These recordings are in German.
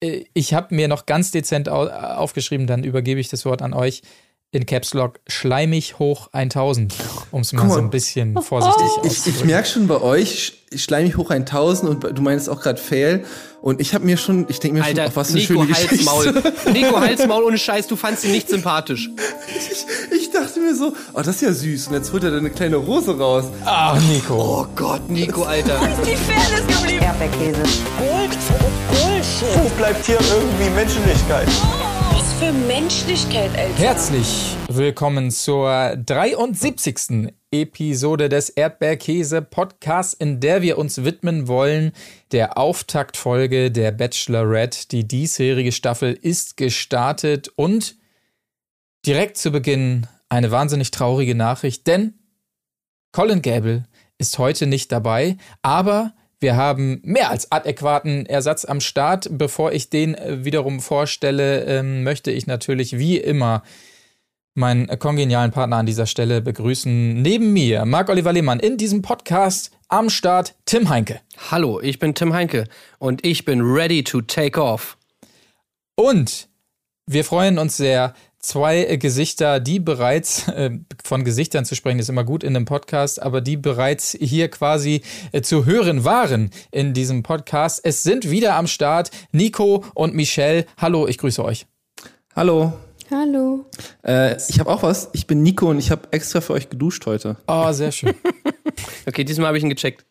äh, ich habe mir noch ganz dezent aufgeschrieben, dann übergebe ich das Wort an euch in Caps Lock schleimig hoch 1000, um es mal, mal so ein bisschen vorsichtig oh. Ich, ich merke schon bei euch schleimig hoch 1000 und du meinst auch gerade Fail und ich habe mir schon, ich denke mir Alter, schon, auf was eine Nico schöne Halsmaul. Geschichte. Nico Halsmaul ohne Scheiß, du fandst ihn nicht sympathisch. Ich, ich, dachte mir so, oh, das ist ja süß und jetzt holt er da eine kleine Rose raus. Ach, Nico. Oh Gott, Nico, Alter. Wo ist die Fairness geblieben? Erdbeerkäse. Gold. Wo bleibt hier irgendwie Menschlichkeit? Was für Menschlichkeit, Alter. Herzlich willkommen zur 73. Episode des Erdbeerkäse Podcasts, in der wir uns widmen wollen der Auftaktfolge der Bachelorette. Die diesjährige Staffel ist gestartet und direkt zu Beginn eine wahnsinnig traurige Nachricht, denn Colin Gable ist heute nicht dabei, aber wir haben mehr als adäquaten Ersatz am Start. Bevor ich den äh, wiederum vorstelle, ähm, möchte ich natürlich wie immer meinen kongenialen Partner an dieser Stelle begrüßen. Neben mir, Marc-Oliver Lehmann, in diesem Podcast am Start, Tim Heinke. Hallo, ich bin Tim Heinke und ich bin ready to take off. Und wir freuen uns sehr, zwei äh, Gesichter, die bereits, äh, von Gesichtern zu sprechen, ist immer gut in einem Podcast, aber die bereits hier quasi äh, zu hören waren in diesem Podcast. Es sind wieder am Start Nico und Michelle. Hallo, ich grüße euch. Hallo. Hallo. Äh, ich habe auch was. Ich bin Nico und ich habe extra für euch geduscht heute. Oh, sehr schön. okay, diesmal habe ich ihn gecheckt.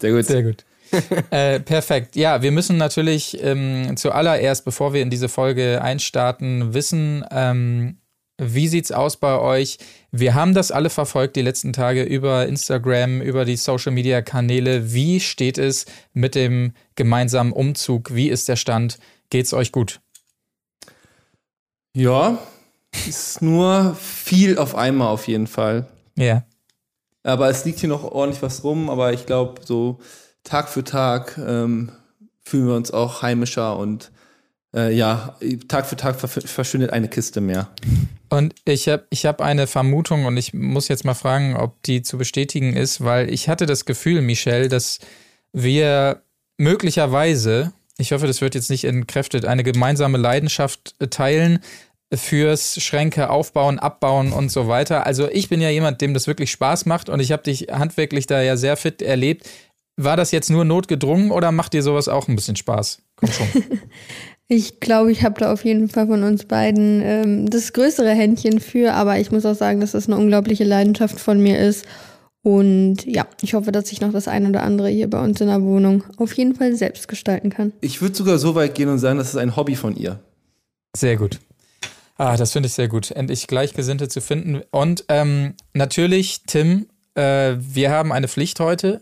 Sehr gut. Sehr gut. äh, perfekt. Ja, wir müssen natürlich ähm, zuallererst, bevor wir in diese Folge einstarten, wissen, ähm, wie sieht's aus bei euch? Wir haben das alle verfolgt die letzten Tage über Instagram, über die Social Media Kanäle. Wie steht es mit dem gemeinsamen Umzug? Wie ist der Stand? Geht's euch gut? Ja, ist nur viel auf einmal auf jeden Fall. Ja. Yeah. Aber es liegt hier noch ordentlich was rum, aber ich glaube, so Tag für Tag ähm, fühlen wir uns auch heimischer und äh, ja, Tag für Tag verschwindet eine Kiste mehr. Und ich habe ich hab eine Vermutung und ich muss jetzt mal fragen, ob die zu bestätigen ist, weil ich hatte das Gefühl, Michelle, dass wir möglicherweise, ich hoffe, das wird jetzt nicht entkräftet, eine gemeinsame Leidenschaft teilen fürs Schränke aufbauen, abbauen und so weiter. Also ich bin ja jemand, dem das wirklich Spaß macht und ich habe dich handwerklich da ja sehr fit erlebt. War das jetzt nur notgedrungen oder macht dir sowas auch ein bisschen Spaß? Komm schon. ich glaube, ich habe da auf jeden Fall von uns beiden ähm, das größere Händchen für, aber ich muss auch sagen, dass das eine unglaubliche Leidenschaft von mir ist. Und ja, ich hoffe, dass ich noch das eine oder andere hier bei uns in der Wohnung auf jeden Fall selbst gestalten kann. Ich würde sogar so weit gehen und sagen, das ist ein Hobby von ihr. Sehr gut. Ah, das finde ich sehr gut. Endlich Gleichgesinnte zu finden. Und ähm, natürlich, Tim, äh, wir haben eine Pflicht heute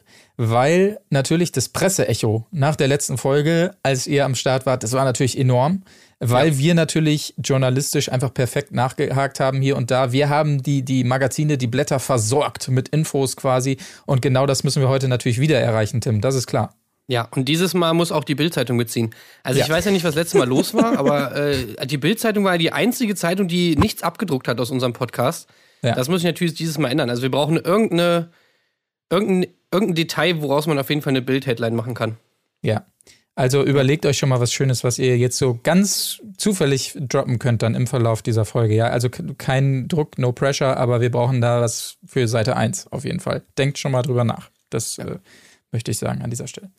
weil natürlich das Presseecho nach der letzten Folge, als ihr am Start wart, das war natürlich enorm, weil ja. wir natürlich journalistisch einfach perfekt nachgehakt haben hier und da. Wir haben die, die Magazine, die Blätter versorgt mit Infos quasi und genau das müssen wir heute natürlich wieder erreichen, Tim, das ist klar. Ja, und dieses Mal muss auch die Bildzeitung mitziehen. Also ja. ich weiß ja nicht, was letztes Mal los war, aber äh, die Bildzeitung war die einzige Zeitung, die nichts abgedruckt hat aus unserem Podcast. Ja. Das muss ich natürlich dieses Mal ändern. Also wir brauchen irgendeine, irgendein irgendein Detail, woraus man auf jeden Fall eine Bild-Headline machen kann. Ja. Also überlegt euch schon mal was Schönes, was ihr jetzt so ganz zufällig droppen könnt dann im Verlauf dieser Folge. Ja, also kein Druck, no pressure, aber wir brauchen da was für Seite 1 auf jeden Fall. Denkt schon mal drüber nach. Das ja. äh, möchte ich sagen an dieser Stelle.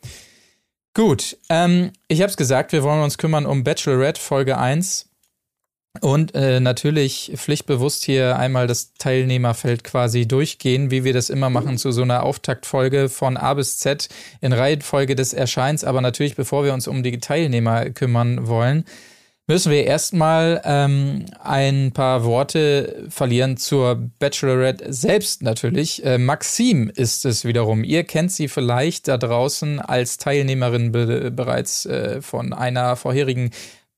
Gut, ähm, ich habe es gesagt, wir wollen uns kümmern um Bachelorette Folge 1. Und äh, natürlich pflichtbewusst hier einmal das Teilnehmerfeld quasi durchgehen, wie wir das immer machen zu so einer Auftaktfolge von A bis Z in Reihenfolge des Erscheins. Aber natürlich, bevor wir uns um die Teilnehmer kümmern wollen, müssen wir erstmal ähm, ein paar Worte verlieren zur Bachelorette selbst natürlich. Äh, Maxim ist es wiederum. Ihr kennt sie vielleicht da draußen als Teilnehmerin be bereits äh, von einer vorherigen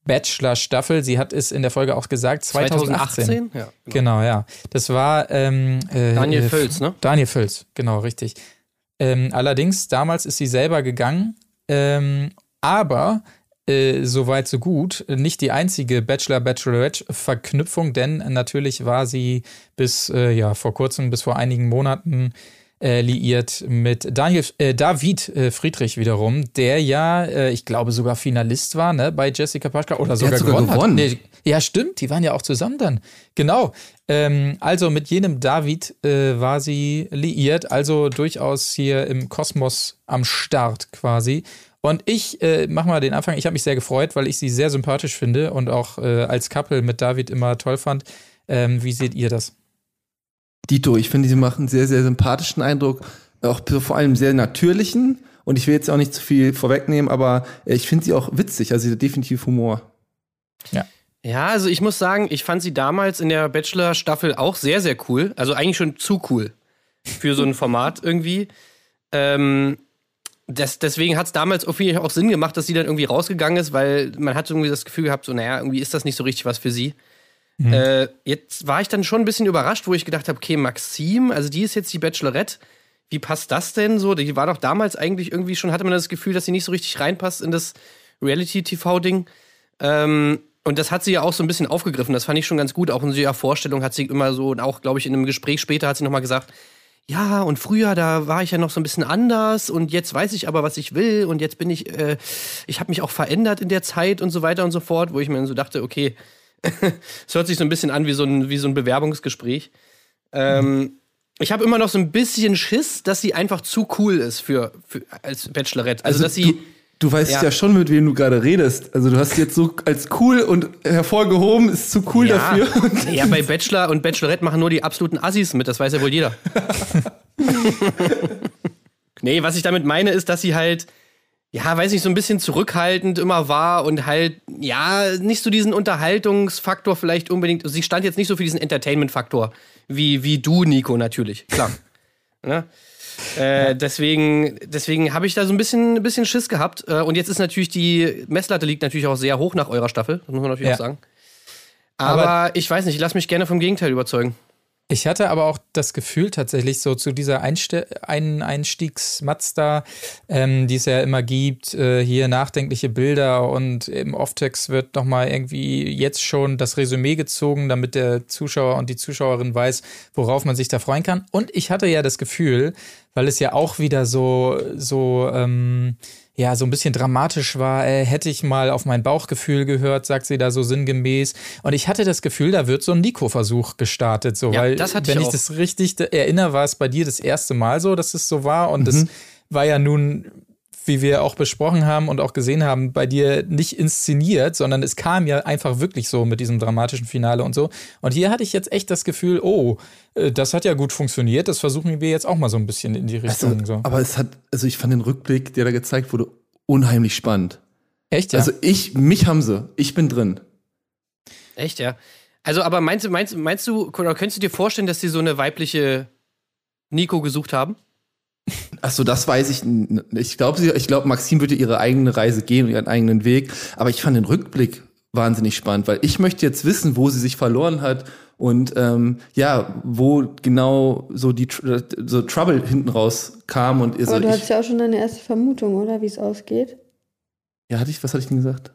Bachelor-Staffel. Sie hat es in der Folge auch gesagt, 2018. 2018? Ja, genau. genau. ja. Das war ähm, äh, Daniel Völz, ne? Daniel Völz, genau, richtig. Ähm, allerdings, damals ist sie selber gegangen, ähm, aber äh, soweit so gut. Nicht die einzige Bachelor-Bachelorette-Verknüpfung, denn natürlich war sie bis äh, ja vor kurzem, bis vor einigen Monaten äh, liiert mit Daniel, äh, David äh, Friedrich wiederum, der ja, äh, ich glaube, sogar Finalist war ne, bei Jessica Paschka oder sogar, sogar gewonnen. gewonnen. Hat. Nee, ja, stimmt, die waren ja auch zusammen dann. Genau. Ähm, also mit jenem David äh, war sie liiert, also durchaus hier im Kosmos am Start quasi. Und ich äh, mach mal den Anfang. Ich habe mich sehr gefreut, weil ich sie sehr sympathisch finde und auch äh, als Couple mit David immer toll fand. Ähm, wie seht ihr das? Dito, ich finde, sie machen einen sehr, sehr sympathischen Eindruck, auch so vor allem sehr natürlichen. Und ich will jetzt auch nicht zu viel vorwegnehmen, aber äh, ich finde sie auch witzig, also sie hat definitiv Humor. Ja, also ich muss sagen, ich fand sie damals in der Bachelor-Staffel auch sehr, sehr cool. Also eigentlich schon zu cool für so ein Format irgendwie. Ähm, das, deswegen hat es damals auf jeden Fall auch Sinn gemacht, dass sie dann irgendwie rausgegangen ist, weil man hat irgendwie das Gefühl gehabt, so, naja, irgendwie ist das nicht so richtig was für sie. Mhm. Äh, jetzt war ich dann schon ein bisschen überrascht, wo ich gedacht habe, okay, Maxim, also die ist jetzt die Bachelorette. Wie passt das denn so? Die war doch damals eigentlich irgendwie schon, hatte man das Gefühl, dass sie nicht so richtig reinpasst in das Reality-TV-Ding. Ähm, und das hat sie ja auch so ein bisschen aufgegriffen. Das fand ich schon ganz gut. Auch in ihrer Vorstellung hat sie immer so, und auch, glaube ich, in einem Gespräch später hat sie nochmal gesagt, ja, und früher, da war ich ja noch so ein bisschen anders und jetzt weiß ich aber, was ich will und jetzt bin ich, äh, ich habe mich auch verändert in der Zeit und so weiter und so fort, wo ich mir dann so dachte, okay, es hört sich so ein bisschen an wie so ein, wie so ein Bewerbungsgespräch. Ähm, ich habe immer noch so ein bisschen Schiss, dass sie einfach zu cool ist für, für als Bachelorette. Also, dass sie. du, du weißt ja. Ja. schon, mit wem du gerade redest. Also du hast jetzt so als cool und hervorgehoben, ist zu cool ja, dafür. ja, bei Bachelor und Bachelorette machen nur die absoluten Assis mit, das weiß ja wohl jeder. nee, was ich damit meine, ist, dass sie halt, ja, weiß nicht, so ein bisschen zurückhaltend immer war und halt, ja, nicht so diesen Unterhaltungsfaktor vielleicht unbedingt. Sie stand jetzt nicht so für diesen Entertainment-Faktor wie, wie du, Nico, natürlich. Klar. ne? Äh, Deswegen, deswegen habe ich da so ein bisschen, bisschen Schiss gehabt. Äh, und jetzt ist natürlich die Messlatte liegt natürlich auch sehr hoch nach eurer Staffel, das muss man natürlich Ja. auch sagen. Aber, Aber- ich weiß nicht, ich lasse mich gerne vom Gegenteil überzeugen. Ich hatte aber auch das Gefühl tatsächlich so zu dieser Einste ein Einstiegsmatz ähm, die es ja immer gibt, äh, hier nachdenkliche Bilder und im Off-Text wird nochmal irgendwie jetzt schon das Resümee gezogen, damit der Zuschauer und die Zuschauerin weiß, worauf man sich da freuen kann. Und ich hatte ja das Gefühl, weil es ja auch wieder so, so, ähm, ja, so ein bisschen dramatisch war, äh, hätte ich mal auf mein Bauchgefühl gehört, sagt sie da so sinngemäß. Und ich hatte das Gefühl, da wird so ein Nico-Versuch gestartet, so, Ja, weil, das hatte wenn ich ich das richtig erinnere, war es bei dir das erste Mal so, dass es so war. Und das war ja nun, wie wir auch besprochen haben und auch gesehen haben, bei dir nicht inszeniert, sondern es kam ja einfach wirklich so mit diesem dramatischen Finale und so. Und hier hatte ich jetzt echt das Gefühl, oh, äh, das hat ja gut funktioniert, das versuchen wir jetzt auch mal so ein bisschen in die Also, Richtung. so. Aber es hat, also ich fand den Rückblick, der da gezeigt wurde, unheimlich spannend. Echt, ja? Also ich, mich haben sie, ich bin drin. Echt, ja. Also, aber meinst du, meinst, meinst du, oder könntest du dir vorstellen, dass sie so eine weibliche Nico gesucht haben? Ach so, das weiß ich. Ich glaube, ich glaube, Maxim würde ihre eigene Reise gehen und ihren eigenen Weg. Aber ich fand den Rückblick wahnsinnig spannend, weil ich möchte jetzt wissen, wo sie sich verloren hat und ähm, ja, wo genau so die so Trouble hinten raus kam und ihr so, Aber du hattest ja auch schon deine erste Vermutung, oder? Wie es ausgeht. ja, hatte ich, was hatte ich denn gesagt?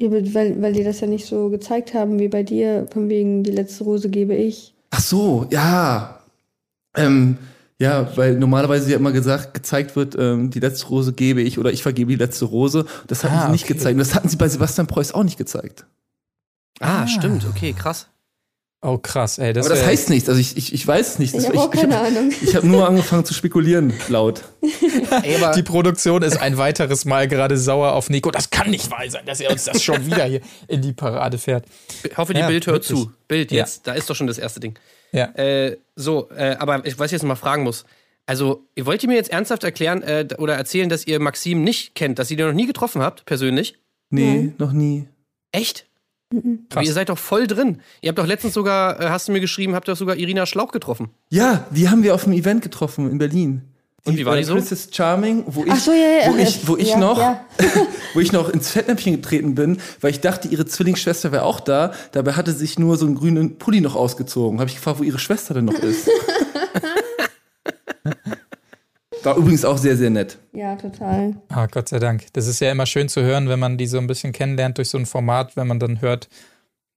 Ja, weil, weil die das ja nicht so gezeigt haben wie bei dir, von wegen die letzte Rose gebe ich. Ach so, ja. Ähm, ja, weil normalerweise ja immer gesagt, gezeigt wird, ähm, die letzte Rose gebe ich oder ich vergebe die letzte Rose. Das hatten Ah, sie nicht okay. gezeigt. Und das hatten sie bei Sebastian Preuß auch nicht gezeigt. Ah, Ah. stimmt, okay, krass. Oh, krass, ey. Das Aber das heißt nichts. Also ich, ich, ich weiß es nicht. Ich habe auch keine Ahnung. Ich habe nur angefangen zu spekulieren, laut. Die Produktion ist ein weiteres Mal gerade sauer auf Nico. Das kann nicht wahr sein, dass er uns das schon wieder hier in die Parade fährt. ich hoffe, die Ja, Bild hört wirklich. zu. Bild Ja. jetzt, da ist doch schon das erste Ding. Ja. Äh, so, äh, aber ich, was ich jetzt noch mal fragen muss. Also, ihr wollt ihr mir jetzt ernsthaft erklären äh, oder erzählen, dass ihr Maxim nicht kennt, dass ihr den noch nie getroffen habt, persönlich? Nee, noch nie. Echt? Mhm. Aber ihr seid doch voll drin. Ihr habt doch letztens sogar, äh, hast du mir geschrieben, habt doch sogar Irina Schlauch getroffen. Ja, die haben wir auf einem Event getroffen in Berlin. Und wie war die äh, so? Princess Charming, wo ich, so, ja, ja. wo ich, wo ich Ja, noch, ja. wo ich noch ins Fettnäpfchen getreten bin, weil ich dachte, ihre Zwillingsschwester wäre auch da. Dabei hatte sich nur so einen grünen Pulli noch ausgezogen. Habe ich gefragt, wo ihre Schwester denn noch ist. War übrigens auch sehr, sehr nett. Ja, total. Ah, Gott sei Dank. Das ist ja immer schön zu hören, wenn man die so ein bisschen kennenlernt durch so ein Format, wenn man dann hört,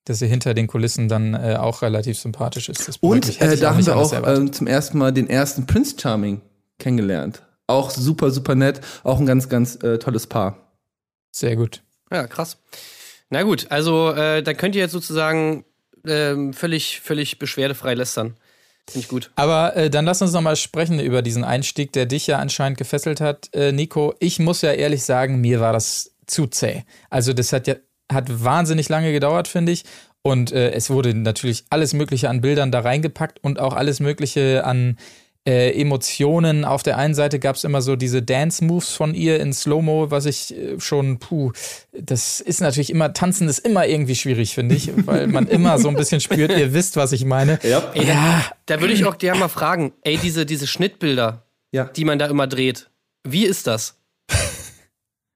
dass sie hinter den Kulissen dann äh, auch relativ sympathisch ist. Das Und äh, ich da haben wir auch ähm, zum ersten Mal den ersten Prince Charming kennengelernt. Auch super, super nett. Auch ein ganz, ganz äh, tolles Paar. Sehr gut. Ja, krass. Na gut, also äh, da könnt ihr jetzt sozusagen ähm, völlig, völlig beschwerdefrei lästern. Finde ich gut. Aber äh, dann lass uns noch mal sprechen über diesen Einstieg, der dich ja anscheinend gefesselt hat, äh, Nico. Ich muss ja ehrlich sagen, mir war das zu zäh. Also das hat ja hat wahnsinnig lange gedauert, finde ich. Und äh, es wurde natürlich alles Mögliche an Bildern da reingepackt und auch alles Mögliche an äh, Emotionen. Auf der einen Seite gab es immer so diese Dance-Moves von ihr in Slow-Mo, was ich äh, schon, puh, das ist natürlich immer, tanzen ist immer irgendwie schwierig, finde ich, weil man immer so ein bisschen spürt, ihr wisst, was ich meine. Ja. Ey, da, da würde ich auch gerne mal fragen, ey, diese, diese Schnittbilder, Ja. die man da immer dreht, wie ist das?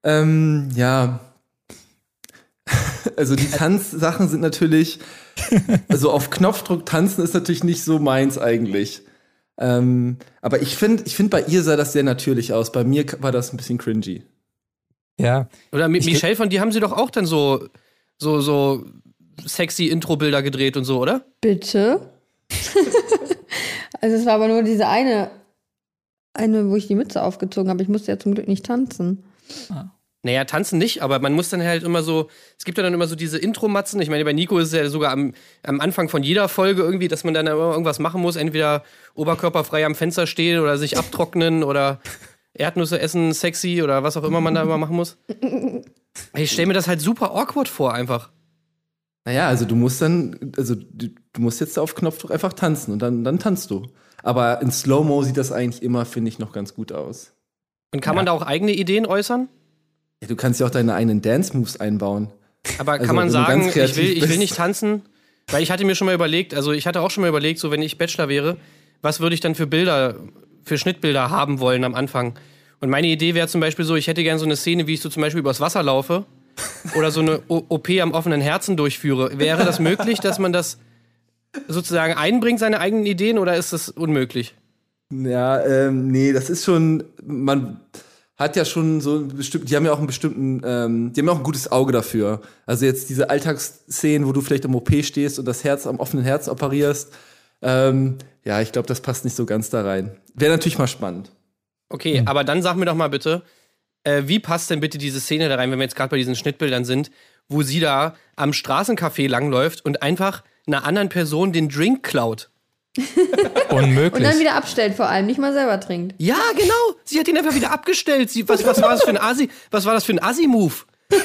Ähm, ja. Also die Tanzsachen sind natürlich, also auf Knopfdruck tanzen ist natürlich nicht so meins eigentlich. Ähm, aber ich finde, ich finde bei ihr sah das sehr natürlich aus. Bei mir war das ein bisschen cringy. Ja, Oder Mi Ich- Michelle, von dir haben sie doch auch dann so, so, so sexy Intro-Bilder gedreht und so, oder? Bitte? also es war aber nur diese eine, eine, wo ich die Mütze aufgezogen habe. Ich musste ja zum Glück nicht tanzen. Naja, tanzen nicht, aber man muss dann halt immer so, es gibt ja dann immer so diese Intro-Matzen. Ich meine, bei Nico ist es ja sogar am, am Anfang von jeder Folge irgendwie, dass man dann immer irgendwas machen muss, entweder oberkörperfrei am Fenster stehen oder sich abtrocknen oder Erdnüsse essen, sexy oder was auch immer man da immer machen muss. Ich stelle mir das halt super awkward vor, einfach. Naja, also du musst dann, also du, musst jetzt auf Knopfdruck einfach tanzen und dann, dann tanzt du. Aber in Slow-Mo sieht das eigentlich immer, finde ich, noch ganz gut aus. Und kann man da auch eigene Ideen äußern? Ja, du kannst ja auch deine eigenen Dance-Moves einbauen. Aber Also, kann man sagen, ich will, ich will nicht tanzen? Weil ich hatte mir schon mal überlegt, also ich hatte auch schon mal überlegt, so wenn ich Bachelor wäre, was würde ich dann für Bilder, für Schnittbilder haben wollen am Anfang? Und meine Idee wäre zum Beispiel so, ich hätte gerne so eine Szene, wie ich so zum Beispiel übers Wasser laufe oder so eine O- OP am offenen Herzen durchführe. Wäre das möglich, dass man das sozusagen einbringt, seine eigenen Ideen, oder ist das unmöglich? Ja, ähm, nee, das ist schon, man hat ja schon so ein bestimmt, die haben ja auch einen bestimmten, ähm, die haben ja auch ein gutes Auge dafür. Also jetzt diese Alltagsszenen, wo du vielleicht im OP stehst und das Herz am offenen Herz operierst, ähm, ja, ich glaube, das passt nicht so ganz da rein. Wäre natürlich mal spannend. Okay, aber dann sag mir doch mal bitte, äh, wie passt denn bitte diese Szene da rein, wenn wir jetzt gerade bei diesen Schnittbildern sind, wo sie da am Straßencafé langläuft und einfach einer anderen Person den Drink klaut? unmöglich. Und dann wieder abstellt vor allem, nicht mal selber trinkt. Ja, genau. Sie hat ihn einfach wieder abgestellt. Sie, was, was war das für ein Asi? Was war das für ein Asi-Move?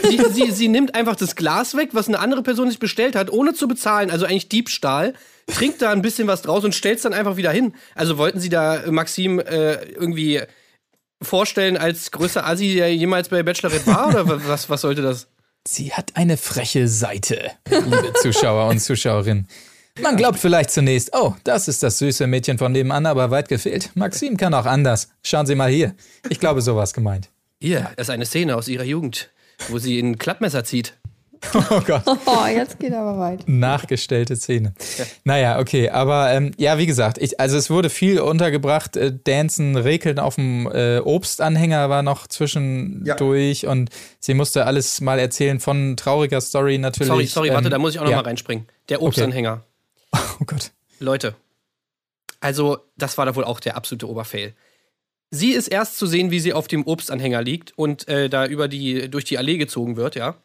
Sie, sie, sie nimmt einfach das Glas weg, was eine andere Person sich bestellt hat, ohne zu bezahlen, also eigentlich Diebstahl, trinkt da ein bisschen was draus und stellt es dann einfach wieder hin. Also wollten Sie da äh, Maxim äh, irgendwie vorstellen als größter Asi, der jemals bei Bachelorette war? Oder wa- was, was sollte das? Sie hat eine freche Seite, liebe Zuschauer und Zuschauerinnen. Man glaubt vielleicht zunächst, oh, das ist das süße Mädchen von nebenan, aber weit gefehlt. Maxim kann auch anders. Schauen Sie mal hier. Ich glaube, sowas gemeint. Hier, ist eine Szene aus ihrer Jugend, wo sie ein Klappmesser zieht. Oh Gott. Oh, jetzt geht aber weit. Nachgestellte Szene. Naja, okay, aber ähm, ja, wie gesagt, ich, also es wurde viel untergebracht. Äh, Dancen, Rekeln auf dem äh, Obstanhänger war noch zwischendurch und sie musste alles mal erzählen von trauriger Story natürlich. Sorry, sorry, warte, ähm, da muss ich auch noch ja. mal reinspringen. Der Obstanhänger. Oh Gott. Leute, also das war da wohl auch der absolute Oberfail. Sie ist erst zu sehen, wie sie auf dem Obstanhänger liegt und äh, da über die, durch die Allee gezogen wird, ja.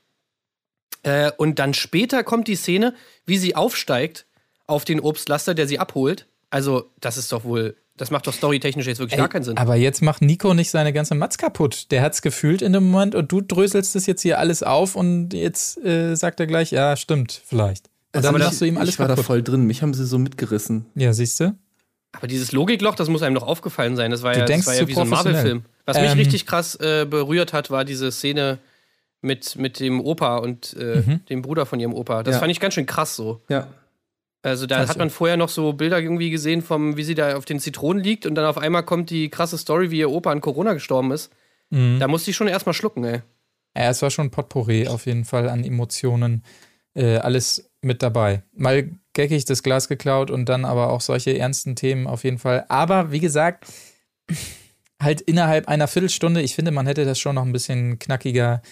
Äh, und dann später kommt die Szene, wie sie aufsteigt auf den Obstlaster, der sie abholt. Also, das ist doch wohl, das macht doch storytechnisch jetzt wirklich Ey, gar keinen Sinn. Aber jetzt macht Nico nicht seine ganze Matz kaputt. Der hat's gefühlt in dem Moment und du dröselst das jetzt hier alles auf und jetzt äh, sagt er gleich, ja, stimmt, vielleicht. Und dann Also machst du ihm alles ich war da voll drin, mich haben sie so mitgerissen. Ja, siehst du? Aber dieses Logikloch, das muss einem doch aufgefallen sein. Das war Du ja, denkst das war ja wie so ein. Marvel-Film. Was mich Ähm. richtig krass äh, berührt hat, war diese Szene mit, mit dem Opa und äh, Mhm. dem Bruder von ihrem Opa. Das Ja. fand ich ganz schön krass so. Ja. Also da hat man vorher noch so Bilder irgendwie gesehen, vom, wie sie da auf den Zitronen liegt und dann auf einmal kommt die krasse Story, wie ihr Opa an Corona gestorben ist. Mhm. Da musste ich schon erstmal schlucken, ey. Ja, es war schon Potpourri auf jeden Fall an Emotionen. Äh, alles mit dabei. Mal geckig das Glas geklaut und dann aber auch solche ernsten Themen auf jeden Fall. Aber wie gesagt, halt innerhalb einer Viertelstunde, ich finde, man hätte das schon noch ein bisschen knackiger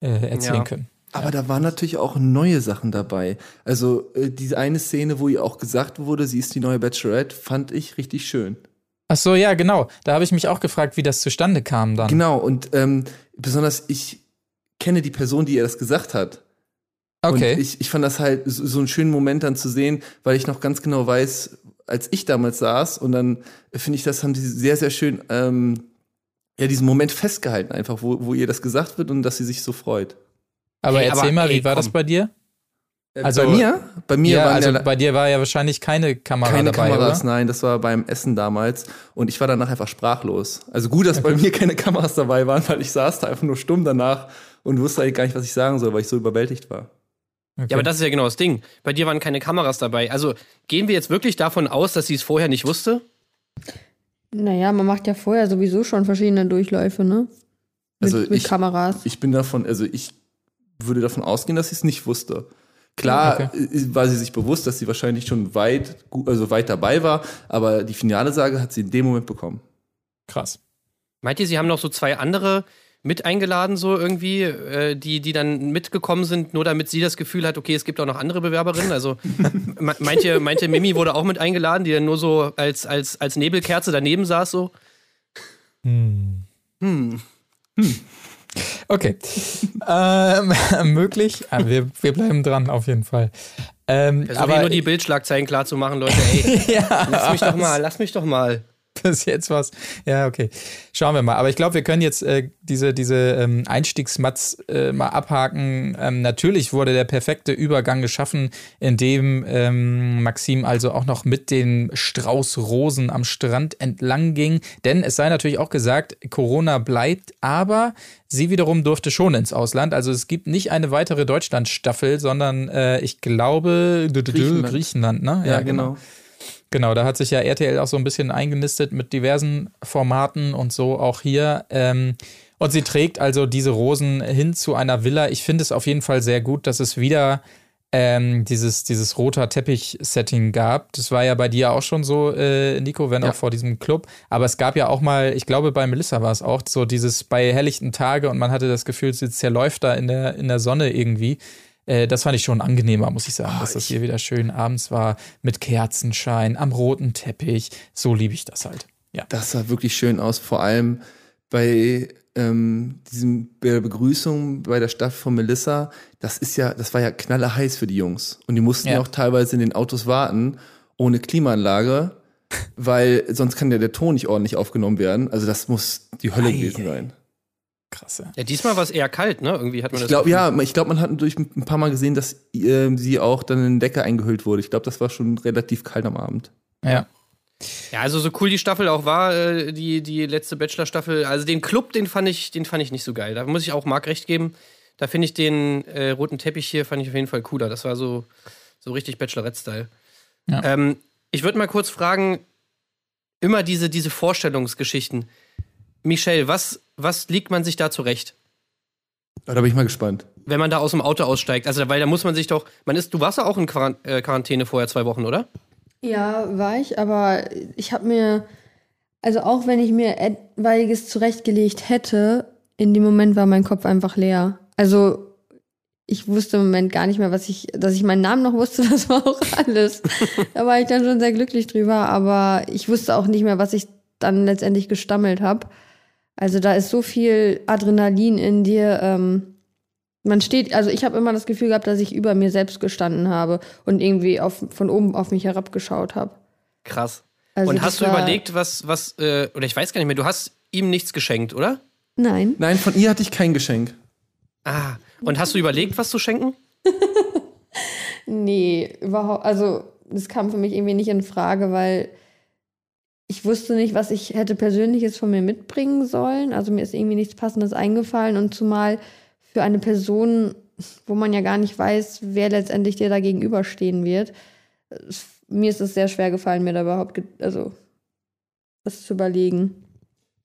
äh, erzählen Ja. können. Aber da waren natürlich auch neue Sachen dabei. Also äh, diese eine Szene, wo ihr auch gesagt wurde, sie ist die neue Bachelorette, fand ich richtig schön. Ach so, ja, genau. Da habe ich mich auch gefragt, wie das zustande kam dann. Genau, und ähm, besonders ich kenne die Person, die ihr das gesagt hat. Okay. Und ich, ich fand das halt so, so einen schönen Moment dann zu sehen, weil ich noch ganz genau weiß, als ich damals saß und dann finde ich, das haben die sehr, sehr schön, ähm, ja, diesen Moment festgehalten einfach, wo, wo ihr das gesagt wird und dass sie sich so freut. aber Hey, erzähl aber, mal, ey, wie war das komm. bei dir? Äh, Also- bei mir? Bei mir ja, also ja bei dir war ja wahrscheinlich keine Kamera keine dabei, Kameras, oder? nein, das war beim Essen damals und ich war danach einfach sprachlos. Also gut, dass bei mir keine Kameras dabei waren, weil ich saß da einfach nur stumm danach und wusste eigentlich gar nicht, was ich sagen soll, weil ich so überwältigt war. Okay. Ja, aber das ist ja genau das Ding. Bei dir waren keine Kameras dabei. Also gehen wir jetzt wirklich davon aus, dass sie es vorher nicht wusste? Naja, man macht ja vorher sowieso schon verschiedene Durchläufe, ne? Mit, Also mit ich- Kameras. Ich bin davon, also ich würde davon ausgehen, dass sie es nicht wusste. Klar Okay. äh, war sie sich bewusst, dass sie wahrscheinlich schon weit, also weit dabei war, aber die finale Sage hat sie in dem Moment bekommen. Krass. Meint ihr, sie haben noch so zwei andere mit eingeladen, so irgendwie, äh, die, die dann mitgekommen sind, nur damit sie das Gefühl hat, okay, es gibt auch noch andere Bewerberinnen? Also me- meint ihr, meint ihr, Mimi wurde auch mit eingeladen, die dann nur so als, als, als Nebelkerze daneben saß, so? Hm. Hm. Okay. ähm, möglich. Ah, wir, wir bleiben dran, auf jeden Fall. Ähm, Versuche ich nur die Bildschlagzeilen klar zu machen, Leute. Ey, ja, lass mich doch mal, lass mich doch mal. bis jetzt was. Ja, okay. Schauen wir mal. Aber ich glaube, wir können jetzt äh, diese, diese ähm, Einstiegsmats äh, mal abhaken. Ähm, natürlich wurde der perfekte Übergang geschaffen, indem ähm, Maxim also auch noch mit den Straußrosen am Strand entlang ging. Denn es sei natürlich auch gesagt, Corona bleibt, aber sie wiederum durfte schon ins Ausland. Also es gibt nicht eine weitere Deutschland-Staffel, sondern äh, ich glaube Griechenland. Griechenland ne? Ja, genau. Genau, da hat sich ja RTL auch so ein bisschen eingenistet mit diversen Formaten und so auch hier. Ähm, und sie trägt also diese Rosen hin zu einer Villa. Ich finde es auf jeden Fall sehr gut, dass es wieder ähm, dieses, dieses roter Teppich-Setting gab. Das war ja bei dir auch schon so, äh, Nico, wenn Ja. auch vor diesem Club. Aber es gab ja auch mal, ich glaube, bei Melissa war es auch so dieses bei helllichten Tage und man hatte das Gefühl, sie zerläuft da in der, in der Sonne irgendwie. Äh, das fand ich schon angenehmer, muss ich sagen, Ah, dass das hier wieder schön abends war mit Kerzenschein am roten Teppich. So liebe ich das halt. Ja. Das sah wirklich schön aus, vor allem bei ähm, diesem bei der Begrüßung bei der Stadt von Melissa. Das ist ja, das war ja knallerheiß für die Jungs. Und die mussten ja Ja. auch teilweise in den Autos warten, ohne Klimaanlage, weil sonst kann ja der Ton nicht ordentlich aufgenommen werden. Also das muss die Hölle Ei, gewesen ei. sein. Krass. Ja. Ja, diesmal war es eher kalt, ne? Irgendwie hat man Ich Gefühl. ja, ich glaube, man hat durch ein paar Mal gesehen, dass ähm, sie auch dann in den Decke eingehüllt wurde. Ich glaube, das war schon relativ kalt am Abend. ja. Ja, also so cool die Staffel auch war, äh, die, die letzte Bachelor-Staffel. Also den Club, den fand ich, den fand ich nicht so geil. Da muss ich auch Marc recht geben. Da finde ich den äh, roten Teppich hier, fand ich auf jeden Fall cooler. Das war so, so richtig Bachelorette-Style. Ja. Ähm, ich würde mal kurz fragen, immer diese, diese Vorstellungsgeschichten. Michelle, was, was liegt man sich da zurecht? Da bin ich mal gespannt. Wenn man da aus dem Auto aussteigt, also weil da muss man sich doch, man ist, du warst ja auch in Quarant äh, Quarantäne vorher zwei Wochen, oder? Ja, war ich, aber ich habe mir, also auch wenn ich mir etwaiges zurechtgelegt hätte, in dem Moment war mein Kopf einfach leer. Also ich wusste im Moment gar nicht mehr, was ich, dass ich meinen Namen noch wusste, das war auch alles. da war ich dann schon sehr glücklich drüber, aber ich wusste auch nicht mehr, was ich dann letztendlich gestammelt habe. Also da ist so viel Adrenalin in dir. Ähm, man steht, also ich habe immer das Gefühl gehabt, dass ich über mir selbst gestanden habe und irgendwie auf, von oben auf mich herabgeschaut habe. Krass. Also Und hast du überlegt, was, was, äh, oder ich weiß gar nicht mehr, du hast ihm nichts geschenkt, oder? Nein. Nein, von ihr hatte ich kein Geschenk. Ah. Und hast du überlegt, was zu schenken? Nee, überhaupt, also das kam für mich irgendwie nicht in Frage, weil ich wusste nicht, was ich hätte Persönliches von mir mitbringen sollen. Also mir ist irgendwie nichts Passendes eingefallen und zumal für eine Person, wo man ja gar nicht weiß, wer letztendlich dir da gegenüberstehen wird. Mir ist es sehr schwer gefallen, mir da überhaupt, also das zu überlegen.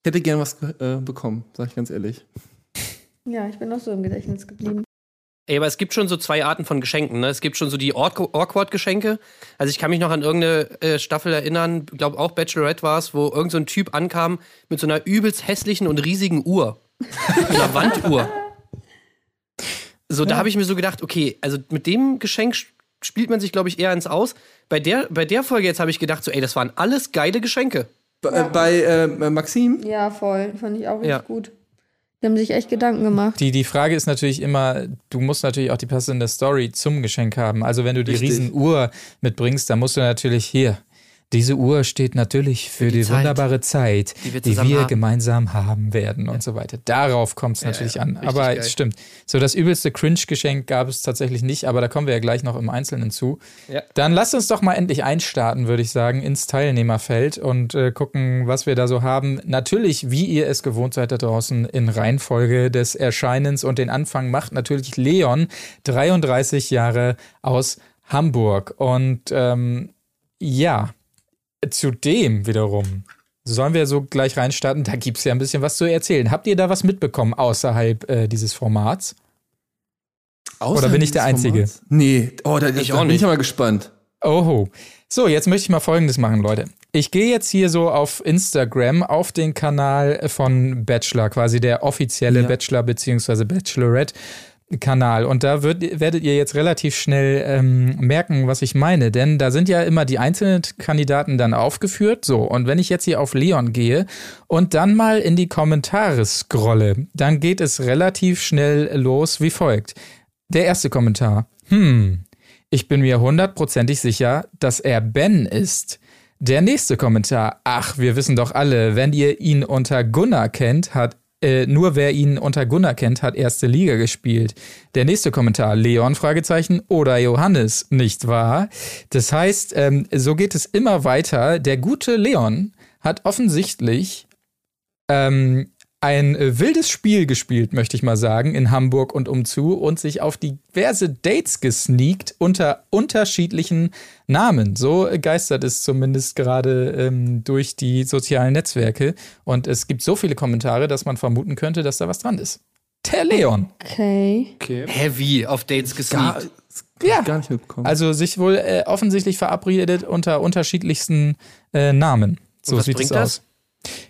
Ich hätte gern was äh, bekommen, sag ich ganz ehrlich. Ja, ich bin noch so im Gedächtnis geblieben. Ey, aber es gibt schon so zwei Arten von Geschenken. Ne? Es gibt schon so die Awk- Awkward-Geschenke. Also ich kann mich noch an irgendeine äh, Staffel erinnern, glaube auch Bachelorette war es, wo irgendein so ein Typ ankam mit so einer übelst hässlichen und riesigen Uhr. einer Wanduhr. So, da habe ich mir so gedacht, okay, also mit dem Geschenk sch- spielt man sich, glaube ich, eher ins Aus. Bei der, bei der Folge jetzt habe ich gedacht, so, ey, das waren alles geile Geschenke. Äh, Bei äh, Maxim? Ja, voll. Fand ich auch richtig Ja. gut. Die haben sich echt Gedanken gemacht. Die, die Frage ist natürlich immer, du musst natürlich auch die passende Story zum Geschenk haben. Also wenn du die Richtig. Riesenuhr mitbringst, dann musst du natürlich hier. Diese Uhr steht natürlich für, die die, Zeit, wunderbare Zeit, die wir die wir haben. gemeinsam haben werden und so weiter. Darauf kommt es natürlich ja, an. Aber geil. es stimmt. So das übelste Cringe-Geschenk gab es tatsächlich nicht, aber da kommen wir ja gleich noch im Einzelnen zu. Dann lasst uns doch mal endlich einstarten, würde ich sagen, ins Teilnehmerfeld und äh, gucken, was wir da so haben. Natürlich, wie ihr es gewohnt seid da draußen, in Reihenfolge des Erscheinens und den Anfang macht natürlich Leon, 33 Jahre aus Hamburg. Und ähm, ja, zudem wiederum. Sollen wir so gleich reinstarten? Da gibt es ja ein bisschen was zu erzählen. Habt ihr da was mitbekommen außerhalb äh, dieses Formats? Oder bin ich der Außerhalb Einzige? Formats? Nee, oh, da, Ich da auch bin ich nicht. aber gespannt. Oho. So, jetzt möchte ich mal Folgendes machen, Leute. Ich gehe jetzt hier so auf Instagram auf den Kanal von Bachelor, quasi der offizielle Ja. Bachelor bzw. Bachelorette. Kanal und da wird, werdet ihr jetzt relativ schnell ähm, merken, was ich meine, denn da sind ja immer die einzelnen Kandidaten dann aufgeführt. So, und wenn ich jetzt hier auf Leon gehe und dann mal in die Kommentare scrolle, dann geht es relativ schnell los wie folgt. Der erste Kommentar. Hm, ich bin mir hundertprozentig sicher, dass er Ben ist. Der nächste Kommentar. Ach, wir wissen doch alle, wenn ihr ihn unter Gunnar kennt, hat äh, nur wer ihn unter Gunnar kennt, hat erste Liga gespielt. Der nächste Kommentar, Leon, Fragezeichen, oder Johannes, nicht wahr? Das heißt, ähm, so geht es immer weiter. Der gute Leon hat offensichtlich ähm, ein äh, wildes Spiel gespielt, möchte ich mal sagen, in Hamburg und umzu und sich auf diverse Dates gesneakt unter unterschiedlichen Namen. So geistert es zumindest gerade ähm, durch die sozialen Netzwerke. Und es gibt so viele Kommentare, dass man vermuten könnte, dass da was dran ist. Der Leon. Okay. Okay. Heavy auf Dates gesneakt. ja. Ja. gar nicht mitbekommen. Also sich wohl äh, offensichtlich verabredet unter unterschiedlichsten äh, Namen. So Und was sieht bringt es das? aus.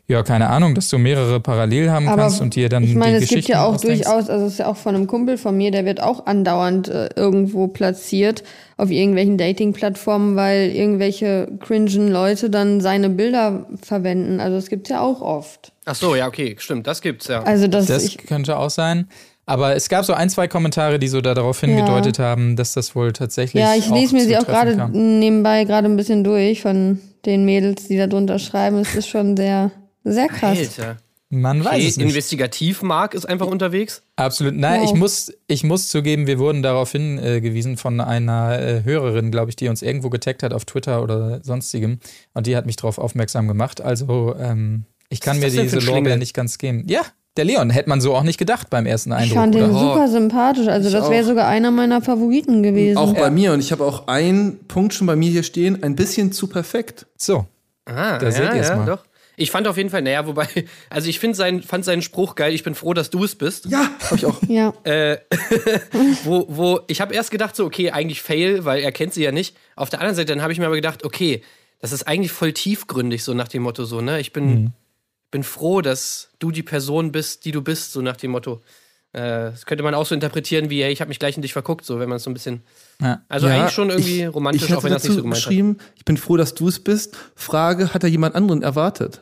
Ja, keine Ahnung, dass du mehrere parallel haben Aber kannst und dir dann ich meine, die es gibt Geschichten ja auch ausdenkst. durchaus, also es ist ja auch von einem Kumpel von mir, der wird auch andauernd äh, irgendwo platziert auf irgendwelchen Dating-Plattformen, weil irgendwelche cringen Leute dann seine Bilder verwenden. Also es gibt's ja auch oft. Ach so, ja, okay, stimmt, das gibt's ja. Also das, Das ich, könnte auch sein. Aber es gab so ein, zwei Kommentare, die so da darauf hingedeutet haben, dass das wohl tatsächlich. ja, ich lese mir sie auch gerade nebenbei gerade ein bisschen durch von den Mädels, die da drunter schreiben. Es ist schon sehr, sehr krass. Alter. Man weiß Okay, es nicht. Investigativ-Mark ist einfach unterwegs. Absolut. Nein, Wow. ich, muss, ich muss zugeben, wir wurden darauf hingewiesen von einer äh, Hörerin, glaube ich, die uns irgendwo getaggt hat auf Twitter oder sonstigem. Und die hat mich darauf aufmerksam gemacht. Also, ähm, ich kann mir diese Lorbeer nicht ganz geben. Ja, der Leon. Hätte man so auch nicht gedacht beim ersten Ich Eindruck. fand den oder? super sympathisch. Also Ich das wäre sogar einer meiner Favoriten gewesen. auch bei mir und ich habe auch einen Punkt schon bei mir hier stehen, ein bisschen zu perfekt. So. Ah, Da seht ihr's mal. Doch. Ich fand auf jeden Fall, naja, wobei, also ich find sein, fand seinen Spruch geil, ich bin froh, dass du es bist. Ja, habe ich auch. ja. Äh, wo, wo, ich habe erst gedacht, so, okay, eigentlich fail, weil er kennt sie ja nicht. Auf der anderen Seite, dann habe ich mir aber gedacht, okay, das ist eigentlich voll tiefgründig, so nach dem Motto, so, ne? Ich bin, Mhm. Bin froh, dass du die Person bist, die du bist, so nach dem Motto. Äh, das könnte man auch so interpretieren wie, hey, ich habe mich gleich in dich verguckt, so, wenn man es so ein bisschen. Ja. Also Ja, eigentlich schon irgendwie ich, romantisch, ich hätte auch wenn er es nicht so gemeint hat. geschrieben, ich bin froh, dass du es bist. Frage, hat er jemand anderen erwartet?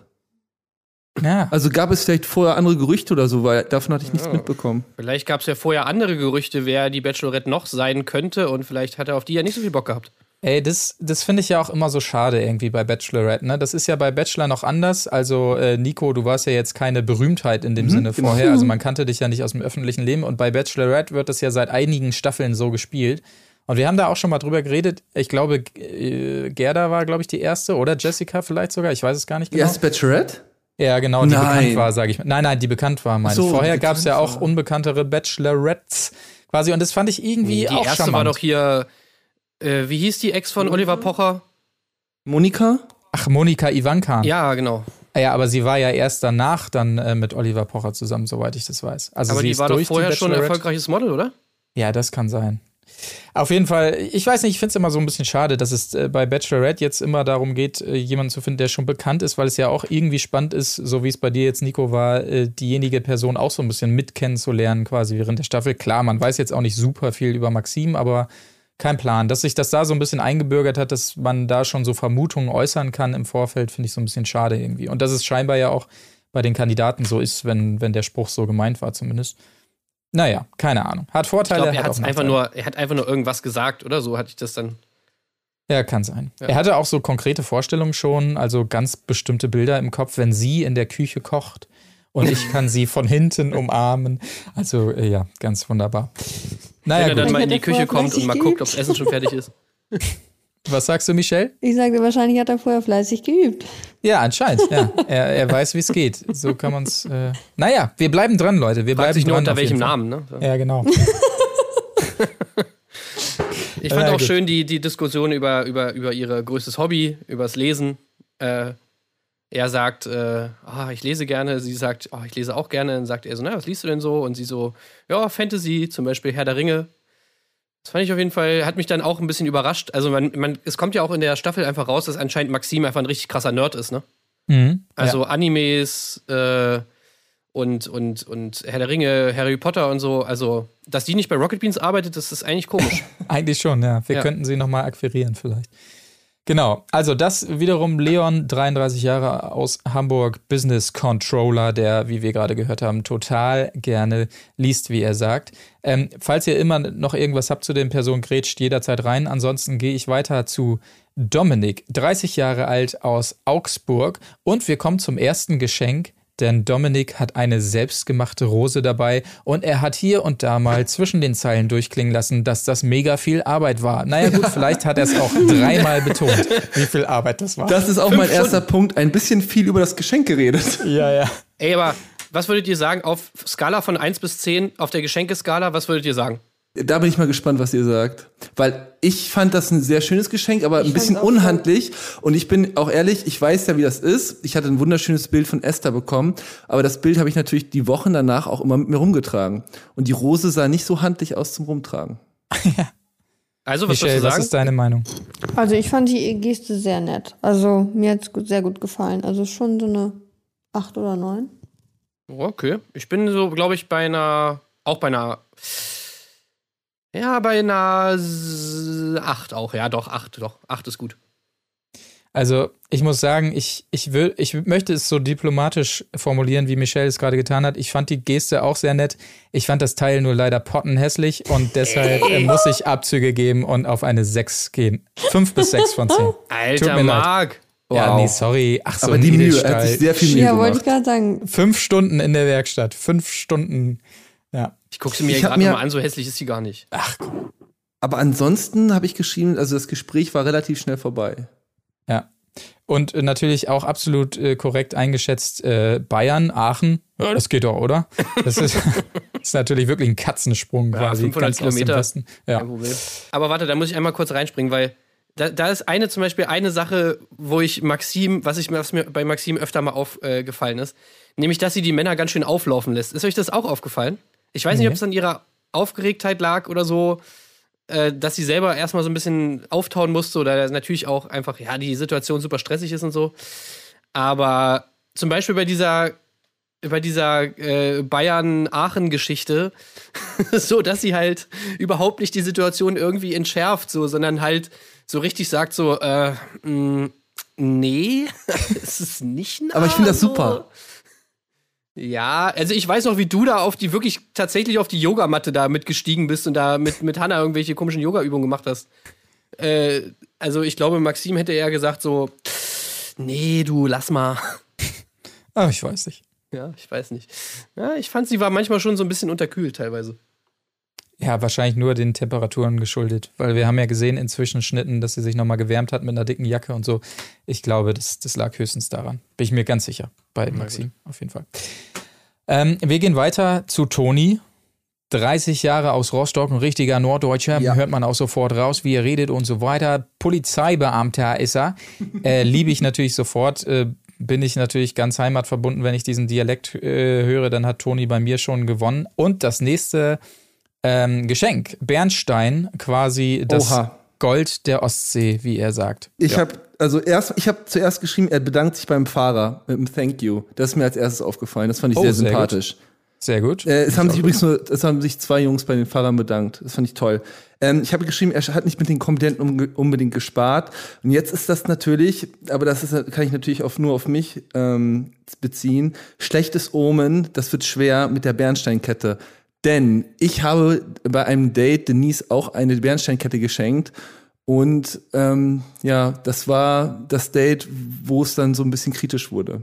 ja. Also gab es vielleicht vorher andere Gerüchte oder so, weil davon hatte ich nichts Ja. mitbekommen. Vielleicht gab es ja vorher andere Gerüchte, wer die Bachelorette noch sein könnte und vielleicht hat er auf die ja nicht so viel Bock gehabt. Ey, das, das finde ich ja auch immer so schade irgendwie bei Bachelorette, ne? Das ist ja bei Bachelor noch anders. Also, äh, Nico, du warst ja jetzt keine Berühmtheit in dem Sinne genau. vorher. Also, man kannte dich ja nicht aus dem öffentlichen Leben. Und bei Bachelorette wird das ja seit einigen Staffeln so gespielt. Und wir haben da auch schon mal drüber geredet. Ich glaube, äh, Gerda war, glaube ich, die erste oder Jessica vielleicht sogar. Ich weiß es gar nicht Die genau. erste Bachelorette? Ja, genau, die Nein. bekannt war, sage ich. Nein, nein, die bekannt war, meine so, ich. Vorher die gab es ja auch unbekanntere Bachelorettes quasi. Und das fand ich irgendwie Die auch erste charmant. war doch hier, äh, wie hieß die Ex von Oliver Pocher? Monika? Ach, Monika Ivanka. Ja, genau. Ja, aber sie war ja erst danach dann äh, mit Oliver Pocher zusammen, soweit ich das weiß. Also Aber sie die ist war doch vorher schon ein erfolgreiches Model, oder? Ja, das kann sein. Auf jeden Fall, ich weiß nicht, ich finde es immer so ein bisschen schade, dass es äh, bei Bachelorette jetzt immer darum geht, äh, jemanden zu finden, der schon bekannt ist, weil es ja auch irgendwie spannend ist, so wie es bei dir jetzt, Nico, war, äh, diejenige Person auch so ein bisschen mit kennenzulernen, quasi während der Staffel. Klar, man weiß jetzt auch nicht super viel über Maxim, aber kein Plan. Dass sich das da so ein bisschen eingebürgert hat, dass man da schon so Vermutungen äußern kann im Vorfeld, finde ich so ein bisschen schade irgendwie. Und dass es scheinbar ja auch bei den Kandidaten so ist, wenn, wenn der Spruch so gemeint war, zumindest. Naja, keine Ahnung. Hat Vorteile. Ich glaub, er, hat einfach nur, er hat einfach nur irgendwas gesagt, oder so hatte ich das dann. Ja, kann sein. Ja. Er hatte auch so konkrete Vorstellungen schon, also ganz bestimmte Bilder im Kopf, wenn sie in der Küche kocht und ich kann sie von hinten umarmen. Also äh, ja, ganz wunderbar. Naja, Wenn er dann mal in die Küche kommt und mal fleißig guckt, ob das Essen schon fertig ist. Was sagst du, Michelle? Ich sagte, wahrscheinlich hat er vorher fleißig geübt. Ja, anscheinend. Ja. Er, er weiß, wie es geht. So kann man es. Äh naja, wir bleiben dran, Leute. Wir Fragt bleiben sich nur dran. unter welchem. Namen, ne? So. Ja, genau. Ich fand Ja, auch gut. schön die, die Diskussion über, über, über ihr größtes Hobby, übers Lesen. Äh, er sagt, äh, ah, ich lese gerne. Sie sagt, ah, ich lese auch gerne. Dann sagt er so, na, was liest du denn so? Und sie so, ja, Fantasy, zum Beispiel Herr der Ringe. Das fand ich auf jeden Fall, hat mich dann auch ein bisschen überrascht. Also man, man, es kommt ja auch in der Staffel einfach raus, dass anscheinend Maxim einfach ein richtig krasser Nerd ist, ne? Mhm. Also Animes äh, und, und, und Herr der Ringe, Harry Potter und so. Also, dass die nicht bei Rocket Beans arbeitet, das ist eigentlich komisch. Eigentlich schon, ja. Wir Ja. könnten sie nochmal akquirieren vielleicht. Genau, also das wiederum Leon, 33 Jahre aus Hamburg, Business Controller, der, wie wir gerade gehört haben, total gerne liest, wie er sagt. Ähm, falls ihr immer noch irgendwas habt zu den Personen, grätscht jederzeit rein. Ansonsten gehe ich weiter zu Dominik, 30 Jahre alt aus Augsburg. Und wir kommen zum ersten Geschenk, denn Dominik hat eine selbstgemachte Rose dabei und er hat hier und da mal zwischen den Zeilen durchklingen lassen, dass das mega viel Arbeit war. Naja gut, vielleicht hat er es auch dreimal betont, wie viel Arbeit das war. Das ist auch mein erster Punkt. Ein bisschen viel über das Geschenk geredet. ja, ja. Ey, aber was würdet ihr sagen auf Skala von 1 bis 10, auf der Geschenkeskala, was würdet ihr sagen? Da bin ich mal gespannt, was ihr sagt. Weil ich fand das ein sehr schönes Geschenk, aber ein bisschen unhandlich. Und ich bin auch ehrlich, ich weiß ja, wie das ist. Ich hatte ein wunderschönes Bild von Esther bekommen, aber das Bild habe ich natürlich die Wochen danach auch immer mit mir rumgetragen. Und die Rose sah nicht so handlich aus zum Rumtragen. Also, was Michelle, was sagen? ist deine Meinung? Also ich fand die Geste sehr nett. Also mir hat es sehr gut gefallen. Also schon so eine 8 oder 9. Okay. Ich bin so, glaube ich, bei einer, auch bei einer, ja, bei einer 8 auch. Ja, doch, 8, doch. 8 ist gut. Also, ich muss sagen, ich, ich, will, ich möchte es so diplomatisch formulieren, wie Michelle es gerade getan hat. Ich fand die Geste auch sehr nett. Ich fand das Teil nur leider pottenhässlich und deshalb äh, muss ich Abzüge geben und auf eine 6 gehen. 5 bis 6 von 10. Tut Alter, mir leid. Marc. Ja, Wow. nee, sorry. Ach so, aber die Mühe, er hat sich sehr viel Mühe Ja, wollte ich gemacht. gerade sagen. Fünf Stunden in der Werkstatt. Fünf Stunden. Ja. Ich gucke sie mir gerade mal an, so hässlich ist sie gar nicht. Aber ansonsten habe ich geschrieben, also das Gespräch war relativ schnell vorbei. Ja. Und äh, natürlich auch absolut äh, korrekt eingeschätzt äh, Bayern, Aachen. Ja, das geht doch, oder? Das ist, ist natürlich wirklich ein Katzensprung Ja, quasi 500 ganz aus dem Kilometer. Ja. Aber warte, da muss ich einmal kurz reinspringen, weil da, da ist eine zum Beispiel eine Sache, wo ich Maxim, was, ich, was mir bei Maxim öfter mal aufgefallen ist, nämlich, dass sie die Männer ganz schön auflaufen lässt. Ist euch das auch aufgefallen? Ich weiß nicht, ob es an ihrer Aufgeregtheit lag oder so, äh, dass sie selber erstmal so ein bisschen auftauen musste oder natürlich auch einfach, ja, die Situation super stressig ist und so. Aber zum Beispiel bei dieser bei dieser äh, Bayern-Aachen-Geschichte, so dass sie halt überhaupt nicht die Situation irgendwie entschärft, so, sondern halt so richtig sagt so, äh, mh, nee, es ist nicht nah, Aber ich finde das so. Ja, also ich weiß noch, wie du da auf die, wirklich tatsächlich auf die Yogamatte da mitgestiegen bist und da mit, mit Hanna irgendwelche komischen Yoga-Übungen gemacht hast. Äh, also ich glaube, Maxim hätte eher gesagt so, nee, du, lass mal. Ah, ich weiß nicht. Ja, ich weiß nicht. Ja, ich fand, sie war manchmal schon so ein bisschen unterkühlt teilweise. Ja, wahrscheinlich nur den Temperaturen geschuldet, weil wir haben ja gesehen in Zwischenschnitten, dass sie sich nochmal gewärmt hat mit einer dicken Jacke und so. Ich glaube, das, das lag höchstens daran. Bin ich mir ganz sicher bei Maxim, auf jeden Fall. Ähm, wir gehen weiter zu Toni. 30 Jahre aus Rostock, ein richtiger Norddeutscher, Ja. hört man auch sofort raus, wie er redet und so weiter. Polizeibeamter ist er. Äh, Liebe ich natürlich sofort. Äh, bin ich natürlich ganz heimatverbunden, wenn ich diesen Dialekt äh, höre, dann hat Toni bei mir schon gewonnen. Und das nächste ähm, Geschenk. Bernstein, quasi das Oha. Gold der Ostsee, wie er sagt. Ich Ja. habe also erst, ich habe zuerst geschrieben, er bedankt sich beim Fahrer mit einem Thank you. Das ist mir als erstes aufgefallen. Das fand ich Oh, sehr sehr gut. sympathisch. Sehr gut. Äh, es haben sich übrigens nur, es haben sich zwei Jungs bei den Fahrern bedankt. Das fand ich toll. Ähm, ich habe geschrieben, er hat nicht mit den Komponenten unge- unbedingt gespart. Und jetzt ist das natürlich, aber das ist, kann ich natürlich auf, nur auf mich ähm, beziehen. Schlechtes Omen, das wird schwer mit der Bernsteinkette. Denn ich habe bei einem Date Denise auch eine Bernsteinkette geschenkt. Und ähm, ja, das war das Date, wo es dann so ein bisschen kritisch wurde.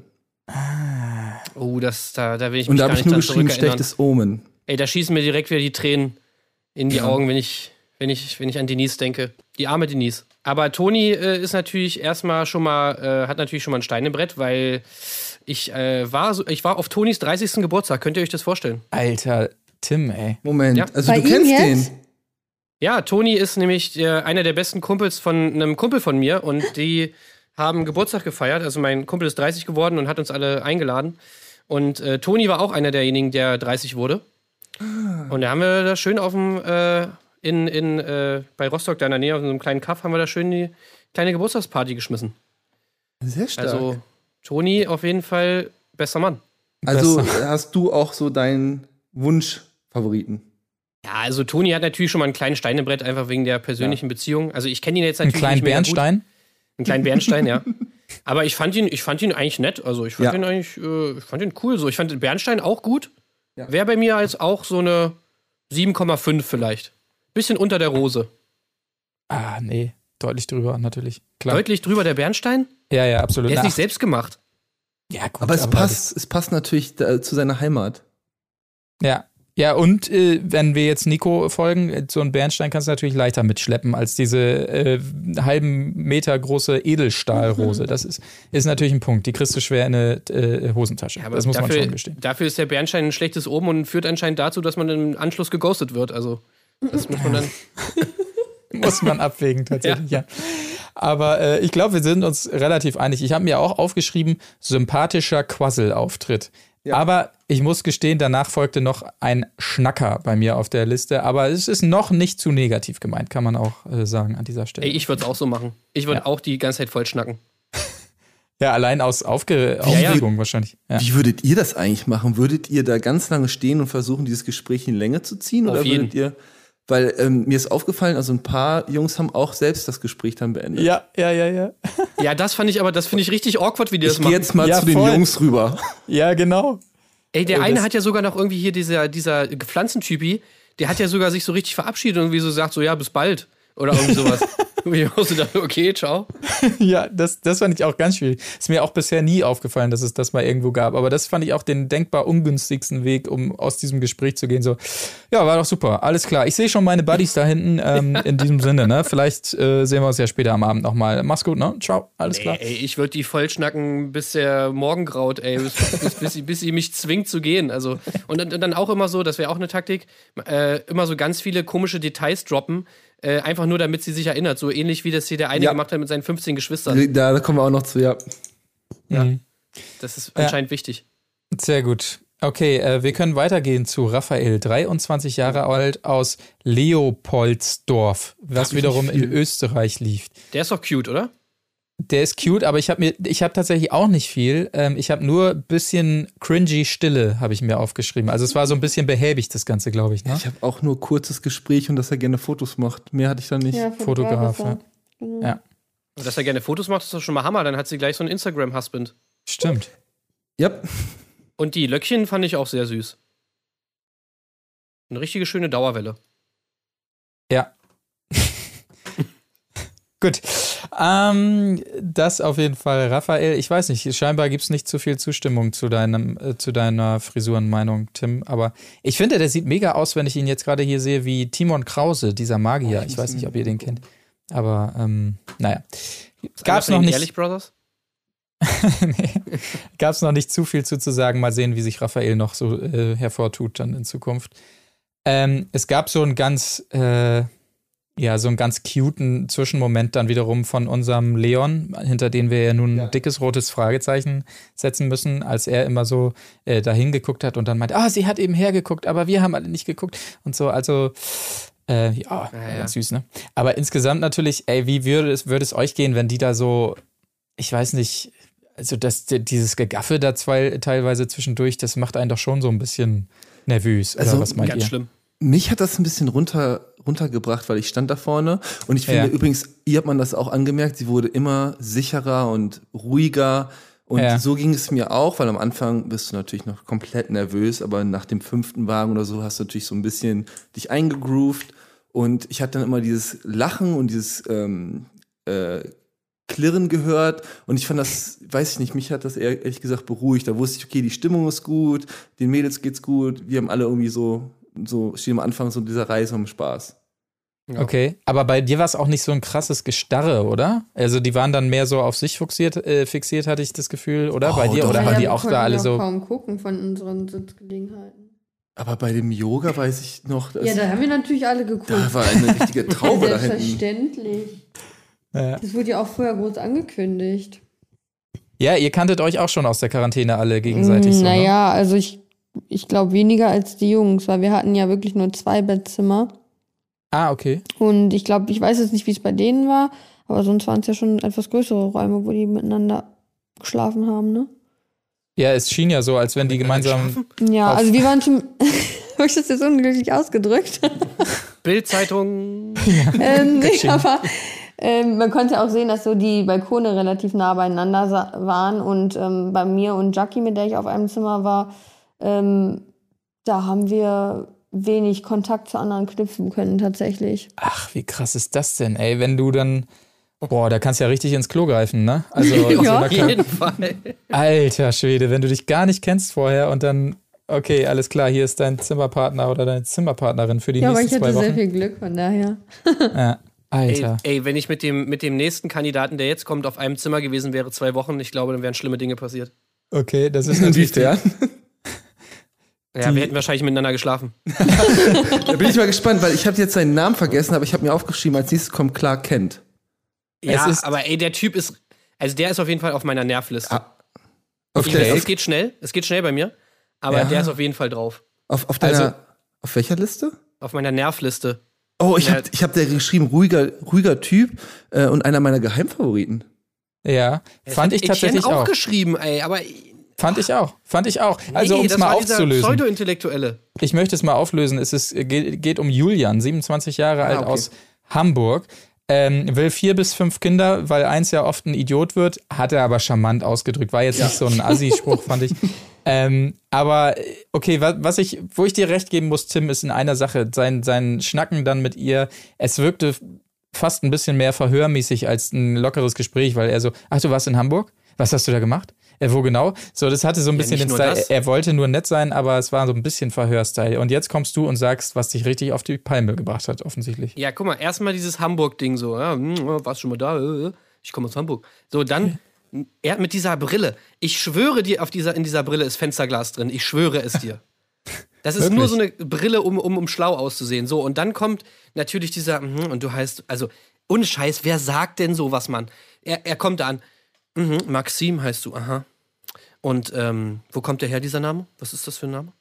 Oh, das, da, da will ich Und mich da gar habe ich nicht nur geschrieben, schlechtes Omen. Ey, da schießen mir direkt wieder die Tränen in die Augen, wenn ich, wenn, ich, wenn ich an Denise denke. Die arme Denise. Aber Toni äh, ist natürlich erstmal schon mal, äh, hat natürlich schon mal ein Stein im Brett, weil ich, äh, war, so, ich war auf Tonis 30. Geburtstag. Könnt ihr euch das vorstellen? Alter, Tim, ey. Moment, Ja. also Bei du kennst jetzt? den. Ja, Toni ist nämlich der, einer der besten Kumpels von einem Kumpel von mir und die haben Geburtstag gefeiert. Also mein Kumpel ist 30 geworden und hat uns alle eingeladen. Und äh, Toni war auch einer derjenigen, der 30 wurde. Und da haben wir da schön auf dem, äh, in, in, äh, bei Rostock, da in der Nähe, auf so einem kleinen Kaff, haben wir da schön die kleine Geburtstagsparty geschmissen. Sehr stark. Also Toni auf jeden Fall bester Mann. Also Besser. hast du auch so deinen Wunschfavoriten? Ja, also Toni hat natürlich schon mal einen kleinen Stein im Brett, einfach wegen der persönlichen Beziehung. Also ich kenne ihn jetzt Einen natürlich kleinen nicht mega gut. Bernstein. Einen kleinen Bernstein, ja. Aber ich fand ihn, ich fand ihn eigentlich nett. Also ich fand Ja. ihn eigentlich, äh, ich fand ihn cool. So, ich fand den Bernstein auch gut. Ja. Wäre bei mir als auch so eine 7,5 vielleicht. Bisschen unter der Rose. Ah, nee. Deutlich drüber, natürlich. Klar. Deutlich drüber der Bernstein. Ja, ja, absolut. Der ist nicht selbst gemacht. ja, gut, Aber es passt, es passt natürlich da, zu seiner Heimat. Ja. Ja, und äh, wenn wir jetzt Nico folgen, äh, so ein Bernstein kannst du natürlich leichter mitschleppen als diese äh, halben Meter große Edelstahlrose. Das ist, ist natürlich ein Punkt. Die kriegst du schwer in eine äh, Hosentasche. Ja, das muss dafür, man schon gestehen. Dafür ist der Bernstein ein schlechtes Oben und führt anscheinend dazu, dass man im Anschluss geghostet wird. Also das muss man dann. Muss man abwägen, tatsächlich, ja. Aber äh, ich glaube, wir sind uns relativ einig. Ich habe mir auch aufgeschrieben, sympathischer Quassel-Auftritt. Aber ich muss gestehen, danach folgte noch ein Schnacker bei mir auf der Liste. Aber es ist noch nicht zu negativ gemeint, kann man auch äh, sagen an dieser Stelle. Ey, ich würde es auch so machen. Ich würde Ja. auch die ganze Zeit voll schnacken. ja, allein aus Aufge ja. Aufregung wahrscheinlich. Ja. Wie würdet ihr das eigentlich machen? Würdet ihr da ganz lange stehen und versuchen, dieses Gespräch in Länge zu ziehen? Auf oder jeden. würdet ihr, weil ähm, mir ist aufgefallen, also ein paar Jungs haben auch selbst das Gespräch dann beendet. ja, ja, ja, ja. Ja, das fand ich aber, das finde ich richtig awkward, wie die das ich gehe machen. jetzt mal Ja, zu den voll. Jungs rüber. Ja, genau. Ey, der Oh, eine das- hat ja sogar noch irgendwie hier dieser, dieser Pflanzentypi, der hat ja sogar sich so richtig verabschiedet und irgendwie so sagt, so ja, bis bald. Oder irgendwie sowas. Ich auch so dachte, okay, ciao. Ja, das, das fand ich auch ganz schwierig. Ist mir auch bisher nie aufgefallen, dass es das mal irgendwo gab. Aber das fand ich auch den denkbar ungünstigsten Weg, um aus diesem Gespräch zu gehen. So, ja, war doch super, alles klar. Ich sehe schon meine Buddies da hinten. Ähm, in diesem Sinne, ne? Vielleicht äh, sehen wir uns ja später am Abend nochmal. Mach's gut, ne? Ciao, alles klar. Ey, ey, ich würde die voll schnacken, bis der Morgen graut, ey, bis, bis, bis, sie, bis sie mich zwingt zu gehen. Also, und dann, dann auch immer so, das wäre auch eine Taktik, äh, immer so ganz viele komische Details droppen, äh, einfach nur damit sie sich erinnert. So ähnlich wie das hier der eine Ja. gemacht hat mit seinen 15 Geschwistern. Da, da kommen wir auch noch zu, ja. Mhm. Das ist anscheinend wichtig. Sehr gut. Okay, äh, wir können weitergehen zu Raphael, 23 Jahre alt aus Leopoldsdorf, was wiederum in. Österreich liegt. Der ist doch cute, oder? Der ist cute, aber ich habe mir, ich habe tatsächlich auch nicht viel. Ähm, ich habe nur ein bisschen cringy Stille, habe ich mir aufgeschrieben. Also es war so ein bisschen behäbig, das Ganze, glaube ich. Ne? Ich habe auch nur kurzes Gespräch und dass er gerne Fotos macht. Mehr hatte ich da nicht. Fotograf, ist er. Genau. Ja. Und dass er gerne Fotos macht, ist doch schon mal Hammer. Dann hat sie gleich so einen Instagram-Husband. Stimmt. Ja. Und die Löckchen fand ich auch sehr süß. Eine richtige schöne Dauerwelle. Ja. Gut. Ähm, das auf jeden Fall, Raphael. Ich weiß nicht, scheinbar gibt es nicht zu viel Zustimmung zu, deinem, äh, zu deiner Frisurenmeinung, Tim. Aber ich finde, der sieht mega aus, wenn ich ihn jetzt gerade hier sehe, wie Timon Krause, dieser Magier. Ich weiß nicht, ob ihr den kennt. Aber ähm, naja. Gab es noch nicht. Ehrlich Brothers? nee. Gab es noch nicht zu viel zu, zu sagen. Mal sehen, wie sich Raphael noch so äh, hervortut dann in Zukunft. Ähm, es gab so ein ganz, äh, ja, so einen ganz cuten Zwischenmoment dann wiederum von unserem Leon, hinter den wir ja nun ein dickes rotes Fragezeichen setzen müssen, als er immer so äh, dahin geguckt hat und dann meint, ah, sie hat eben hergeguckt, aber wir haben alle nicht geguckt und so. Also äh, ja, Ja, ja. ganz süß, ne? Aber insgesamt natürlich, ey, wie würde es, würde es euch gehen, wenn die da so, ich weiß nicht, also das, dieses Gegaffe da zwei teilweise zwischendurch, das macht einen doch schon so ein bisschen nervös. Oder Also, was meint Ganz ihr? schlimm. Mich hat das ein bisschen runter, runtergebracht, weil ich stand da vorne und ich finde Ja. übrigens, ihr habt man das auch angemerkt, sie wurde immer sicherer und ruhiger und Ja. so ging es mir auch, weil am Anfang bist du natürlich noch komplett nervös, aber nach dem fünften Wagen oder so hast du natürlich so ein bisschen dich eingegroovt und ich hatte dann immer dieses Lachen und dieses ähm, äh, Klirren gehört und ich fand das, weiß ich nicht, mich hat das ehrlich gesagt beruhigt. Da wusste ich, okay, die Stimmung ist gut, den Mädels geht's gut, wir haben alle irgendwie so, so stehen am Anfang so dieser Reise um Spaß. Ja. Okay, aber bei dir war es auch nicht so ein krasses Gestarre, oder? Also die waren dann mehr so auf sich fixiert, äh, fixiert hatte ich das Gefühl, oder? bei Oh, dir? doch. Oder Ja, waren ja, die wir auch da alle auch so? kaum gucken von unseren Sitzgelegenheiten. Aber bei dem Yoga weiß ich noch, dass Ja, da haben wir natürlich alle geguckt. da war eine richtige Traube da hinten. Selbstverständlich. Ja. Das wurde ja auch vorher groß angekündigt. ja, ihr kanntet euch auch schon aus der Quarantäne alle gegenseitig. so, ne? naja, also ich, ich glaube weniger als die Jungs, weil wir hatten ja wirklich nur zwei Bettzimmer. Ah, okay. Und ich glaube, ich weiß jetzt nicht, wie es bei denen war, aber sonst waren es ja schon etwas größere Räume, wo die miteinander geschlafen haben, ne? Ja, es schien ja so, als wenn die gemeinsam. Ja, also wir waren schon. Habe ich das jetzt unglücklich ausgedrückt? Bildzeitung. ähm, nee, aber ähm, man konnte auch sehen, dass so die Balkone relativ nah beieinander waren. Und ähm, bei mir und Jackie, mit der ich auf einem Zimmer war, ähm, da haben wir wenig Kontakt zu anderen knüpfen können tatsächlich. Ach, wie krass ist das denn, ey? Wenn du dann. Boah, da kannst du ja richtig ins Klo greifen, ne? Also, Ja. einer Auf jeden Fall. Alter Schwede, wenn du dich gar nicht kennst vorher und dann, okay, alles klar, hier ist dein Zimmerpartner oder deine Zimmerpartnerin für die Ja, aber ich nächsten hatte zwei sehr Wochen. viel Glück, von daher. Ja, Ey, Alter. ey, wenn ich mit dem, mit dem nächsten Kandidaten, der jetzt kommt, auf einem Zimmer gewesen wäre, zwei Wochen, ich glaube, dann wären schlimme Dinge passiert. Okay, das ist natürlich. Inwiefern? Ja, wir hätten wahrscheinlich miteinander geschlafen. Da bin ich mal gespannt, weil ich habe jetzt seinen Namen vergessen, aber ich habe mir aufgeschrieben, als nächstes kommt Clark Kent. Ja, ist- aber ey, der Typ ist, also der ist auf jeden Fall auf meiner Nervliste. Ah, Auf, ich der, es geht schnell, es geht schnell bei mir, aber Ja. der ist auf jeden Fall drauf. auf, auf deiner, Also- auf welcher Liste? Auf meiner Nervliste. Oh, ich habe ich hab der geschrieben, ruhiger, ruhiger Typ äh, und einer meiner Geheimfavoriten. Ja, Das fand ich tatsächlich Etienne auch, auch. geschrieben, ey, aber Fand ich auch. Fand ich auch. Also, nee, um es mal aufzulösen. Pseudo-Intellektuelle. Ich möchte es mal auflösen. Es ist, geht, geht um Julian, 27 Jahre alt okay. aus Hamburg. Ähm, will vier bis fünf Kinder, weil eins ja oft ein Idiot wird, hat er aber charmant ausgedrückt. War jetzt nicht so ein Assi-Spruch, fand ich. Ähm, aber okay, was, was ich, wo ich dir recht geben muss, Tim, ist in einer Sache. Sein, sein Schnacken dann mit ihr, es wirkte fast ein bisschen mehr verhörmäßig als ein lockeres Gespräch, weil er so, ach, du warst in Hamburg? Was hast du da gemacht? Äh, wo genau? So, das hatte so ein bisschen den Style. das. Er wollte nur nett sein, aber es war so ein bisschen Verhörstyle. Und jetzt kommst du und sagst, was dich richtig auf die Palme gebracht hat, offensichtlich. Ja, guck mal, erstmal dieses Hamburg-Ding so, ja, hm, warst schon mal da? Äh, Ich komme aus Hamburg. So, dann, er hat mit dieser Brille. Ich schwöre dir, auf dieser, in dieser Brille ist Fensterglas drin. Ich schwöre es dir. Das ist Wirklich? nur so eine Brille, um, um, um schlau auszusehen. So, und dann kommt natürlich dieser, mhm, und du heißt, also, ohne Scheiß, wer sagt denn sowas, Mann? Er, er kommt an, mhm, Maxim heißt du, aha. Und ähm, wo kommt der her, dieser Name? Was ist das für ein Name?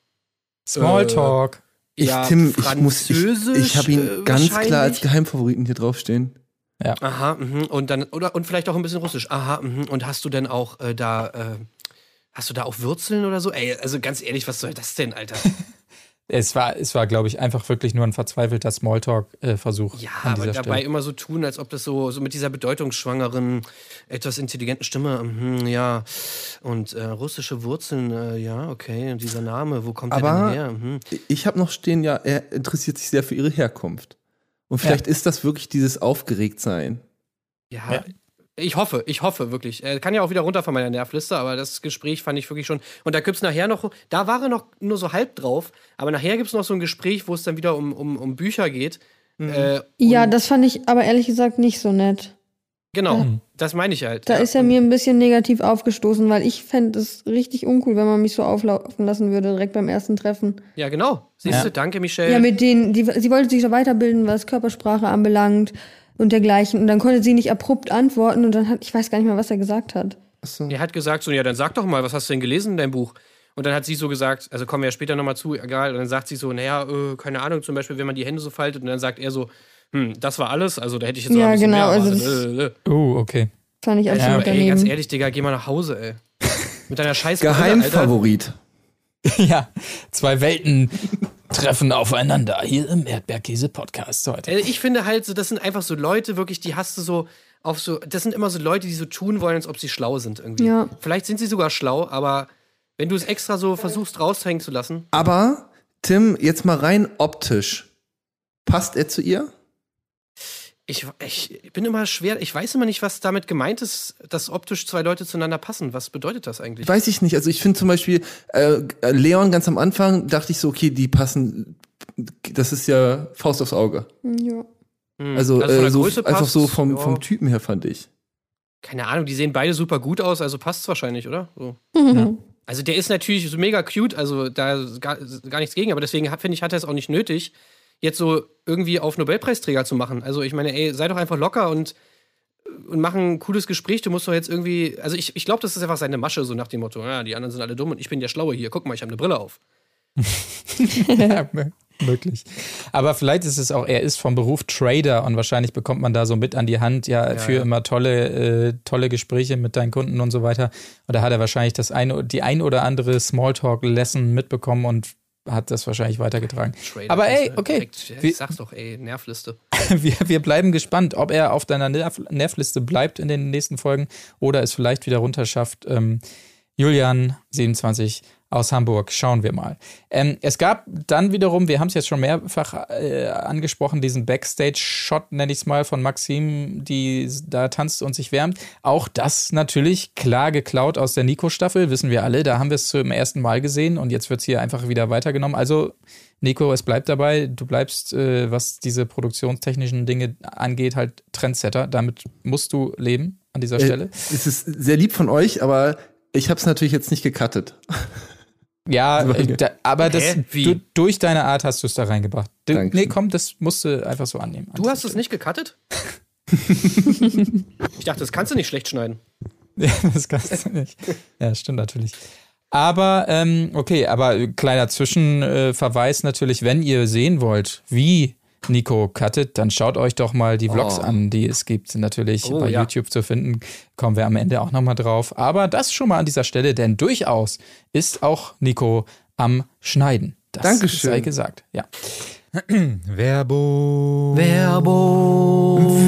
Smalltalk. Ich, Ja, Tim, ich muss, ich, Französisch, ich habe ihn äh, ganz klar als Geheimfavoriten hier draufstehen. Aha, mhm. und dann, oder und vielleicht auch ein bisschen Russisch. Aha, mhm. und hast du denn auch äh, da, äh, hast du da auch Wurzeln oder so? Ey, also ganz ehrlich, was soll das denn, Alter? Es war, es war, glaube ich, einfach wirklich nur ein verzweifelter Smalltalk-Versuch. Ja, an aber dabei Stelle. immer so tun, als ob das so, so mit dieser bedeutungsschwangeren, etwas intelligenten Stimme, mhm, ja, und äh, russische Wurzeln, äh, ja, okay, und dieser Name, wo kommt der Aber- denn her? Mhm. Ich habe noch stehen, ja, er interessiert sich sehr für ihre Herkunft. Und vielleicht ist das wirklich dieses Aufgeregtsein. Ja, Ja. Ich hoffe, ich hoffe wirklich. Er kann ja auch wieder runter von meiner Nervliste, aber das Gespräch fand ich wirklich schon. Und da gibt's nachher noch, da war er noch nur so halb drauf, aber nachher gibt's noch so ein Gespräch, wo es dann wieder um, um, um Bücher geht. Äh, Ja, das fand ich aber ehrlich gesagt nicht so nett. Genau, das meine ich halt. Da ja. ist er mir ein bisschen negativ aufgestoßen, weil ich fände es richtig uncool, wenn man mich so auflaufen lassen würde, direkt beim ersten Treffen. Ja, genau. Siehst Ja. du, danke, Michelle. Ja, mit denen, die, sie wollte sich so weiterbilden, was Körpersprache anbelangt und dergleichen. Und dann konnte sie nicht abrupt antworten und dann hat, ich weiß gar nicht mehr, was er gesagt hat. Achso. Er hat gesagt so, ja, dann sag doch mal, was hast du denn gelesen in deinem Buch? Und dann hat sie so gesagt, also kommen wir ja später nochmal zu, egal, und dann sagt sie so, naja, äh, keine Ahnung, zum Beispiel, wenn man die Hände so faltet, und dann sagt er so, hm, das war alles, also da hätte ich jetzt noch Ja, ein bisschen genau, mehr also Äh, äh. Oh, okay. Fand ich Also, absolut ey, ganz daneben. ehrlich, Digga, geh mal nach Hause, ey. Mit deiner scheiß Brille, Alter. Ja, zwei Welten treffen aufeinander hier im Erdbeerkäse-Podcast heute. Also ich finde halt, so, das sind einfach so Leute, wirklich, die hast du so auf so, das sind immer so Leute, die so tun wollen, als ob sie schlau sind irgendwie. Ja. Vielleicht sind sie sogar schlau, aber wenn du es extra so versuchst raushängen zu lassen, Aber, Tim, jetzt mal rein optisch. Passt er zu ihr? Ich, ich bin immer schwer, ich weiß immer nicht, was damit gemeint ist, dass optisch zwei Leute zueinander passen. Was bedeutet das eigentlich? Weiß ich nicht. Also ich finde zum Beispiel äh, Leon ganz am Anfang dachte ich so, okay, die passen. Das ist ja Faust aufs Auge. Ja. Hm, Also, von äh, so einfach so vom, ja. vom Typen her fand ich. Keine Ahnung, die sehen beide super gut aus, also passt's wahrscheinlich, oder? So. Also der ist natürlich so mega cute, also da ist gar, gar nichts gegen, aber deswegen hat- finde ich, hat er es auch nicht nötig, jetzt so irgendwie auf Nobelpreisträger zu machen. Also ich meine, ey, sei doch einfach locker und, und mach ein cooles Gespräch. Du musst doch jetzt irgendwie, also ich, ich glaube, das ist einfach seine Masche, so nach dem Motto, ja, die anderen sind alle dumm und ich bin der Schlaue hier. Guck mal, ich habe eine Brille auf. ja, mö- möglich. Aber vielleicht ist es auch, er ist vom Beruf Trader und wahrscheinlich bekommt man da so mit an die Hand, ja, für ja. immer tolle, äh, tolle Gespräche mit deinen Kunden und so weiter. Und da hat er wahrscheinlich das ein, die ein oder andere Smalltalk-Lesson mitbekommen und hat das wahrscheinlich weitergetragen. Trader, Aber ey, du okay. direkt- Wir- Ich sag's doch, ey, Nervliste. wir, wir bleiben gespannt, ob er auf deiner Nerv Nervliste bleibt in den nächsten Folgen oder es vielleicht wieder runterschafft. Ähm, Julian, 27 aus Hamburg, schauen wir mal. Ähm, es gab dann wiederum, wir haben es jetzt schon mehrfach äh, angesprochen, diesen Backstage-Shot, nenne ich es mal, von Maxim, die da tanzt und sich wärmt. Auch das natürlich klar geklaut aus der Nico-Staffel, wissen wir alle. Da haben wir es zum ersten Mal gesehen und jetzt wird es hier einfach wieder weitergenommen. Also Nico, es bleibt dabei. Du bleibst, äh, was diese produktionstechnischen Dinge angeht, halt Trendsetter. Damit musst du leben an dieser Stelle. Äh, es ist sehr lieb von euch, aber ich habe es natürlich jetzt nicht gecuttet. Ja, da, aber das, du, durch deine Art hast du es da reingebracht. Du, nee, komm, das musst du einfach so annehmen. Du hast es nicht gecuttet? ich dachte, das kannst du nicht schlecht schneiden. Ja, das kannst du nicht. Ja, stimmt natürlich. Aber, ähm, okay, aber kleiner Zwischenverweis natürlich, wenn ihr sehen wollt, wie Nico cuttet, dann schaut euch doch mal die Vlogs Oh. an, die es gibt. Sind natürlich Oh, bei ja. YouTube zu finden. Kommen wir am Ende auch nochmal drauf. Aber das schon mal an dieser Stelle, denn durchaus ist auch Nico am Schneiden. Das Dankeschön. sei gesagt. Ja. Werbung. Werbung.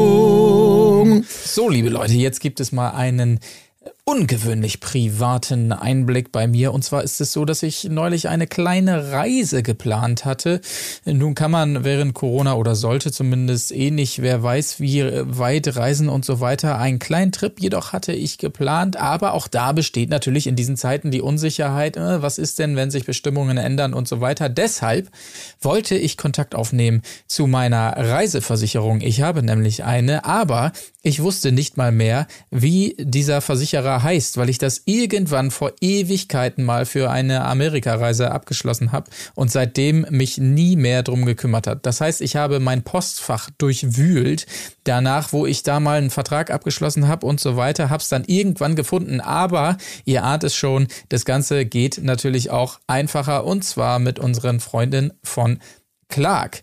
Werbung! So, liebe Leute, jetzt gibt es mal einen ungewöhnlich privaten Einblick bei mir. Und zwar ist es so, dass ich neulich eine kleine Reise geplant hatte. Nun kann man während Corona oder sollte zumindest eh nicht, wer weiß, wie weit reisen und so weiter. Einen kleinen Trip jedoch hatte ich geplant, aber auch da besteht natürlich in diesen Zeiten die Unsicherheit, äh, was ist denn, wenn sich Bestimmungen ändern und so weiter. Deshalb wollte ich Kontakt aufnehmen zu meiner Reiseversicherung. Ich habe nämlich eine, aber ich wusste nicht mal mehr, wie dieser Versicherer heißt, weil ich das irgendwann vor Ewigkeiten mal für eine Amerikareise abgeschlossen habe und seitdem mich nie mehr drum gekümmert hat. Das heißt, ich habe mein Postfach durchwühlt, danach, wo ich da mal einen Vertrag abgeschlossen habe und so weiter, habe es dann irgendwann gefunden. Aber ihr ahnt es schon, das Ganze geht natürlich auch einfacher und zwar mit unseren Freunden von Clark.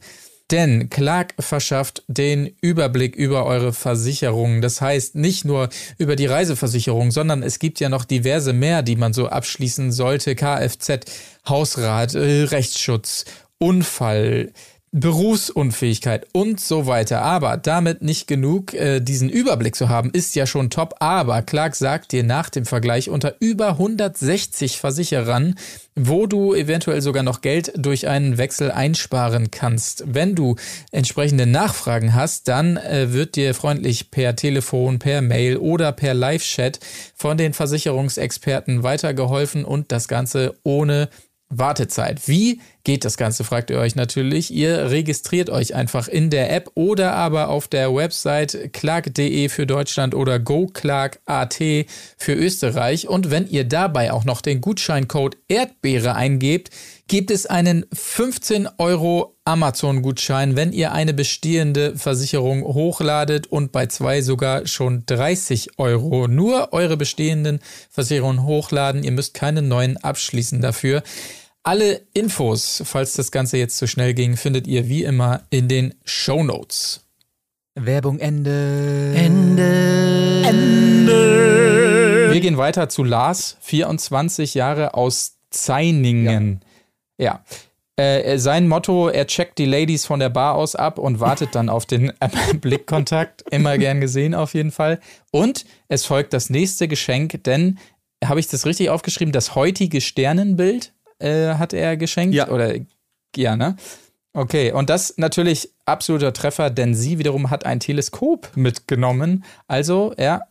Denn Clark verschafft den Überblick über eure Versicherungen. Das heißt nicht nur über die Reiseversicherung, sondern es gibt ja noch diverse mehr, die man so abschließen sollte. Kfz, Hausrat, äh, Rechtsschutz, Unfall, Berufsunfähigkeit und so weiter. Aber damit nicht genug, äh, diesen Überblick zu haben, ist ja schon top. Aber Clark sagt dir nach dem Vergleich unter über 160 Versicherern, wo du eventuell sogar noch Geld durch einen Wechsel einsparen kannst. Wenn du entsprechende Nachfragen hast, dann äh, wird dir freundlich per Telefon, per Mail oder per Live-Chat von den Versicherungsexperten weitergeholfen und das Ganze ohne Wartezeit. Wie geht das Ganze, fragt ihr euch natürlich. Ihr registriert euch einfach in der App oder aber auf der Website clark.de für Deutschland oder goclark.at für Österreich. Und wenn ihr dabei auch noch den Gutscheincode Erdbeere eingebt, gibt es einen 15 Euro Amazon-Gutschein, wenn ihr eine bestehende Versicherung hochladet und bei zwei sogar schon 30 Euro. Nur eure bestehenden Versicherungen hochladen. Ihr müsst keine neuen abschließen dafür. Alle Infos, falls das Ganze jetzt zu schnell ging, findet ihr wie immer in den Show Notes. Werbung Ende. Ende. Ende. Wir gehen weiter zu Lars, 24 Jahre aus Zeiningen. Ja. Äh, sein Motto, er checkt die Ladies von der Bar aus ab und wartet dann auf den Blickkontakt. Immer gern gesehen auf jeden Fall. Und es folgt das nächste Geschenk, denn, habe ich das richtig aufgeschrieben, das heutige Sternenbild äh, hat er geschenkt? Ja. Oder, ja, ne? Okay, und das natürlich absoluter Treffer, denn sie wiederum hat ein Teleskop mitgenommen. Also, ja,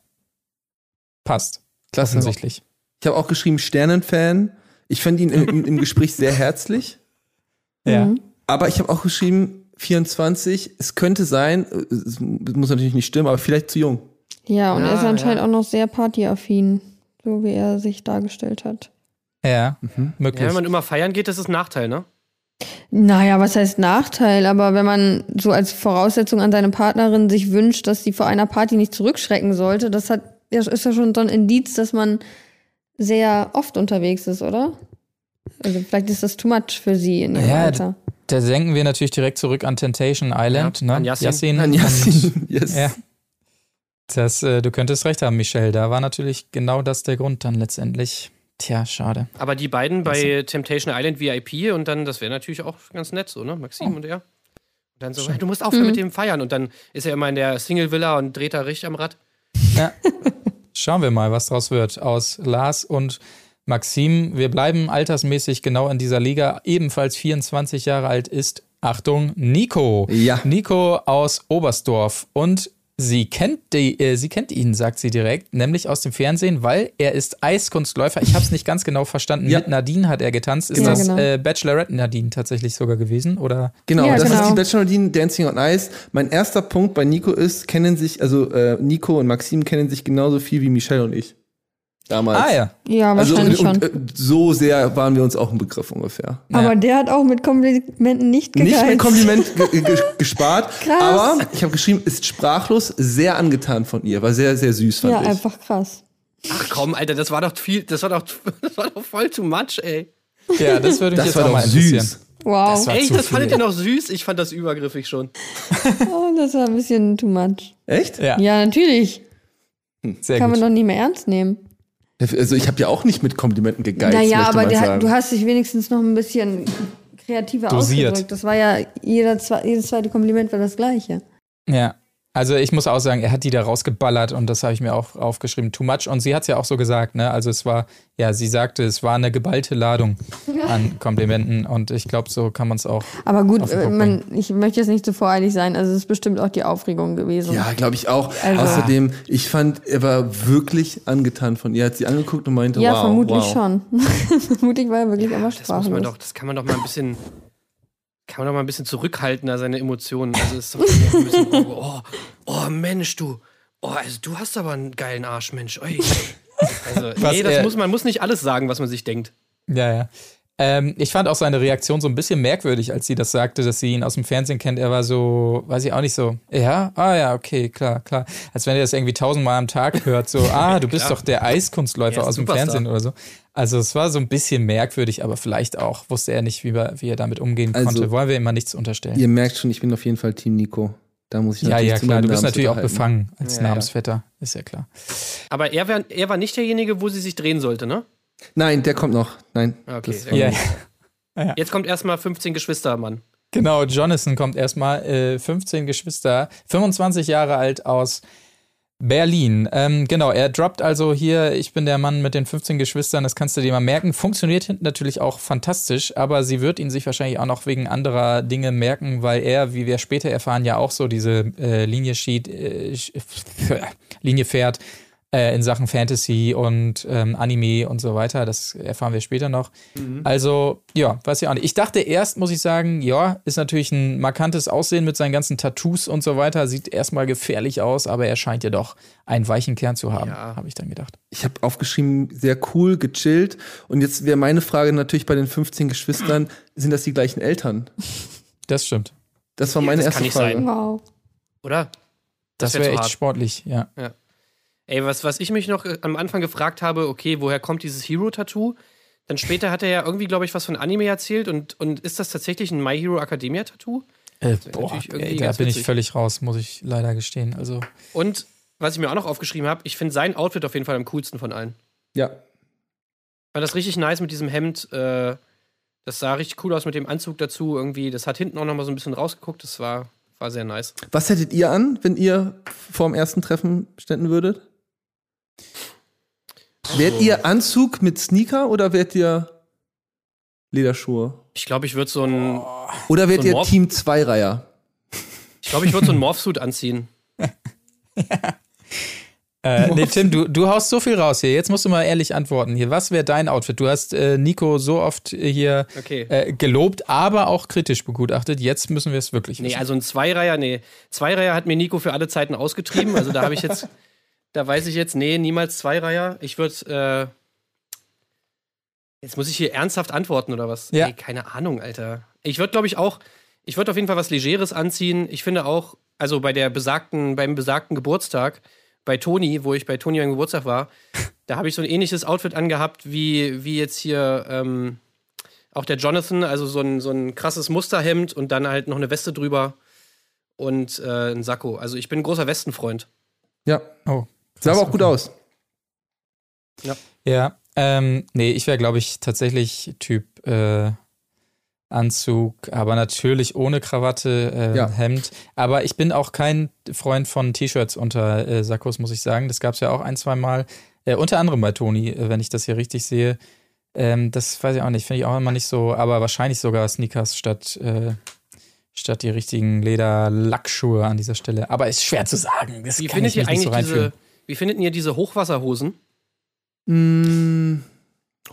passt. Klasse. Offensichtlich. Ich habe auch geschrieben Sternenfan. Ich fand ihn im, im Gespräch sehr herzlich. Ja. Mhm. Aber ich habe auch geschrieben 24. Es könnte sein, es muss natürlich nicht stimmen, aber vielleicht zu jung. Ja, und er ist Ah, anscheinend ja. auch noch sehr partyaffin, so wie er sich dargestellt hat. Ja, Mhm. möglich. Ja, wenn man immer feiern geht, das ist ein Nachteil, ne? Naja, was heißt Nachteil? Aber wenn man so als Voraussetzung an seine Partnerin sich wünscht, dass sie vor einer Party nicht zurückschrecken sollte, das hat, ist ja schon so ein Indiz, dass man sehr oft unterwegs ist, oder? Also vielleicht ist das too much für sie in ihrem Ja, Alter. da denken wir natürlich direkt zurück an Temptation Island. Ja, ne? an Yassin. Yassin. An Yassin. Yes. Ja. Das, äh, du könntest recht haben, Michelle. Da war natürlich genau das der Grund dann letztendlich. Tja, schade. Aber die beiden bei Temptation Island VIP und dann, das wäre natürlich auch ganz nett so, ne? Maxim Oh. und er. Und dann so, hey, du musst aufhören mit dem Feiern. Und dann ist er immer in der Single-Villa und dreht da richtig am Rad. Ja. Schauen wir mal, was draus wird aus Lars und Maxim. Wir bleiben altersmäßig genau in dieser Liga. Ebenfalls 24 Jahre alt ist, Achtung, Nico. Ja. Nico aus Oberstdorf. Und sie kennt, die, äh, sie kennt ihn, sagt sie direkt, nämlich aus dem Fernsehen, weil er ist Eiskunstläufer. Ich habe es nicht ganz genau verstanden. Ja. Mit Nadine hat er getanzt. Ist Ja, das genau. äh, Bachelorette Nadine tatsächlich sogar gewesen? Oder? Genau, Ja, das genau. ist die Bachelor Nadine Dancing on Ice. Mein erster Punkt bei Nico ist, kennen sich, also äh, Nico und Maxim kennen sich genauso viel wie Michelle und ich. Damals. Ah ja. Ja, Also wahrscheinlich und, schon. und, äh, so sehr waren wir uns auch im Begriff ungefähr. Aber der hat auch mit Komplimenten nicht gegeizt. Nicht mit Kompliment ge ge gespart, Krass. aber ich habe geschrieben, ist sprachlos, sehr angetan von ihr, war sehr, sehr süß, fand Ja, ich. einfach krass. Ach komm, Alter, das war doch viel, das war doch, das war doch voll too much, ey. Ja, das würde mich Das jetzt war auch doch mal interessieren. süß. Wow. Das zu das fandet ihr noch süß? Ich fand das übergriffig schon. Oh, das war ein bisschen too much. Echt? Ja, Ja, natürlich. sehr Kann gut. man doch nicht mehr ernst nehmen. Also ich habe ja auch nicht mit Komplimenten gegeizt, naja, aber der, du hast dich wenigstens noch ein bisschen kreativer Dosiert. ausgedrückt. Das war ja jeder, jedes zweite Kompliment war das gleiche. Ja. Also ich muss auch sagen, er hat die da rausgeballert und das habe ich mir auch aufgeschrieben. Too much. Und sie hat es ja auch so gesagt, ne? Also es war, ja, sie sagte, es war eine geballte Ladung an Komplimenten und ich glaube, so kann man es auch. Aber gut, man, ich möchte jetzt nicht zu voreilig sein. Also es ist bestimmt auch die Aufregung gewesen. Ja, glaube ich auch. Also- Außerdem, ich fand, er war wirklich angetan von ihr. Er hat sie angeguckt und meinte, Ja, wow, vermutlich wow. schon. vermutlich war er wirklich immer Das muss man sprachlos. doch, das kann man doch mal ein bisschen, kann man doch mal ein bisschen zurückhalten, da seine Emotionen. Also es ist doch ein bisschen, oh, oh Mensch, du, oh, also du hast aber einen geilen Arsch, Mensch. Oi. Also, nee, das muss, man muss nicht alles sagen, was man sich denkt. Ja, ja. Ähm, ich fand auch seine Reaktion so ein bisschen merkwürdig, als sie das sagte, dass sie ihn aus dem Fernsehen kennt. Er war so, weiß ich auch nicht so, ja, ah ja, okay, klar, klar. Als wenn er das irgendwie tausendmal am Tag hört, so, ah, du bist doch der Eiskunstläufer Er aus dem Superstar. Fernsehen oder so. Also es war so ein bisschen merkwürdig, aber vielleicht auch wusste er nicht, wie, wir, wie er damit umgehen Also- konnte. Wollen wir ihm mal nichts unterstellen. Ihr merkt schon, ich bin auf jeden Fall Team Nico. Da muss ich Ja, natürlich ja, zu klar. Du bist natürlich auch befangen als Ja, ja. Namensvetter. Ist ja klar. Aber er, wär, er war nicht derjenige, wo sie sich drehen sollte, ne? Nein, der kommt noch. Nein. Okay, kommt Ja, noch. Jetzt kommt erstmal 15 Geschwister, Mann. Genau, Jonathan kommt erstmal, äh, 15 Geschwister, 25 Jahre alt aus Berlin. Ähm, genau, er droppt also hier, ich bin der Mann mit den 15 Geschwistern, das kannst du dir mal merken. Funktioniert hinten natürlich auch fantastisch, aber sie wird ihn sich wahrscheinlich auch noch wegen anderer Dinge merken, weil er, wie wir später erfahren, ja auch so diese äh, Linie, schied, äh, Linie fährt. Äh, in Sachen Fantasy und ähm, Anime und so weiter. Das erfahren wir später noch. Mhm. Also, ja, weiß ich auch nicht. Ich dachte erst, muss ich sagen, ja, ist natürlich ein markantes Aussehen mit seinen ganzen Tattoos und so weiter. Sieht erstmal gefährlich aus, aber er scheint ja doch einen weichen Kern zu haben, ja. habe ich dann gedacht. Ich habe aufgeschrieben, sehr cool, gechillt. Und jetzt wäre meine Frage natürlich bei den 15 Geschwistern, sind das die gleichen Eltern? Das stimmt. Das war meine ja, das erste Frage. Wow. Oder? Das, das wäre wär echt sportlich, ja. ja. Ey, was, was ich mich noch äh, am Anfang gefragt habe, okay, woher kommt dieses Hero-Tattoo? Dann später hat er ja irgendwie, glaube ich, was von Anime erzählt und, und ist das tatsächlich ein My Hero Academia-Tattoo? Äh, boah, ey, da bin ich völlig raus, muss ich leider gestehen. Also. Und was ich mir auch noch aufgeschrieben habe, ich finde sein Outfit auf jeden Fall am coolsten von allen. Ja. Ich fand das richtig nice mit diesem Hemd. Äh, das sah richtig cool aus mit dem Anzug dazu. Irgendwie, das hat hinten auch noch mal so ein bisschen rausgeguckt. Das war, war sehr nice. Was hättet ihr an, wenn ihr vor dem ersten Treffen ständen würdet? Also. Wärt ihr Anzug mit Sneaker oder wärt ihr Lederschuhe? Ich glaube, ich würde so ein. Oder wärt so ihr Team Zweireiher? Ich glaube, ich würde so ein Morphsuit anziehen. ja. Äh, nee, Tim, du, du haust so viel raus hier. Jetzt musst du mal ehrlich antworten hier. Was wäre dein Outfit? Du hast äh, Nico so oft hier okay. äh, gelobt, aber auch kritisch begutachtet. Jetzt müssen wir es wirklich wissen. Nee, also ein Zweireiher, nee. Zweireiher hat mir Nico für alle Zeiten ausgetrieben. Also da habe ich jetzt Da weiß ich jetzt, nee, niemals Zweireiher. Ich würde, äh, jetzt muss ich hier ernsthaft antworten oder was? Ja. Ey, keine Ahnung, Alter. Ich würde, glaube ich, auch, ich würde auf jeden Fall was Legeres anziehen. Ich finde auch, also bei der besagten, beim besagten Geburtstag, bei Toni, wo ich bei Toni beim Geburtstag war, da habe ich so ein ähnliches Outfit angehabt, wie, wie jetzt hier ähm, auch der Jonathan, also so ein, so ein krasses Musterhemd und dann halt noch eine Weste drüber und äh, ein Sakko. Also ich bin ein großer Westenfreund. Ja. Oh, Sah aber auch gut aus. Ja. Ja. Ähm, nee, ich wäre, glaube ich, tatsächlich Typ äh, Anzug, aber natürlich ohne Krawatte, äh, ja. Hemd. Aber ich bin auch kein Freund von T-Shirts unter äh, Sakkos, muss ich sagen. Das gab es ja auch ein, zwei Mal. Äh, unter anderem bei Toni, äh, wenn ich das hier richtig sehe. Ähm, das weiß ich auch nicht, finde ich auch immer nicht so, aber wahrscheinlich sogar Sneakers statt, äh, statt die richtigen Leder-Lackschuhe an dieser Stelle. Aber ist schwer zu sagen. Das Wie findet ihr eigentlich so diese, wie findet ihr diese Hochwasserhosen? Mm,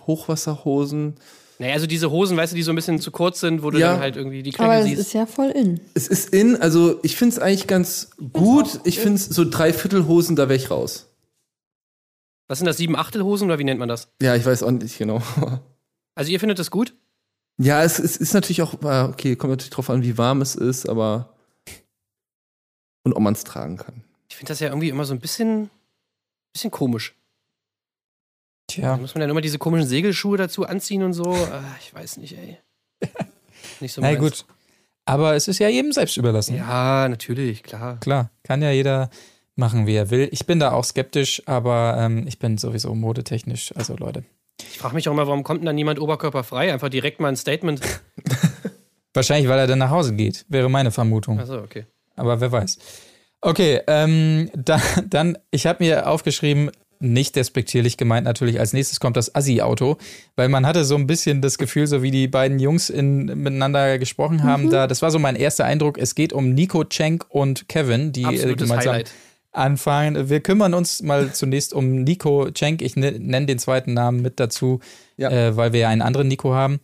Hochwasserhosen. Naja, also diese Hosen, weißt du, die so ein bisschen zu kurz sind, wo du ja. dann halt irgendwie die Knöchel Aber siehst. es ist ja voll in. Es ist in, also ich finde es eigentlich ganz gut. Ich finde es so Dreiviertelhosen, da wäre ich raus. Was sind das, sieben Achtelhosen oder wie nennt man das? Ja, ich weiß auch nicht genau. also ihr findet das gut? Ja, es, es ist natürlich auch, okay, kommt natürlich drauf an, wie warm es ist, aber und ob man es tragen kann. Ich finde das ja irgendwie immer so ein bisschen bisschen komisch. Tja. Da muss man dann immer diese komischen Segelschuhe dazu anziehen und so. Ah, ich weiß nicht, ey. Nicht so Na gut. Aber es ist ja jedem selbst überlassen. Ja, natürlich, klar. Klar, kann ja jeder machen, wie er will. Ich bin da auch skeptisch, aber ähm, ich bin sowieso modetechnisch. Also Leute. Ich frage mich auch mal, warum kommt denn da niemand oberkörperfrei? Einfach direkt mal ein Statement. Wahrscheinlich, weil er dann nach Hause geht, wäre meine Vermutung. Achso, okay. Aber wer weiß. Okay, ähm, da, dann, ich habe mir aufgeschrieben, nicht despektierlich gemeint natürlich, als nächstes kommt das Assi-Auto, weil man hatte so ein bisschen das Gefühl, so wie die beiden Jungs in, miteinander gesprochen haben, mhm. da, das war so mein erster Eindruck, es geht um Nico Cenk und Kevin, die äh, gemeinsam Highlight. anfangen. Wir kümmern uns mal zunächst um Nico Cenk, ich nenne den zweiten Namen mit dazu, ja. äh, weil wir ja einen anderen Nico haben.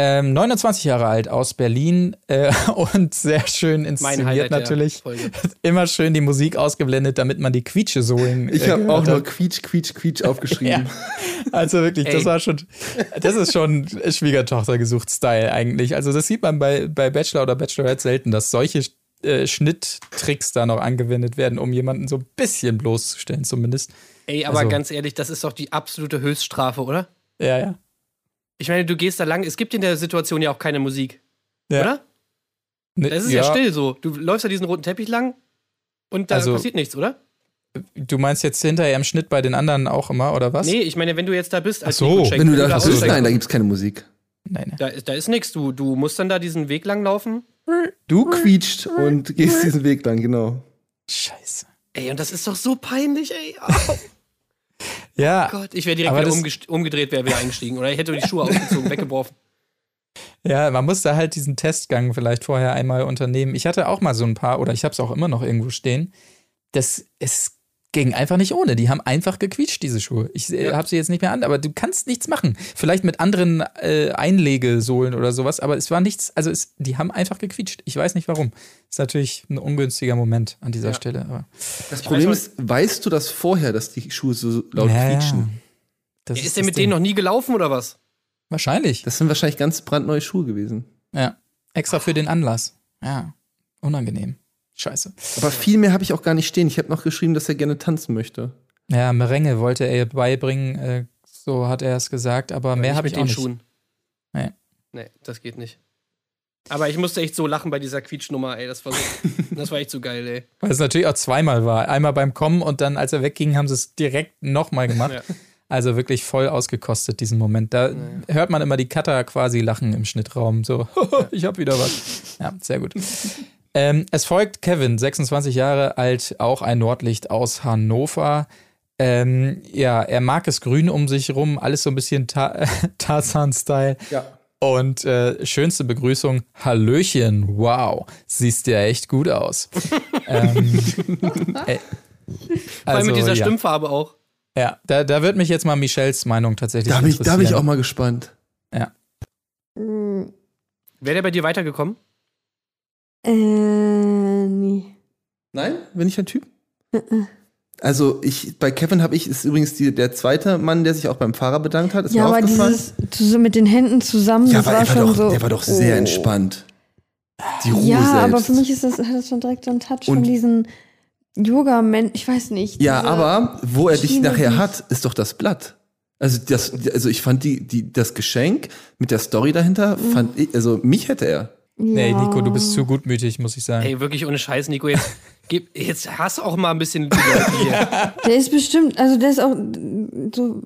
Ähm, 29 Jahre alt aus Berlin äh, und sehr schön inszeniert natürlich. Immer schön die Musik ausgeblendet, damit man die Quietsche so in. Ich habe auch nur Quietsch, Quietsch, Quietsch aufgeschrieben. ja. Also wirklich, Ey. das war schon, das ist schon Schwiegertochter gesucht Style eigentlich. Also das sieht man bei, bei Bachelor oder Bachelorette selten, dass solche äh, Schnitttricks da noch angewendet werden, um jemanden so ein bisschen bloßzustellen zumindest. Ey, aber also, ganz ehrlich, das ist doch die absolute Höchststrafe, oder? Ja, ja. Ich meine, du gehst da lang, es gibt in der Situation ja auch keine Musik. Ja. Oder? Ne, das ist ja. ja. still so. Du läufst ja diesen roten Teppich lang und da also, passiert nichts, oder? Du meinst jetzt hinterher im Schnitt bei den anderen auch immer, oder was? Nee, ich meine, wenn du jetzt da bist als Ach so. wenn du da, da bist, nein, da gibt's keine Musik. Nein, nein. Da, da ist nichts. Du, du musst dann da diesen Weg lang laufen. Du quietscht und gehst diesen Weg lang, genau. Scheiße. Ey, und das ist doch so peinlich, ey. Oh. Ja. Oh Gott, ich wäre direkt wieder umgedreht, wäre wieder eingestiegen. Oder ich hätte die Schuhe ausgezogen, weggeworfen. Ja, man muss da halt diesen Testgang vielleicht vorher einmal unternehmen. Ich hatte auch mal so ein paar, oder ich habe es auch immer noch irgendwo stehen. Das ist ging einfach nicht ohne. Die haben einfach gequietscht, diese Schuhe. Ich äh, habe sie jetzt nicht mehr an, aber du kannst nichts machen. Vielleicht mit anderen äh, Einlegesohlen oder sowas, aber es war nichts, also es, die haben einfach gequietscht. Ich weiß nicht warum. Ist natürlich ein ungünstiger Moment an dieser Stelle. Aber Das Problem ist, weißt du das vorher, dass die Schuhe so laut Ja, ja. quietschen? das Ja, ist das der mit Ding. denen noch nie gelaufen oder was? Wahrscheinlich. Das sind wahrscheinlich ganz brandneue Schuhe gewesen. Ja. Extra für den Anlass. Ja. Unangenehm. Scheiße. Aber viel mehr habe ich auch gar nicht stehen. Ich habe noch geschrieben, dass er gerne tanzen möchte. Ja, Merengue wollte er ihr beibringen, äh, so hat er es gesagt, aber mehr habe ich auch nicht. Schuhen. Nee. Nee, das geht nicht. Aber ich musste echt so lachen bei dieser Quietschnummer, ey. Das war, so, das war echt so geil, ey. Weil es natürlich auch zweimal war. Einmal beim Kommen und dann, als er wegging, haben sie es direkt nochmal gemacht. Ja. Also wirklich voll ausgekostet, diesen Moment. Da hört man immer die Cutter quasi lachen im Schnittraum. So, ich hab wieder was. Ja, sehr gut. Ähm, es folgt Kevin, 26 Jahre alt, auch ein Nordlicht aus Hannover. Ähm, ja, er mag es grün um sich rum, alles so ein bisschen Ta Tarzan-Style. Ja. Und äh, schönste Begrüßung, Hallöchen, wow, siehst ja echt gut aus. ähm, äh, Vor allem mit dieser ja. Stimmfarbe auch. Ja, da, da wird mich jetzt mal Michelles Meinung tatsächlich Da bin ich, da bin ich interessieren. auch mal gespannt. Ja. Mm, Wäre der bei dir weitergekommen? Äh, nee. Nein? Bin ich ein Typ? Also ich, bei Kevin habe ich, ist übrigens die, der zweite Mann, der sich auch beim Fahrer bedankt hat. Ist Ja, mir aber aufgefallen. dieses so mit den Händen zusammen, ja, das war der, war schon doch, so. der war doch sehr oh. entspannt. Die Ruhe Ja, selbst. aber für mich ist das, hat das schon direkt so einen Touch Und- von diesen Yoga-Men, ich weiß nicht. Ja, aber wo er dich Schiene, nachher hat, ist doch das Blatt. Also das, also ich fand die, die, das Geschenk mit der Story dahinter, Mhm. fand ich, also mich hätte er. Nee, Ja. Nico, du bist zu gutmütig, muss ich sagen. Ey, wirklich ohne Scheiß, Nico. Jetzt, gib, jetzt hast auch mal ein bisschen hier. Der ist bestimmt, also der ist auch so.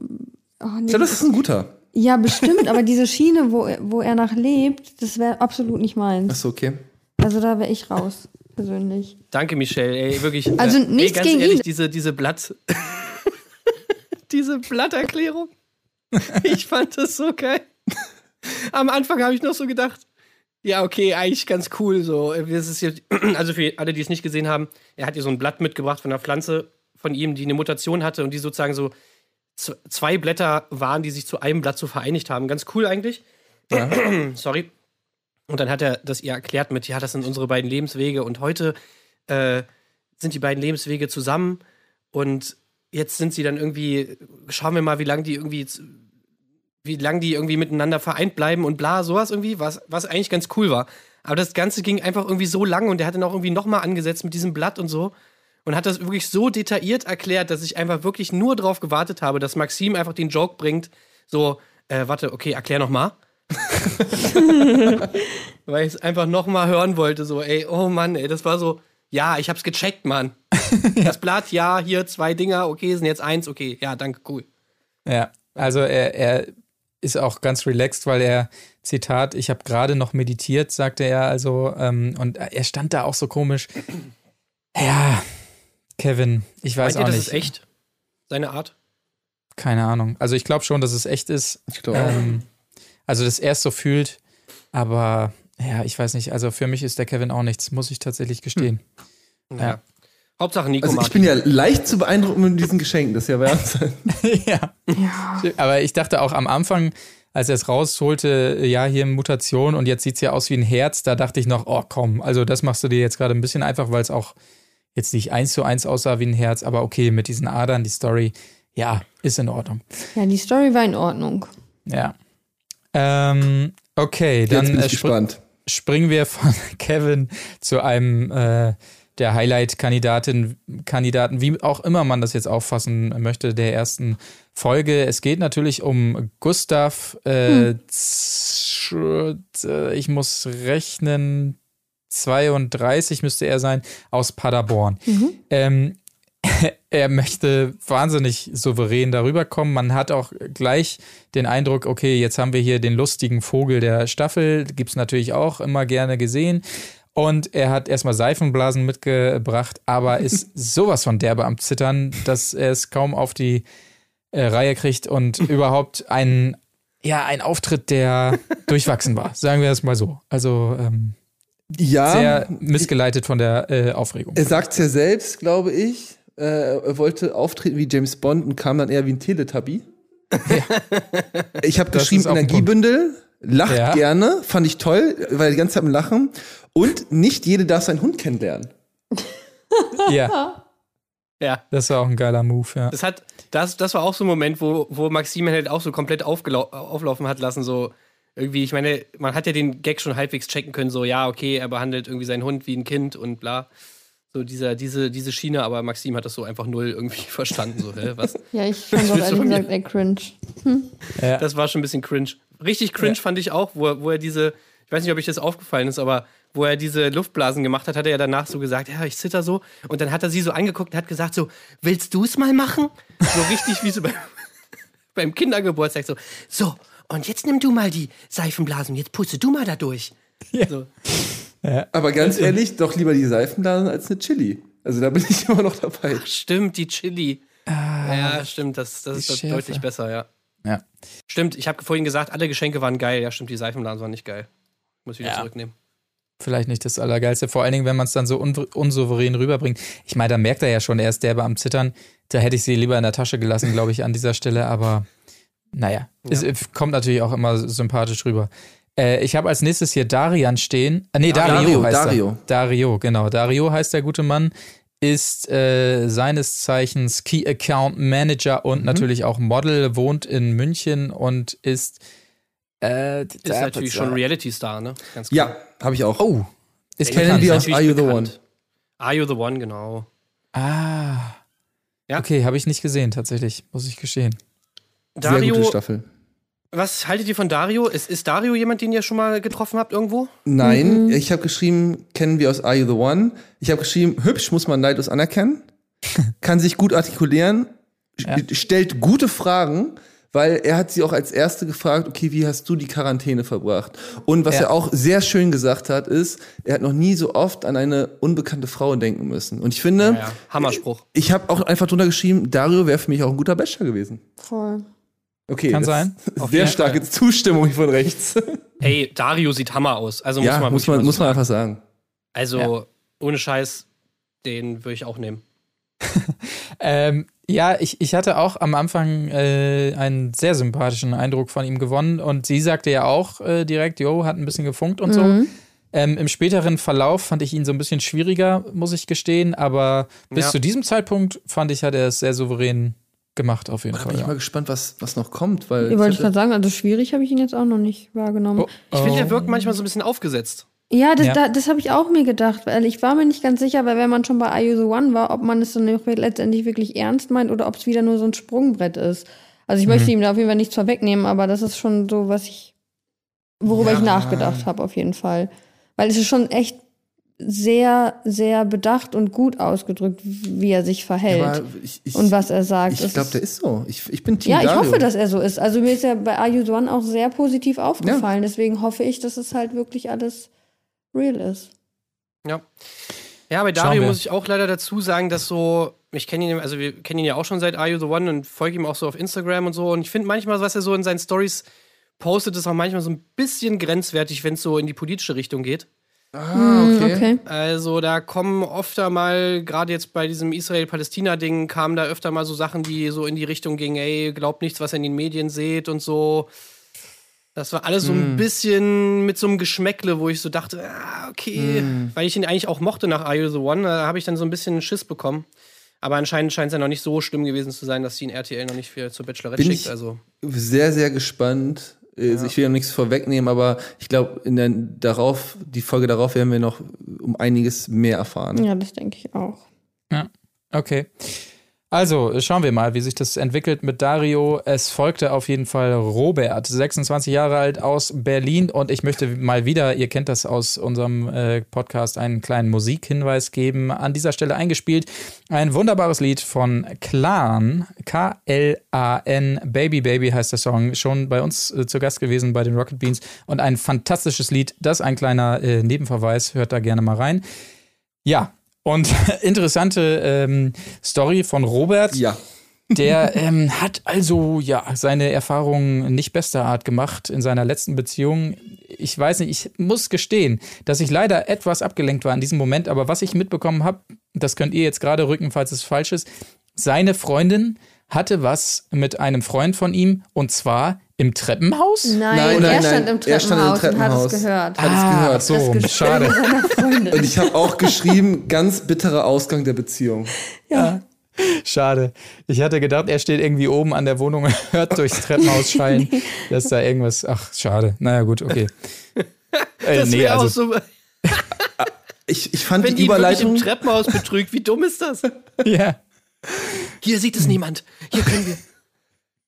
Oh, nee. Glaube, das ist ein guter. Ja, bestimmt, aber diese Schiene, wo, wo er nach lebt, das wäre absolut nicht meins. Achso, okay. Also da wäre ich raus, persönlich. Danke, Michelle. Ey, wirklich. Also äh, nichts ey, ganz gegen ehrlich, ihn. Diese, diese Blatt. diese Blatterklärung. Ich fand das so geil. Am Anfang habe ich noch so gedacht, ja, okay, eigentlich ganz cool. So, das ist jetzt, also für alle, die es nicht gesehen haben, er hat hier so ein Blatt mitgebracht von einer Pflanze von ihm, die eine Mutation hatte und die sozusagen so zwei Blätter waren, die sich zu einem Blatt so vereinigt haben. Ganz cool eigentlich. Sorry. Und dann hat er das ihr erklärt mit, ja, das sind unsere beiden Lebenswege und heute äh, sind die beiden Lebenswege zusammen und jetzt sind sie dann irgendwie, schauen wir mal, wie lange die irgendwie, wie lange die irgendwie miteinander vereint bleiben und bla, sowas irgendwie, was, was eigentlich ganz cool war. Aber das Ganze ging einfach irgendwie so lang und der hat dann auch irgendwie nochmal angesetzt mit diesem Blatt und so und hat das wirklich so detailliert erklärt, dass ich einfach wirklich nur drauf gewartet habe, dass Maxim einfach den Joke bringt, so, äh, warte, okay, erklär nochmal. Weil ich es einfach nochmal hören wollte, so, ey, oh Mann, ey, das war so, ja, ich hab's gecheckt, Mann. Das Blatt, ja, hier zwei Dinger, okay, sind jetzt eins, okay, ja, danke, cool. Ja, also er, er ist auch ganz relaxed, weil er, Zitat, ich habe gerade noch meditiert, sagte er, also, ähm, und er stand da auch so komisch. Ja, Kevin, ich weiß Meint ihr, auch das nicht. ist echt? Seine Art? Keine Ahnung. Also ich glaube schon, dass es echt ist. Ich glaube. Ähm, also, dass er es so fühlt, aber ja, ich weiß nicht. Also für mich ist der Kevin auch nichts, muss ich tatsächlich gestehen. Ja. Hauptsache Nico Also ich bin ja leicht zu beeindrucken mit diesen Geschenken, das ist ja Wahnsinn. ja. Aber ich dachte auch am Anfang, als er es rausholte, ja, hier Mutation und jetzt sieht es ja aus wie ein Herz, da dachte ich noch, oh komm, also das machst du dir jetzt gerade ein bisschen einfach, weil es auch jetzt nicht eins zu eins aussah wie ein Herz, aber okay, mit diesen Adern, die Story, ja, ist in Ordnung. Ja, die Story war in Ordnung. Ja. Ähm, okay, dann Jetzt bin äh, ich spr- gespannt. springen wir von Kevin zu einem äh, der Highlight-Kandidatin, Kandidaten, wie auch immer man das jetzt auffassen möchte, der ersten Folge. Es geht natürlich um Gustav. Äh, z- äh, ich muss rechnen, 32 müsste er sein, aus Paderborn. Ähm, er möchte wahnsinnig souverän darüber kommen. Man hat auch gleich den Eindruck, okay, jetzt haben wir hier den lustigen Vogel der Staffel. Gibt's natürlich auch immer gerne gesehen. Und er hat erstmal Seifenblasen mitgebracht, aber ist sowas von derbe am Zittern, dass er es kaum auf die äh, Reihe kriegt und überhaupt ein, ja, ein Auftritt, der durchwachsen war. Sagen wir es mal so. Also ähm, Ja, sehr missgeleitet von der äh, Aufregung. er sagt es ja selbst, glaube ich. äh, er wollte auftreten wie James Bond und kam dann eher wie ein Teletubby. Ich habe geschrieben. Energiebündel, lacht Ja. gerne, fand ich toll, weil die ganze Zeit am Lachen. Und nicht jede darf seinen Hund kennenlernen. Ja, Ja. das war auch ein geiler Move, ja. Das hat, das, das war auch so ein Moment, wo, wo Maxim halt auch so komplett auflaufen hat lassen, so irgendwie, ich meine, man hat ja den Gag schon halbwegs checken können, so, ja, okay, er behandelt irgendwie seinen Hund wie ein Kind und bla. So dieser, diese, diese Schiene, aber Maxim hat das so einfach null irgendwie verstanden, so, hä, was? Ja, ich fand das du ehrlich gesagt eher cringe. ja. Das war schon ein bisschen cringe. Richtig cringe fand ich auch, wo er, wo er diese, ich weiß nicht, ob euch das aufgefallen ist, aber wo er diese Luftblasen gemacht hat, hat er ja danach so gesagt, ja, ich zitter so. Und dann hat er sie so angeguckt und hat gesagt so, willst du es mal machen? So richtig wie so beim, beim Kindergeburtstag so, so, und jetzt nimm du mal die Seifenblasen, jetzt puste du mal da durch. So. Aber ganz ehrlich, doch lieber die Seifenblasen als eine Chili. Also da bin ich immer noch dabei. Stimmt, die Chili. ja, stimmt, das, das ist doch Schärfe. deutlich besser, ja. Ja. Stimmt, ich habe vorhin gesagt, alle Geschenke waren geil. Ja, stimmt, die Seifenblasen waren nicht geil. Muss wieder Ja. zurücknehmen. Vielleicht nicht das Allergeilste. Vor allen Dingen, wenn man es dann so un unsouverän rüberbringt. Ich meine, da merkt er ja schon, er ist derbe am Zittern. Da hätte ich sie lieber in der Tasche gelassen, glaube ich, an dieser Stelle. Aber naja, es äh, kommt natürlich auch immer sympathisch rüber. Äh, ich habe als nächstes hier Darian stehen. Äh, nee, Dario, Dario, heißt Dario. er. Dario, genau. Dario heißt der gute Mann. Ist äh, seines Zeichens Key Account Manager und natürlich auch Model, wohnt in München und ist. Äh, Ist natürlich schon Reality-Star, ne? Ganz Ja, habe ich auch. Oh, ist Kennen bekannt. wir aus Are You the bekannt. One? Are You the One, genau. Ah. Ja. Okay, habe ich nicht gesehen, tatsächlich, muss ich gestehen. Sehr gute Dario, Staffel. Was haltet ihr von Dario? Ist, ist Dario jemand, den ihr schon mal getroffen habt irgendwo? Nein, ich habe geschrieben, kennen wir aus Are You the One? Ich habe geschrieben, hübsch muss man neidlos anerkennen, kann sich gut artikulieren, Ja. st- stellt gute Fragen, weil er hat sie auch als erste gefragt, okay, wie hast du die Quarantäne verbracht? Und was Ja. er auch sehr schön gesagt hat, ist, er hat noch nie so oft an eine unbekannte Frau denken müssen. Und ich finde, Ja, Hammerspruch. ich habe auch einfach drunter geschrieben, Dario wäre für mich auch ein guter Bachelor gewesen. Voll. Okay, Kann sein. Sehr starke Zustimmung von rechts. Ey, Dario sieht Hammer aus. Also ja, muss man, muss man, muss man einfach sagen. Also, Ja. ohne Scheiß, den würde ich auch nehmen. Ähm, ja, ich, ich hatte auch am Anfang äh, einen sehr sympathischen Eindruck von ihm gewonnen und sie sagte ja auch äh, direkt, jo, hat ein bisschen gefunkt und so. Ähm, Im späteren Verlauf fand ich ihn so ein bisschen schwieriger, muss ich gestehen, aber bis Ja. zu diesem Zeitpunkt fand ich, hat er es sehr souverän gemacht, auf jeden Da bin Fall. ich Ja. mal gespannt, was, was noch kommt, weil Ich wollte ich gerade sagen, also schwierig habe ich ihn jetzt auch noch nicht wahrgenommen. Oh, Ich finde, oh. der wirkt manchmal so ein bisschen aufgesetzt. Ja, das, Ja. da, das habe ich auch mir gedacht, weil ich war mir nicht ganz sicher, weil wenn man schon bei Are You the One war, ob man es dann auch letztendlich wirklich ernst meint oder ob es wieder nur so ein Sprungbrett ist. Also ich möchte ihm da auf jeden Fall nichts vorwegnehmen, aber das ist schon so, was ich, worüber Ja. ich nachgedacht habe auf jeden Fall. Weil es ist schon echt sehr, sehr bedacht und gut ausgedrückt, wie er sich verhält ich, ich, und was er sagt. Ich glaube, der ist so. Ich, ich bin Team ja, ich Dario. hoffe, dass er so ist. Also mir ist ja bei Are You the One auch sehr positiv aufgefallen. Deswegen hoffe ich, dass es halt wirklich alles real ist. Ja. Ja, bei Dario muss ich auch leider dazu sagen, dass so, ich kenne ihn, also wir kennen ihn ja auch schon seit Are You the One und folge ihm auch so auf Instagram und so. Und ich finde manchmal, was er so in seinen Stories postet, ist auch manchmal so ein bisschen grenzwertig, wenn es so in die politische Richtung geht. Ah, okay. Okay. Also da kommen öfter mal, gerade jetzt bei diesem Israel-Palästina-Ding, kamen da öfter mal so Sachen, die so in die Richtung gingen, ey, glaubt nichts, was ihr in den Medien seht und so. Das war alles so ein bisschen mit so einem Geschmäckle, wo ich so dachte, ah, okay, weil ich ihn eigentlich auch mochte nach Are You the One, da habe ich dann so ein bisschen Schiss bekommen. Aber anscheinend scheint es ja noch nicht so schlimm gewesen zu sein, dass sie ihn RTL noch nicht für, zur Bachelorette Bin schickt. ich- Also Sehr, sehr gespannt. Also Ich will ja nichts vorwegnehmen, aber ich glaube, in der darauf, die Folge darauf werden wir noch um einiges mehr erfahren. Ja, das denke ich auch. Okay. Also, schauen wir mal, wie sich das entwickelt mit Dario. Es folgte auf jeden Fall Robert, 26 Jahre alt aus Berlin. Und ich möchte mal wieder, ihr kennt das aus unserem äh, Podcast, einen kleinen Musikhinweis geben. An dieser Stelle eingespielt ein wunderbares Lied von Clan, K-L-A-N, Baby Baby heißt der Song, schon bei uns äh, zu Gast gewesen bei den Rocket Beans. Und ein fantastisches Lied, das ein kleiner äh, Nebenverweis, hört da gerne mal rein. Ja, und interessante ähm, Story von Robert. Ja. Der ähm, hat also ja seine Erfahrungen nicht bester Art gemacht in seiner letzten Beziehung. Ich weiß nicht, ich muss gestehen, dass ich leider etwas abgelenkt war in diesem Moment, aber was ich mitbekommen habe, das könnt ihr jetzt gerade rücken, falls es falsch ist. Seine hatte was mit einem Freund von ihm und zwar im Treppenhaus? Nein, Nein, er nein, stand nein, im er Treppenhaus, stand im und hat Treppenhaus. es gehört. Hat es Ah, gehört. so, schade. Und ich habe auch geschrieben, ganz bitterer Ausgang der Beziehung. ja. Schade. Ich hatte gedacht, er steht irgendwie oben an der Wohnung und hört durchs Treppenhaus schallen, dass da irgendwas. Ach, schade. Naja, gut, okay. Äh, Das nee, wäre auch also, so, Ich, ich fand wenn die die wirklich im Überleitung. Treppenhaus betrügt. Wie dumm ist das? ja. Hier sieht es niemand. Hier können wir.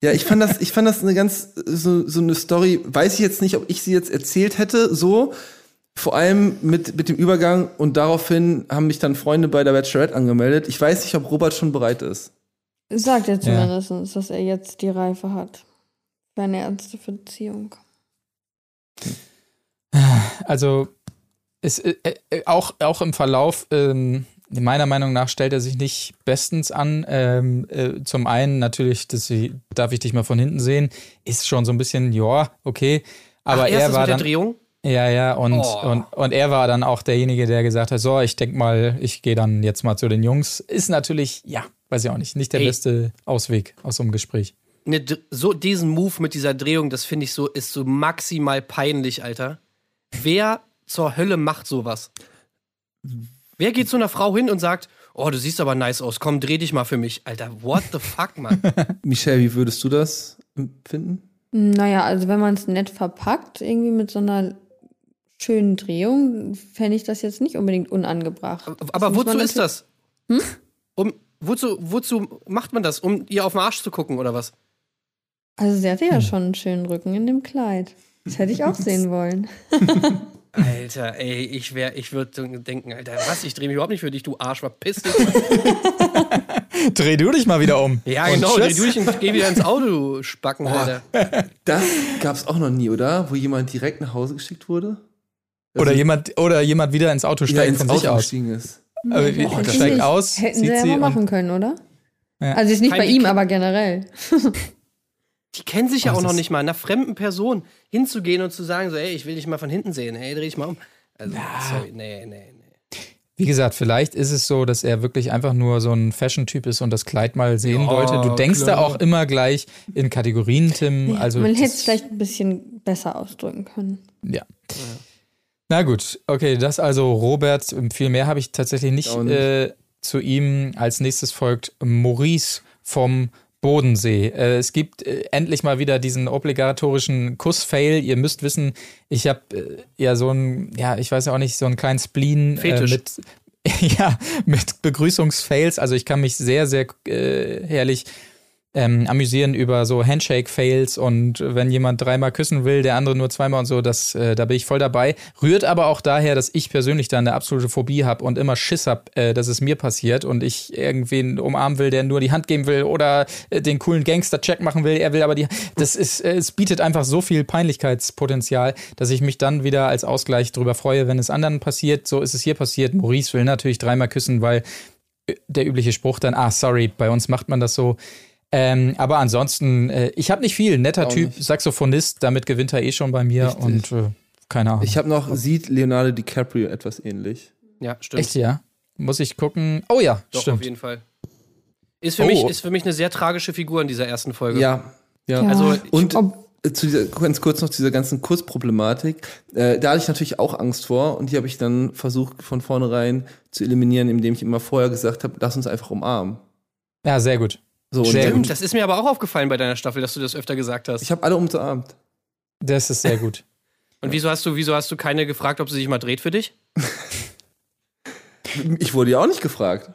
Ja, ich fand das, ich fand das eine ganz so, so eine Story. Weiß ich jetzt nicht, ob ich sie jetzt erzählt hätte. So, vor allem mit mit dem Übergang und daraufhin haben mich dann Freunde bei der Bachelorette angemeldet. Ich weiß nicht, ob Robert schon bereit ist. Sagt er Ja. zumindest, dass er jetzt die Reife hat. Für eine ernste Beziehung. Also, es, äh, äh, auch, auch im Verlauf, ähm, meiner Meinung nach, stellt er sich nicht bestens an. Ähm, äh, zum einen natürlich, das, darf ich dich mal von hinten sehen, ist schon so ein bisschen, ja, okay. Aber Ach, er war dann. Drehung? Ja, ja, und, Oh. und, und er war dann auch derjenige, der gesagt hat, so, ich denk mal, ich gehe dann jetzt mal zu den Jungs. Ist natürlich, ja, weiß ich auch nicht, nicht der Ey. beste Ausweg aus so einem Gespräch. Ne, so diesen Move mit dieser Drehung, das finde ich so, ist so maximal peinlich, Alter. Wer zur Hölle macht sowas? Wer geht zu einer Frau hin und sagt, oh, du siehst aber nice aus, komm, dreh dich mal für mich. Alter, what the fuck, Mann? Michelle, wie würdest du das empfinden? Naja, also wenn man es nett verpackt, irgendwie mit so einer schönen Drehung, fände ich das jetzt nicht unbedingt unangebracht. Aber muss wozu man ist das? Um, wozu, wozu macht man das? Um ihr auf den Arsch zu gucken oder was? Also sie hatte Hm. ja schon einen schönen Rücken in dem Kleid. Das hätte ich auch sehen wollen. Alter, ey, ich wär, ich würde denken, Alter, was? Ich drehe mich überhaupt nicht für dich, du Arsch, verpiss dich. Dreh du dich mal wieder um. Ja, Und genau, dreh tschüss. durch und geh wieder ins Auto, du Spacken, Alter. Das gab's auch noch nie, oder? Wo jemand direkt nach Hause geschickt wurde? Oder Also, jemand, oder jemand wieder ins Auto ja, steigt ins von Auto sich aus. gestiegen ist. Aber Hätten steigt sie- aus, Hätten sie ja mal machen können, oder? Ja. Also jetzt nicht Kein bei ihm, aber generell. Die kennen sich ja auch noch nicht mal, einer fremden Person hinzugehen und zu sagen, so, ey, ich will dich mal von hinten sehen, ey, dreh dich mal um. Also, sorry, nee, nee, nee. Wie gesagt, vielleicht ist es so, dass er wirklich einfach nur so ein Fashion-Typ ist und das Kleid mal sehen Ja, wollte. Du denkst klar. da auch immer gleich in Kategorien, Tim. Also Man hätte es vielleicht ein bisschen besser ausdrücken können. Ja. Na gut, okay, das also Robert. Viel mehr habe ich tatsächlich nicht, nicht. Äh, zu ihm. Als nächstes folgt Maurice vom Bodensee. Äh, es gibt äh, endlich mal wieder diesen obligatorischen Kuss-Fail. Ihr müsst wissen, ich habe äh, ja so ein, ja, ich weiß ja auch nicht, so einen kleinen Spleen Fetisch. mit, ja, mit Begrüßungsfails. Also ich kann mich sehr, sehr äh, herrlich ähm, amüsieren über so Handshake-Fails und wenn jemand dreimal küssen will, der andere nur zweimal und so, das, äh, da bin ich voll dabei. Rührt aber auch daher, dass ich persönlich da eine absolute Phobie habe und immer Schiss hab, äh, dass es mir passiert und ich irgendwen umarmen will, der nur die Hand geben will oder äh, den coolen Gangster-Check machen will, er will aber die. Das ist, äh, es bietet einfach so viel Peinlichkeitspotenzial, dass ich mich dann wieder als Ausgleich darüber freue, wenn es anderen passiert. So ist es hier passiert. Maurice will natürlich dreimal küssen, weil äh, der übliche Spruch dann, ah, sorry, bei uns macht man das so. Ähm, aber ansonsten, äh, ich habe nicht viel. Netter Auch Typ, nicht. Saxophonist, damit gewinnt er eh schon bei mir Richtig. und äh, keine Ahnung. Ich habe noch, sieht Leonardo DiCaprio etwas ähnlich. Ja, stimmt. Echt, ja? Muss ich gucken. Oh ja, Doch, stimmt. auf jeden Fall. Ist für, Oh. mich, ist für mich eine sehr tragische Figur in dieser ersten Folge. Ja, ja. Ja. Also, Und Ob- äh, zu dieser, ganz kurz noch zu dieser ganzen Kursproblematik. Äh, da hatte ich natürlich auch Angst vor und die habe ich dann versucht von vornherein zu eliminieren, indem ich immer vorher gesagt habe, lass uns einfach umarmen. Ja, sehr gut. So, gut. das ist mir aber auch aufgefallen bei deiner Staffel, dass du das öfter gesagt hast. Ich habe alle umarmt. Das ist sehr gut. Und wieso hast du, wieso hast du keine gefragt, ob sie sich mal dreht für dich? Ich wurde ja auch nicht gefragt.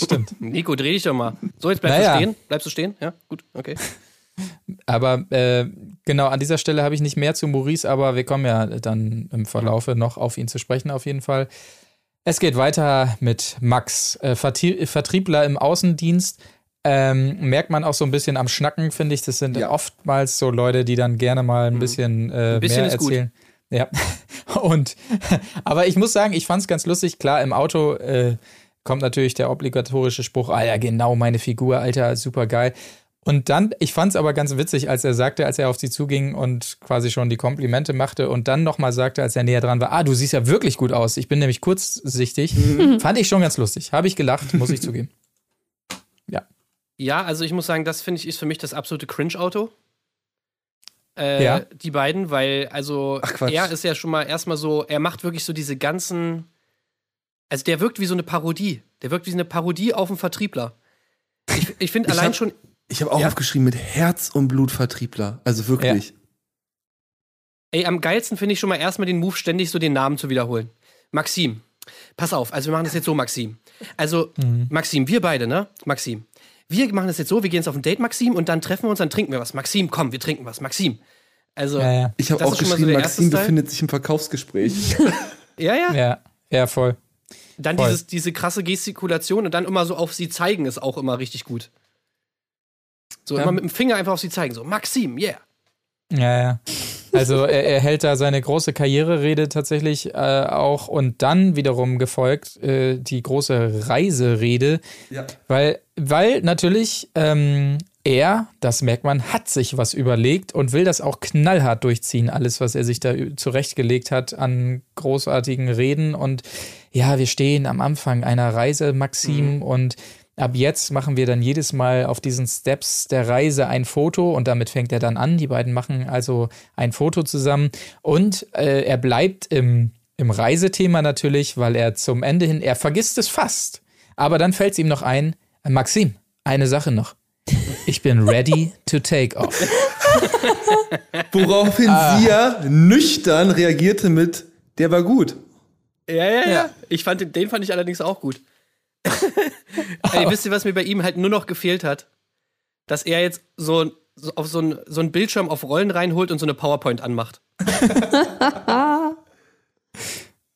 Stimmt. Nico, dreh dich doch mal. So, jetzt bleibst Naja. du stehen. Bleibst du stehen? Ja, gut, okay. Aber äh, genau, an dieser Stelle habe ich nicht mehr zu Maurice, aber wir kommen ja dann im Verlaufe noch auf ihn zu sprechen, auf jeden Fall. Es geht weiter mit Max, äh, Vertriebler im Außendienst. Ähm, merkt man auch so ein bisschen am Schnacken, finde ich. Das sind Ja. oftmals so Leute, die dann gerne mal ein bisschen, äh, Ein bisschen mehr ist gut. erzählen. Ja. Und aber ich muss sagen, ich fand es ganz lustig. Klar, im Auto äh, kommt natürlich der obligatorische Spruch, ah ja, genau, meine Figur, Alter, super geil. Und dann, ich fand es aber ganz witzig, als er sagte, als er auf sie zuging und quasi schon die Komplimente machte und dann nochmal sagte, als er näher dran war, ah, du siehst ja wirklich gut aus. Ich bin nämlich kurzsichtig. Mhm. Fand ich schon ganz lustig. Habe ich gelacht, muss ich zugeben. Ja. Ja, also ich muss sagen, das finde ich ist für mich das absolute Cringe-Auto. Äh, Ja. Die beiden, weil, also, Ach, er ist ja schon mal erstmal so, er macht wirklich so diese ganzen. Also, der wirkt wie so eine Parodie. Der wirkt wie eine Parodie auf einen Vertriebler. Ich, ich finde allein hab- schon. Ich habe auch Ja. aufgeschrieben mit Herz und Blut Vertriebler. Also wirklich. Ey, am geilsten finde ich schon mal erstmal den Move, ständig so den Namen zu wiederholen. Maxim. Pass auf, also wir machen das jetzt so, Maxim. Also, Maxim, wir beide, ne? Maxim. Wir machen das jetzt so, wir gehen jetzt auf ein Date, Maxim, und dann treffen wir uns, dann trinken wir was. Maxim, komm, wir trinken was. Maxim. Also, Ja, ja. Ich habe auch so geschrieben, erste Maxim befindet sich im Verkaufsgespräch. ja, ja. Ja, ja, voll. Dann Voll. dieses, diese krasse Gestikulation und dann immer so auf sie zeigen ist auch immer richtig gut. So Ja. immer mit dem Finger einfach auf sie zeigen. So, Maxim, yeah. Ja, ja. Also er, er hält da seine große Karriererede tatsächlich äh, auch und dann wiederum gefolgt äh, die große Reiserede, ja. weil, weil natürlich ähm, er, das merkt man, hat sich was überlegt und will das auch knallhart durchziehen, alles, was er sich da zurechtgelegt hat an großartigen Reden. Und ja, wir stehen am Anfang einer Reise, Maxim, und ab jetzt machen wir dann jedes Mal auf diesen Steps der Reise ein Foto und damit fängt er dann an. Die beiden machen also ein Foto zusammen und äh, er bleibt im, im Reisethema natürlich, weil er zum Ende hin, er vergisst es fast. Aber dann fällt es ihm noch ein, Maxim, eine Sache noch. Ich bin ready to take off. Woraufhin Ah. sie ja nüchtern reagierte mit, der war gut. Ja, ja, ja. Ich fand, den fand ich allerdings auch gut. Ey, wisst ihr, was mir bei ihm halt nur noch gefehlt hat? Dass er jetzt so, so auf so ein, so einen Bildschirm auf Rollen reinholt und so eine PowerPoint anmacht.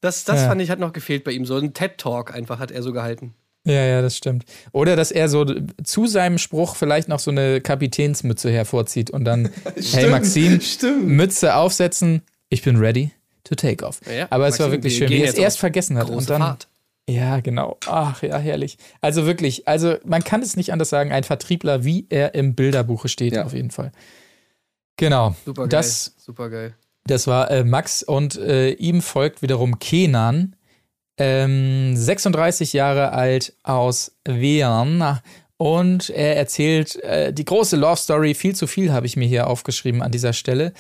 Das, das Ja. fand ich hat noch gefehlt bei ihm. So ein TED-Talk einfach hat er so gehalten. Ja, ja, das stimmt. Oder dass er so zu seinem Spruch vielleicht noch so eine Kapitänsmütze hervorzieht und dann, hey Stimmt, Maxim, stimmt. Mütze aufsetzen, ich bin ready to take off. Ja, Aber es war Maxim, wirklich wir schön, wie er es erst vergessen hat. Große Und dann, Fahrt. Ja, genau. Ach, ja, herrlich. Also wirklich, also man kann es nicht anders sagen, ein Vertriebler, wie er im Bilderbuche steht, Ja. auf jeden Fall. Genau. Super geil. Das, Super geil. das war äh, Max und äh, ihm folgt wiederum Kenan, ähm, 36 Jahre alt aus Wien. Und er erzählt äh, die große Love Story. Viel zu viel habe ich mir hier aufgeschrieben an dieser Stelle.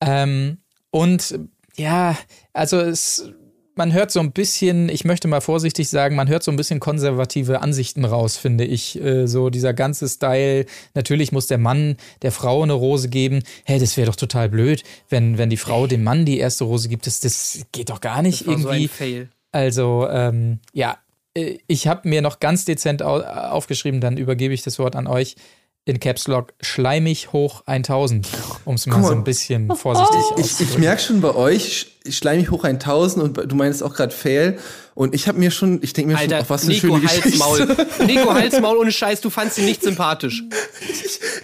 Ähm, und ja, also es, man hört so ein bisschen, ich möchte mal vorsichtig sagen, man hört so ein bisschen konservative Ansichten raus, finde ich. Äh, so dieser ganze Style. Natürlich muss der Mann der Frau eine Rose geben. Hey, das wäre doch total blöd, wenn, wenn die Frau dem Mann die erste Rose gibt. Das, das geht doch gar nicht so irgendwie. Fail. Also, ähm, ja, äh, ich habe mir noch ganz dezent au aufgeschrieben, dann übergebe ich das Wort an euch. In Caps Lock schleimig hoch 1000, um es mal mal. so ein bisschen vorsichtig Ich, ich auszudrücken. merke schon bei euch, sch- schleimig hoch 1000 und du meinst auch gerade Fail. Und ich habe mir schon, ich denke mir schon, Alter, auf was für eine Nico schöne Halsmaul. Geschichte. Nico Halsmaul ohne Scheiß, du fandst ihn nicht sympathisch.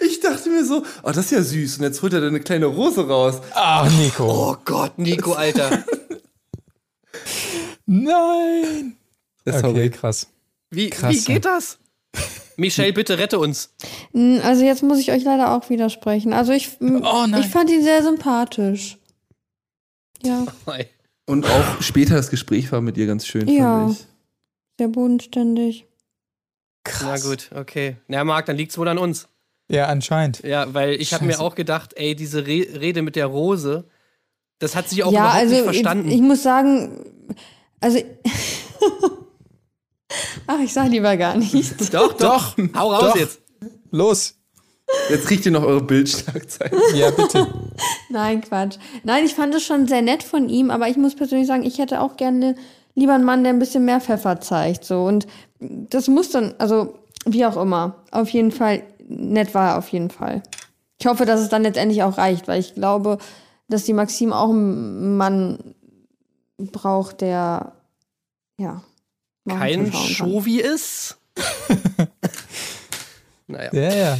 Ich dachte mir so, oh, das ist ja süß. Und jetzt holt er da eine kleine Rose raus. Ach, Nico. Oh Gott, Nico, Alter. Nein. Okay, Sorry. krass. Wie, Krass, wie geht das? Michelle, bitte rette uns. Also jetzt muss ich euch leider auch widersprechen. Also ich, Oh ich fand ihn sehr sympathisch. Ja, Und auch später das Gespräch war mit ihr ganz schön, Ja. fand ich. sehr bodenständig. Krass. Na gut, okay. Na, Marc, dann liegt's wohl an uns. Ja, anscheinend. Ja, weil ich habe mir auch gedacht, ey, diese Re Rede mit der Rose, das hat sie auch ja, überhaupt also nicht verstanden. Ich, ich muss sagen, also Ach, ich sag lieber gar nichts. doch, doch, Hau raus Doch. jetzt. Los. Jetzt kriegt ihr noch eure Bildschlagzeilen. Ja, bitte. Nein, Quatsch. Nein, ich fand es schon sehr nett von ihm, aber ich muss persönlich sagen, ich hätte auch gerne lieber einen Mann, der ein bisschen mehr Pfeffer zeigt. So. Und das muss dann, also wie auch immer, auf jeden Fall, nett war er auf jeden Fall. Ich hoffe, dass es dann letztendlich auch reicht, weil ich glaube, dass die Maxim auch einen Mann braucht, der, ja, Kein. Shovi ist. naja. Ja, ja.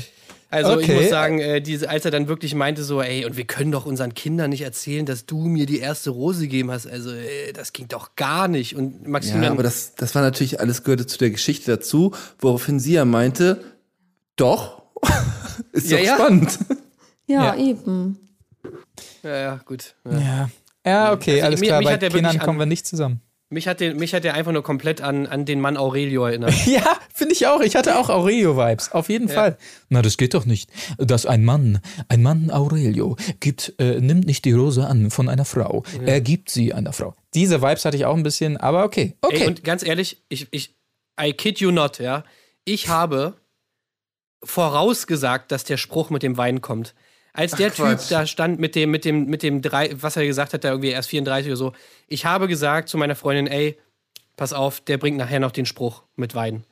Also ich Okay. muss sagen, äh, diese, als er dann wirklich meinte so, ey, und wir können doch unseren Kindern nicht erzählen, dass du mir die erste Rose gegeben hast. Also äh, das ging doch gar nicht. Und Ja, Maximilian, aber das, das war natürlich alles gehörte zu der Geschichte dazu, woraufhin sie ja meinte, doch, ist Ja, doch ja. spannend. Ja, Ja. eben. ja, ja, gut. Ja. Ja. Ja, okay, Also, alles mir- klar. Bei Kindern kommen wir nicht zusammen. Mich hat der, mich hat der einfach nur komplett an, an den Mann Aurelio erinnert. Ja, finde ich auch. Ich hatte auch Aurelio-Vibes. Auf jeden Fall. Na, das geht doch nicht. Dass ein Mann, ein Mann Aurelio, gibt, äh, nimmt nicht die Rose an von einer Frau. Er gibt sie einer Frau. Diese Vibes hatte ich auch ein bisschen, aber okay. Okay. Ey, und ganz ehrlich, ich, ich, I kid you not, ja. Ich habe vorausgesagt, dass der Spruch mit dem Wein kommt. Als der Typ Quatsch. da stand mit dem, mit dem, mit dem drei, was er gesagt hat, da irgendwie erst 34 oder so. Ich habe gesagt zu meiner Freundin, ey, pass auf, der bringt nachher noch den Spruch mit Wein.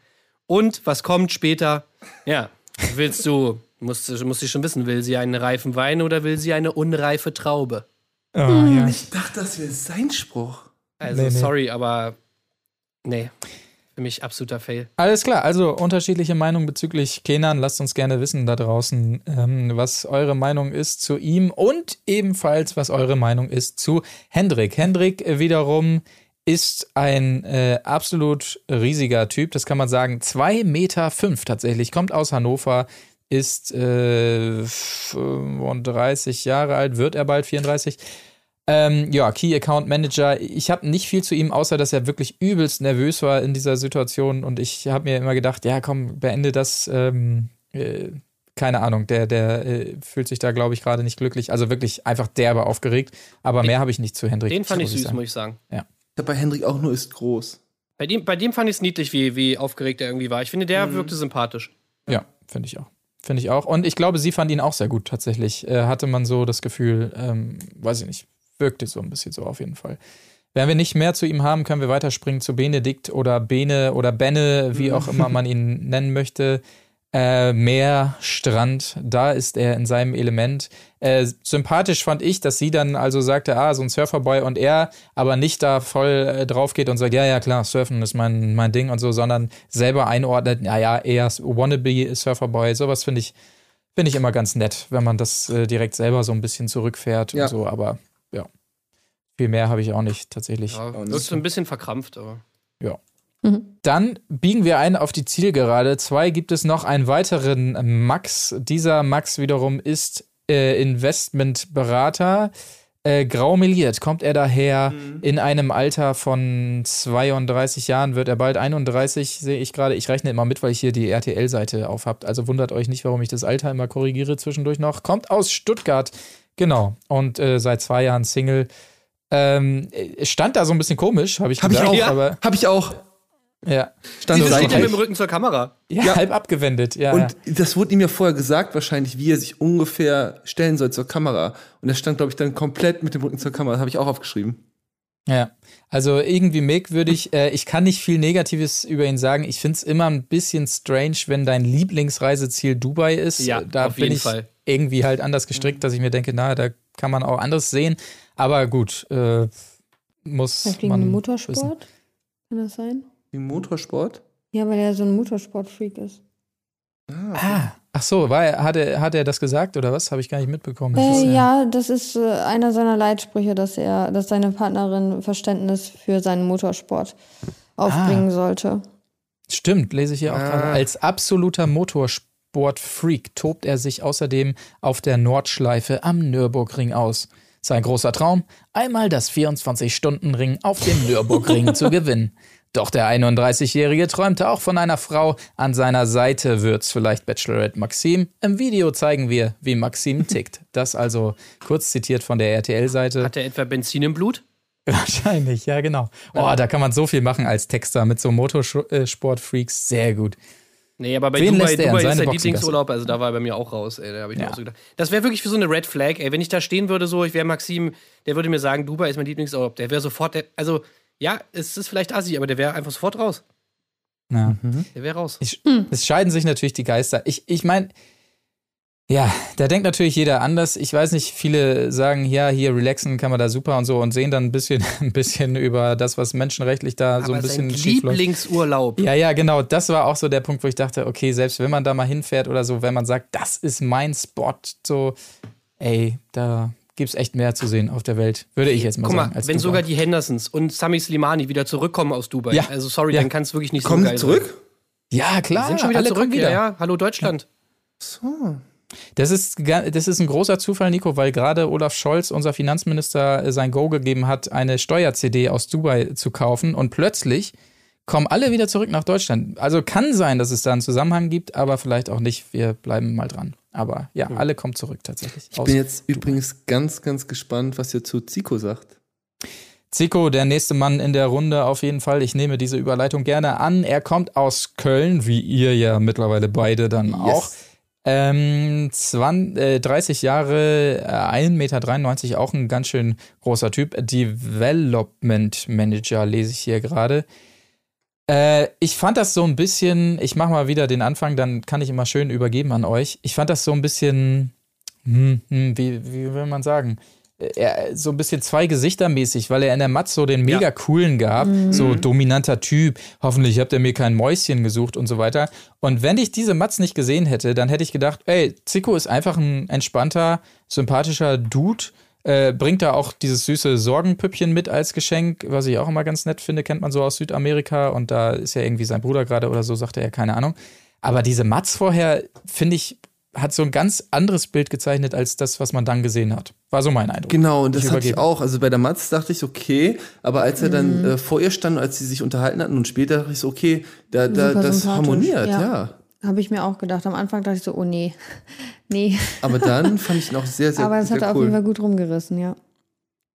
Und was kommt später? Ja, willst du, musst, du- musst du schon wissen, will sie einen reifen Wein oder will sie eine unreife Traube? oh, ja. Ich dachte, das wäre sein Spruch. Also, Nee, nee. sorry, aber nee, für mich absoluter Fail. Alles klar, also unterschiedliche Meinungen bezüglich Kenan. Lasst uns gerne wissen da draußen, ähm, was eure Meinung ist zu ihm und ebenfalls, was eure Meinung ist zu Hendrik. Hendrik äh, wiederum ist ein äh, absolut riesiger Typ, das kann man sagen. Zwei Meter fünf tatsächlich, kommt aus Hannover, ist äh, 35 Jahre alt, wird er bald 34. Ähm, ja, Key Account Manager. Ich habe nicht viel zu ihm, außer dass er wirklich übelst nervös war in dieser Situation. Und ich habe mir immer gedacht, ja, komm, beende das. Ähm, äh, keine Ahnung, der, der äh, fühlt sich da, glaube ich, gerade nicht glücklich. Also wirklich einfach derbe aufgeregt. Aber mehr habe ich nicht zu Hendrik. Den fand ich süß, sagen. muss ich sagen. Ich habe bei Hendrik auch nur ist groß. Bei dem, bei dem fand ich es niedlich, wie, wie aufgeregt er irgendwie war. Ich finde, der wirkte sympathisch. Ja, finde ich auch. Finde ich auch. Und ich glaube, sie fand ihn auch sehr gut tatsächlich. Äh, hatte man so das Gefühl, ähm, weiß ich nicht, wirkte so ein bisschen so auf jeden Fall. Wenn wir nicht mehr zu ihm haben, können wir weiterspringen zu Benedikt oder Bene oder Benne, wie auch immer man ihn nennen möchte. Äh, Meer, Strand, da ist er in seinem Element. Äh, sympathisch fand ich, dass sie dann also sagte, ah, so ein Surferboy und er aber nicht da voll äh, drauf geht und sagt, ja, ja, klar, Surfen ist mein, mein Ding und so, sondern selber einordnet, ja, ja, er ist wannabe Surferboy. Sowas finde ich, finde ich immer ganz nett, wenn man das äh, direkt selber so ein bisschen zurückfährt Ja. und so, aber ja. Viel mehr habe ich auch nicht tatsächlich. Ja, so ein bisschen verkrampft, aber. Dann biegen wir ein auf die Zielgerade. Zwei gibt es noch einen weiteren Max. Dieser Max wiederum ist äh, Investmentberater. Äh, grau meliert kommt er daher. In einem Alter von 32 Jahren wird er bald 31, sehe ich gerade. Ich rechne immer mit, weil ich hier die RTL-Seite aufhabt. Also wundert euch nicht, warum ich das Alter immer korrigiere zwischendurch noch. Kommt aus Stuttgart. Genau. Und äh, seit zwei Jahren Single. Ähm, stand da so ein bisschen komisch, habe ich ich gedacht. auch. Ja. Aber Habe ich auch. ja. Stand Sie steht ja mit dem Rücken zur Kamera. Ja, Ja. halb abgewendet, ja. Und das wurde ihm ja vorher gesagt, wahrscheinlich, wie er sich ungefähr stellen soll zur Kamera. Und er stand, glaube ich, dann komplett mit dem Rücken zur Kamera. Das habe ich auch aufgeschrieben. ja. Also irgendwie merkwürdig. Äh, ich kann nicht viel Negatives über ihn sagen. Ich finde es immer ein bisschen strange, wenn dein Lieblingsreiseziel Dubai ist. Ja, da auf bin jeden ich Fall. Irgendwie halt anders gestrickt, dass ich mir denke, na, da kann man auch anderes sehen. Aber gut, äh, muss Vielleicht wegen man dem wissen. Motorsport? Kann das sein? Wie Motorsport? Ja, weil er so ein Motorsport-Freak ist. Ah, ach so, war er, hat, er, hat er das gesagt oder was? Habe ich gar nicht mitbekommen. Das ist, Äh, ja, das ist äh, einer seiner Leitsprüche, dass er, dass seine Partnerin Verständnis für seinen Motorsport aufbringen sollte. Stimmt, lese ich hier auch Ah. gerade. Als absoluter Motorsport-Freak tobt er sich außerdem auf der Nordschleife am Nürburgring aus. Sein großer Traum, einmal das 24-Stunden-Ring auf dem Nürburgring zu gewinnen. Doch der 31-Jährige träumte auch von einer Frau. An seiner Seite wird's vielleicht Bachelorette Maxim. Im Video zeigen wir, wie Maxim tickt. Das also kurz zitiert von der RTL-Seite. Hat er etwa Benzin im Blut? Wahrscheinlich, ja, genau. Oh, da kann man so viel machen als Texter mit so Motorsport-Freaks. Sehr gut. Nee, aber bei Wen Dubai, er Dubai ist der? Lieblingsurlaub, also da war er bei mir auch raus, ey, da habe ich mir Ja. auch so gedacht. Das wäre wirklich für so eine Red Flag, ey, wenn ich da stehen würde, so, ich wäre Maxim, der würde mir sagen, Dubai ist mein Lieblingsurlaub, der wäre sofort, der, also, ja, es ist vielleicht assi, aber der wäre einfach sofort raus. Ja. Der wäre raus. Ich, Es scheiden sich natürlich die Geister. Ich, ich meine, Ja, da denkt natürlich jeder anders. Ich weiß nicht, viele sagen, ja, hier relaxen kann man da super und so und sehen dann ein bisschen, ein bisschen über das, was menschenrechtlich da so ein bisschen schief. Lieblingsurlaub. Ja, ja, genau. Das war auch so der Punkt, wo ich dachte, okay, selbst wenn man da mal hinfährt oder so, wenn man sagt, das ist mein Spot, so, ey, da gibt's echt mehr zu sehen auf der Welt, würde ich jetzt mal Guck sagen. mal, als wenn Dubai. sogar die Hendersons und Sami Slimani wieder zurückkommen aus Dubai, Ja. also sorry, Ja. dann kann es wirklich nicht Kommen so geil zurück? sein. Ja, klar, Die sind schon wieder alle zurück, wieder. Ja, ja. Hallo Deutschland. So. Das ist, das ist ein großer Zufall, Nico, weil gerade Olaf Scholz, unser Finanzminister, äh, sein Go gegeben hat, eine Steuer-CD aus Dubai zu kaufen und plötzlich kommen alle wieder zurück nach Deutschland. Also kann sein, dass es da einen Zusammenhang gibt, aber vielleicht auch nicht. Wir bleiben mal dran. Aber ja, alle kommen zurück tatsächlich. Ich bin jetzt übrigens ganz, ganz gespannt, was ihr zu Zico sagt. Zico, der nächste Mann in der Runde auf jeden Fall. Ich nehme diese Überleitung gerne an. Er kommt aus Köln, wie ihr ja mittlerweile beide dann auch. Ähm, 20, äh, 30 Jahre, äh, 1,93 Meter, auch ein ganz schön großer Typ. Development Manager lese ich hier gerade. Äh, ich fand das so ein bisschen, ich mache mal wieder den Anfang, dann kann ich immer schön übergeben an euch. Ich fand das so ein bisschen, hm, hm, wie, wie will man sagen? Er so ein bisschen zwei Gesichter mäßig, weil er in der Matz so den mega coolen gab, so dominanter Typ. Hoffentlich habt ihr mir kein Mäuschen gesucht und so weiter. Und wenn ich diese Matz nicht gesehen hätte, dann hätte ich gedacht, ey, Zico ist einfach ein entspannter, sympathischer Dude. Äh, bringt da auch dieses süße Sorgenpüppchen mit als Geschenk, was ich auch immer ganz nett finde, kennt man so aus Südamerika und da ist ja irgendwie sein Bruder gerade oder so, sagte er, keine Ahnung. Aber diese Matz vorher, finde ich, hat so ein ganz anderes Bild gezeichnet als das, was man dann gesehen hat. War so mein Eindruck. Genau, und das Ich hatte ich übergebe. auch. Also bei der Matz dachte ich, okay, aber als er dann äh, vor ihr stand, als sie sich unterhalten hatten und später dachte ich so, okay, da, da, Super das harmoniert, ja. ja. Habe ich mir auch gedacht. Am Anfang dachte ich so, oh nee. nee. Aber dann fand ich ihn auch sehr, sehr, Aber das hat er auf cool. jeden Fall gut rumgerissen, ja.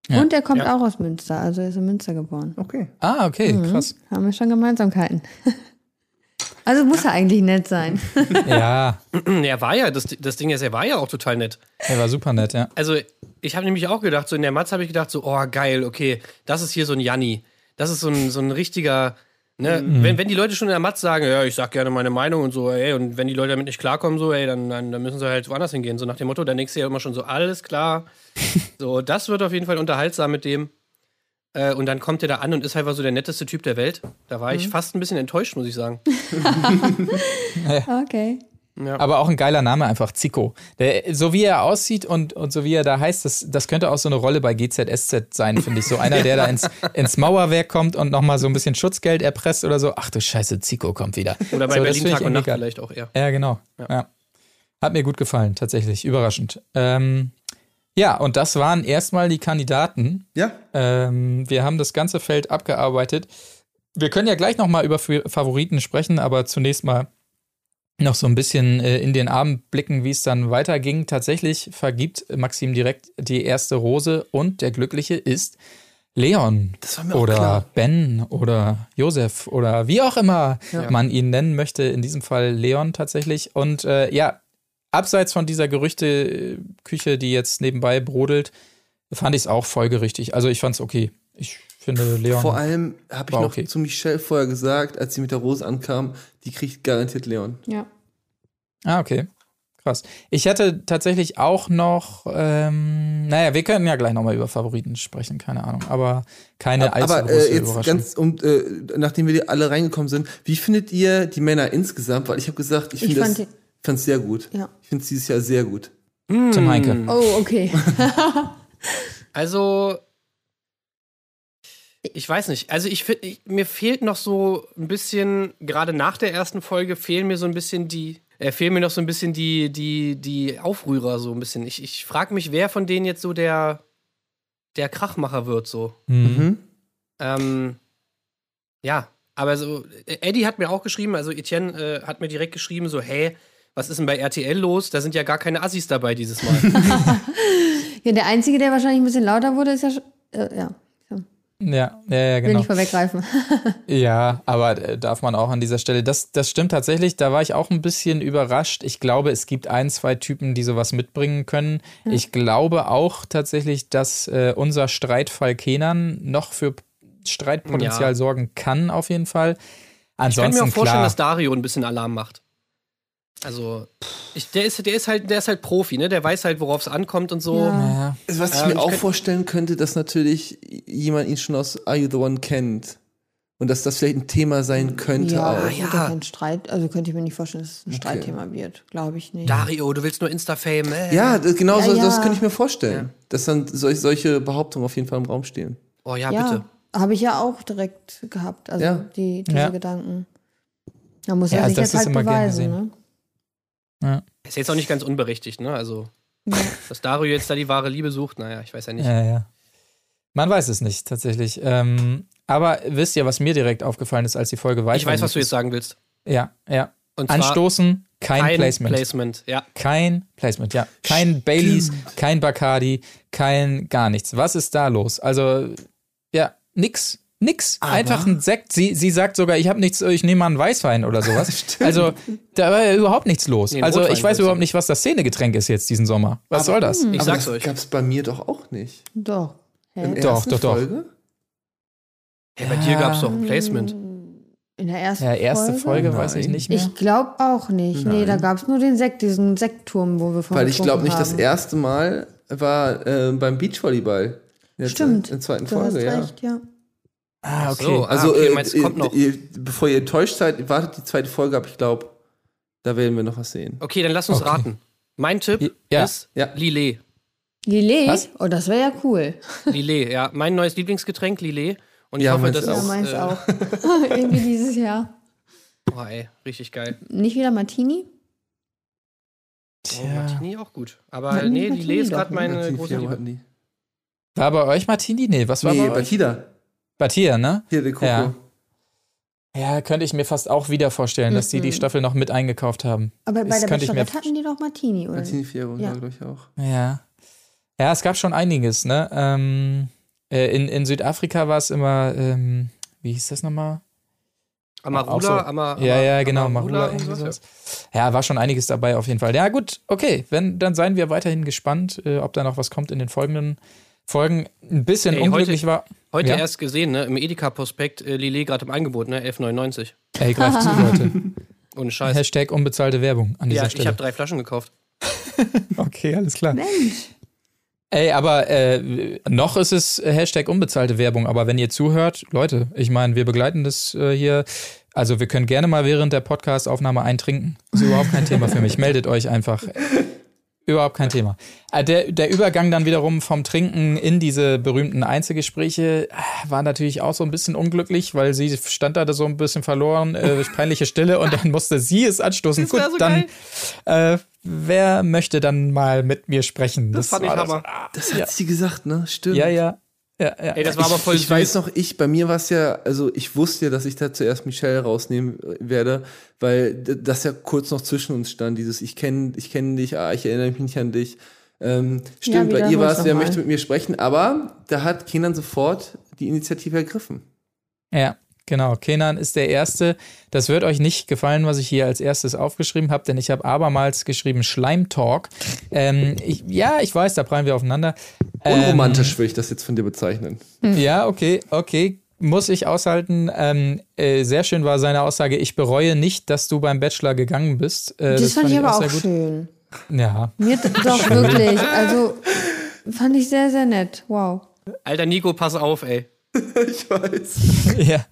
Ja. Und er kommt Ja. auch aus Münster, also er ist in Münster geboren. Okay. Ah, okay, Mhm. krass. Haben wir schon Gemeinsamkeiten. also muss er eigentlich nett sein. Ja, Er war ja, das, das Ding ist, er war ja auch total nett. er war super nett, ja. Also, ich habe nämlich auch gedacht, so in der Matz habe ich gedacht, so, oh geil, okay, das ist hier so ein Janni. Das ist so ein, so ein richtiger, ne, wenn, wenn die Leute schon in der Matz sagen, ja, ich sag gerne meine Meinung und so, ey, und wenn die Leute damit nicht klarkommen, so, ey, dann, dann, dann müssen sie halt woanders hingehen. So nach dem Motto, dann denkst du ja immer schon so, alles klar. so, das wird auf jeden Fall unterhaltsam mit dem. Äh, und dann kommt er da an und ist einfach so der netteste Typ der Welt. Da war ich fast ein bisschen enttäuscht, muss ich sagen. Okay. Aber auch ein geiler Name einfach, Zico. Der, so wie er aussieht und, und so wie er da heißt, das, das könnte auch so eine Rolle bei GZSZ sein, finde ich. So einer, der da ins, ins Mauerwerk kommt und nochmal so ein bisschen Schutzgeld erpresst oder so. Ach du Scheiße, Zico kommt wieder. Oder bei so, Berlin Tag und Nacht vielleicht auch eher. Ja, genau. Ja. Hat mir gut gefallen, tatsächlich. Überraschend. Ähm, ja, und das waren erstmal die Kandidaten. Ja, Ähm, wir haben das ganze Feld abgearbeitet. Wir können ja gleich nochmal über Favoriten sprechen, aber zunächst mal noch so ein bisschen äh, in den Abend blicken, wie es dann weiterging. Tatsächlich vergibt Maxim direkt die erste Rose und der Glückliche ist Leon das war mir auch oder klar. Ben oder Josef oder wie auch immer man ihn nennen möchte. In diesem Fall Leon tatsächlich. Und äh, ja, abseits von dieser Gerüchteküche, die jetzt nebenbei brodelt, fand ich es auch folgerichtig. Also ich fand es okay. Ich finde Leon. Vor allem habe ich noch okay. zu Michelle vorher gesagt, als sie mit der Rose ankam, die kriegt garantiert Leon. Ja. Ah, okay. Krass. Ich hatte tatsächlich auch noch, ähm, naja, wir können ja gleich nochmal über Favoriten sprechen, keine Ahnung, aber keine allzu Aber große äh, jetzt ganz, um, äh, nachdem wir alle reingekommen sind, wie findet ihr die Männer insgesamt? Weil ich habe gesagt, ich Ich finde das die- fand's sehr gut. Ja. Ich finde es dieses Jahr sehr gut. Tim Heinke. Oh, okay. Also, ich weiß nicht. Also, ich finde, mir fehlt noch so ein bisschen, gerade nach der ersten Folge, fehlen mir so ein bisschen die, äh, fehlen mir noch so ein bisschen die, die, die Aufrührer, so ein bisschen. Ich, ich frage mich, wer von denen jetzt so der, der Krachmacher wird, so. Mhm. Ähm, ja, aber so, Eddie hat mir auch geschrieben, also Etienne äh, hat mir direkt geschrieben, so, hey, was ist denn bei RTL los? Da sind ja gar keine Assis dabei dieses Mal. Ja, der Einzige, der wahrscheinlich ein bisschen lauter wurde, ist ja. Äh, ja. Ja, ja, ja, Will genau. nicht vorweggreifen. Ja, aber äh, darf man auch an dieser Stelle. Das, das stimmt tatsächlich. Da war ich auch ein bisschen überrascht. Ich glaube, es gibt ein, zwei Typen, die sowas mitbringen können. Ich glaube auch tatsächlich, dass äh, unser Streitfall Kenan noch für Streitpotenzial Ja. sorgen kann, auf jeden Fall. Ich kann Ansonsten mir auch vorstellen, klar. dass Dario ein bisschen Alarm macht. Also, Ich, der, ist, der, ist halt, der ist halt Profi, ne? Der weiß halt, worauf es ankommt und so. Ja. Also, was ich Ja, mir ich auch vorstellen könnte, dass natürlich jemand ihn schon aus Are You the One kennt. Und dass das vielleicht ein Thema sein könnte ja, auch. das ja. ja kein Streit. Also könnte ich mir nicht vorstellen, dass es ein Streitthema wird. Glaube ich nicht. Dario, du willst nur Insta-Fame. Äh. Ja, das- genau Ja, so, das ja. könnte ich mir vorstellen. Dass dann solch, solche Behauptungen auf jeden Fall im Raum stehen. Oh ja, ja, bitte. habe ich ja auch direkt gehabt. Also Ja. die, diese Ja. Gedanken. Da muss Ja, er sich das jetzt ist halt immer gern beweisen. gesehen. Ne? Ist jetzt auch nicht ganz unberechtigt, ne? Also, dass Dario jetzt da die wahre Liebe sucht, naja, ich weiß ja nicht. Ja, ja. Man weiß es nicht, tatsächlich. Ähm, aber wisst ihr, was mir direkt aufgefallen ist, als die Folge weiter ich weiß, was du jetzt sagen willst. Ja, ja. Und zwar Anstoßen, kein, kein Placement. Placement. Ja. Kein Placement, ja. Kein Baileys, kein Bacardi, kein gar nichts. Was ist da los? Also, ja, nix. Nix. Einfach ein Sekt. Sie, sie sagt sogar, ich habe nichts, ich nehme mal einen Weißwein oder sowas. also, da war ja überhaupt nichts los. Nee, also, Rotwein ich weiß überhaupt sein. nicht, was das Szenegetränk ist jetzt diesen Sommer. Was soll das? Ich Aber sag's das euch. gab's bei mir doch auch nicht. Doch. Hä? In der Doch, ersten doch, doch. Folge? Hey, bei dir gab's doch ein Placement. In der ersten Ja, erste Folge, Nein. weiß ich nicht mehr. Ich glaube auch nicht. Nee, da gab es nur den Sekt, diesen Sektturm, wo wir von Weil ich glaube nicht, das haben. erste Mal war äh, beim Beachvolleyball. Jetzt Stimmt. In der zweiten Du hast Folge, ja. recht, ja. Ah, okay. So, Also, ah, okay, äh, meinst, kommt äh, noch. Ihr, bevor ihr enttäuscht seid, wartet die zweite Folge ab. Ich glaube, da werden wir noch was sehen. Okay, dann lass uns Okay. raten. Mein Tipp Ja. ist Ja. Lillet. Lillet? Was? Oh, das wäre ja cool. Lillet, ja. Mein neues Lieblingsgetränk, Lillet. Und ich Ja, hoffe, meins das auch. Ja, ist. meins äh, auch. Irgendwie dieses Jahr. Oh, ey, richtig geil. Nicht wieder Martini? Oh. Martini auch gut. Aber die nee, Martini Lillet ist gerade ne? meine Martini große Liebe. hatten die. War bei euch Martini? Nee, was war Nee, bei bei euch? Tida. Batia, ne? Hier, der Coco. Ja. Ja, könnte ich mir fast auch wieder vorstellen, dass die die Staffel noch mit eingekauft haben. Aber bei Das der könnte ich mir Bachelorette hatten die doch Martini, oder? Martini Fierro, Ja. ja. glaube ich auch. Ja. Ja, es gab schon einiges, ne? Ähm, äh, in, in Südafrika war es immer, ähm, wie hieß das nochmal? Amarula, so. Ama, ja, ja, genau, Amarula, sowas. Ja, war schon einiges dabei auf jeden Fall. Ja, gut, okay, wenn, dann seien wir weiterhin gespannt, äh, ob da noch was kommt in den folgenden Folgen. Ein bisschen Ey, unglücklich war. Heute Ja. erst gesehen, ne? Im Edeka-Prospekt äh, Lillet gerade im Angebot, ne? 11,99. Ey, greift zu, Leute. Ohne Scheiß. Hashtag unbezahlte Werbung an dieser Ja, ich Stelle. habe drei Flaschen gekauft. Okay, alles klar. Mensch. Ey, aber äh, noch ist es Hashtag unbezahlte Werbung, aber wenn ihr zuhört, Leute, ich meine, wir begleiten das äh, hier. Also wir können gerne mal während der Podcast-Aufnahme eintrinken. Ist überhaupt kein Thema für mich. Meldet euch einfach. Überhaupt kein Thema. Äh, Der, der Übergang dann wiederum vom Trinken in diese berühmten Einzelgespräche äh, war natürlich auch so ein bisschen unglücklich, weil sie stand da so ein bisschen verloren, äh, peinliche Stille und dann musste sie es anstoßen. Das Gut, so dann äh, wer möchte dann mal mit mir sprechen? Das fand ich war Hammer. Das hat sie gesagt, ne? Stimmt. Ja, ja. Ja, ja. Ey, das war aber voll ich, süß. ich weiß noch, ich, bei mir war es ja, also ich wusste ja, dass ich da zuerst Michelle rausnehmen äh, werde, weil das ja kurz noch zwischen uns stand, dieses ich kenne ich kenn dich, ah, ich erinnere mich nicht an dich. Ähm, stimmt, bei ihr war es, wer möchte mit mir sprechen, aber da hat Kenan sofort die Initiative ergriffen. Ja, genau. Kenan ist der Erste. Das wird euch nicht gefallen, was ich hier als erstes aufgeschrieben habe, denn ich habe abermals geschrieben Schleimtalk. Ähm, ich, ja, ich weiß, da prallen wir aufeinander. Ähm, Unromantisch würde ich das jetzt von dir bezeichnen. Ja, okay, okay. Muss ich aushalten. Ähm, äh, sehr schön war seine Aussage, ich bereue nicht, dass du beim Bachelor gegangen bist. Äh, Das, fand ich aber auch sehr schön. Ja. Mir doch wirklich. Also fand ich sehr, sehr nett. Wow. Alter Nico, pass auf, ey. Ich weiß. ja.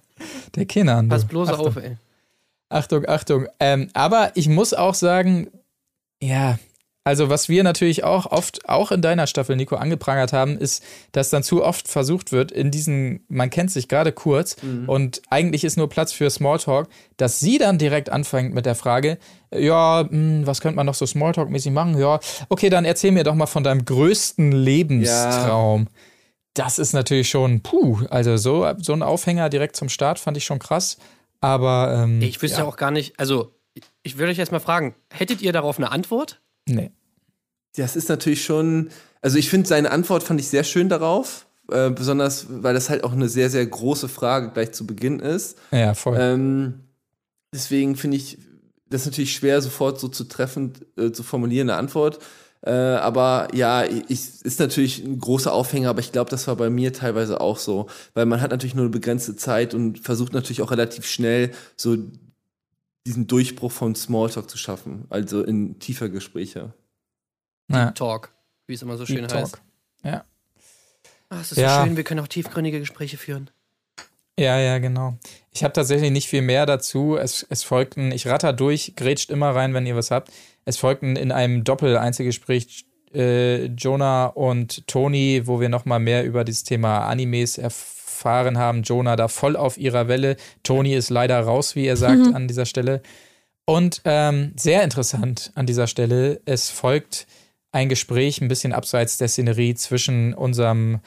Der Kenan. Pass bloß Achtung. auf, ey. Achtung, Achtung. Ähm, aber ich muss auch sagen, ja, also was wir natürlich auch oft, auch in deiner Staffel, Nico, angeprangert haben, ist, dass dann zu oft versucht wird, in diesen, man kennt sich gerade kurz und eigentlich ist nur Platz für Smalltalk, dass sie dann direkt anfängt mit der Frage, ja, hm, was könnte man noch so Smalltalk-mäßig machen? Ja, okay, dann erzähl mir doch mal von deinem größten Lebenstraum. Das ist natürlich schon, puh, also so, so ein Aufhänger direkt zum Start fand ich schon krass. Aber ähm, Ich wüsste ja. auch gar nicht, also ich würde euch jetzt mal fragen, hättet ihr darauf eine Antwort? nee. Das ist natürlich schon, also ich finde seine Antwort fand ich sehr schön darauf, äh, besonders weil das halt auch eine sehr, sehr große Frage gleich zu Beginn ist. Ja, voll. Ähm, deswegen finde ich das natürlich schwer, sofort so zu treffend äh, zu formulieren, eine Antwort. Äh, aber ja, ich, ist natürlich ein großer Aufhänger, aber ich glaube, das war bei mir teilweise auch so, weil man hat natürlich nur eine begrenzte Zeit und versucht natürlich auch relativ schnell so diesen Durchbruch von Smalltalk zu schaffen, also in tiefer Gespräche. Ja. Talk, wie es immer so schön Deep heißt. Talk. Ja. Ach, es ist Ja. so schön, wir können auch tiefgründige Gespräche führen. Ja, ja, genau. Ich habe tatsächlich nicht viel mehr dazu. Es, es folgten, ich ratter durch, grätscht immer rein, wenn ihr was habt. Es folgten in einem Doppel-Einzelgespräch äh, Jonah und Tony, wo wir nochmal mehr über dieses Thema Animes erfahren haben. Jonah da voll auf ihrer Welle. Tony ist leider raus, wie er sagt, an dieser Stelle. Und ähm, sehr interessant an dieser Stelle, es folgt ein Gespräch ein bisschen abseits der Szenerie zwischen unserem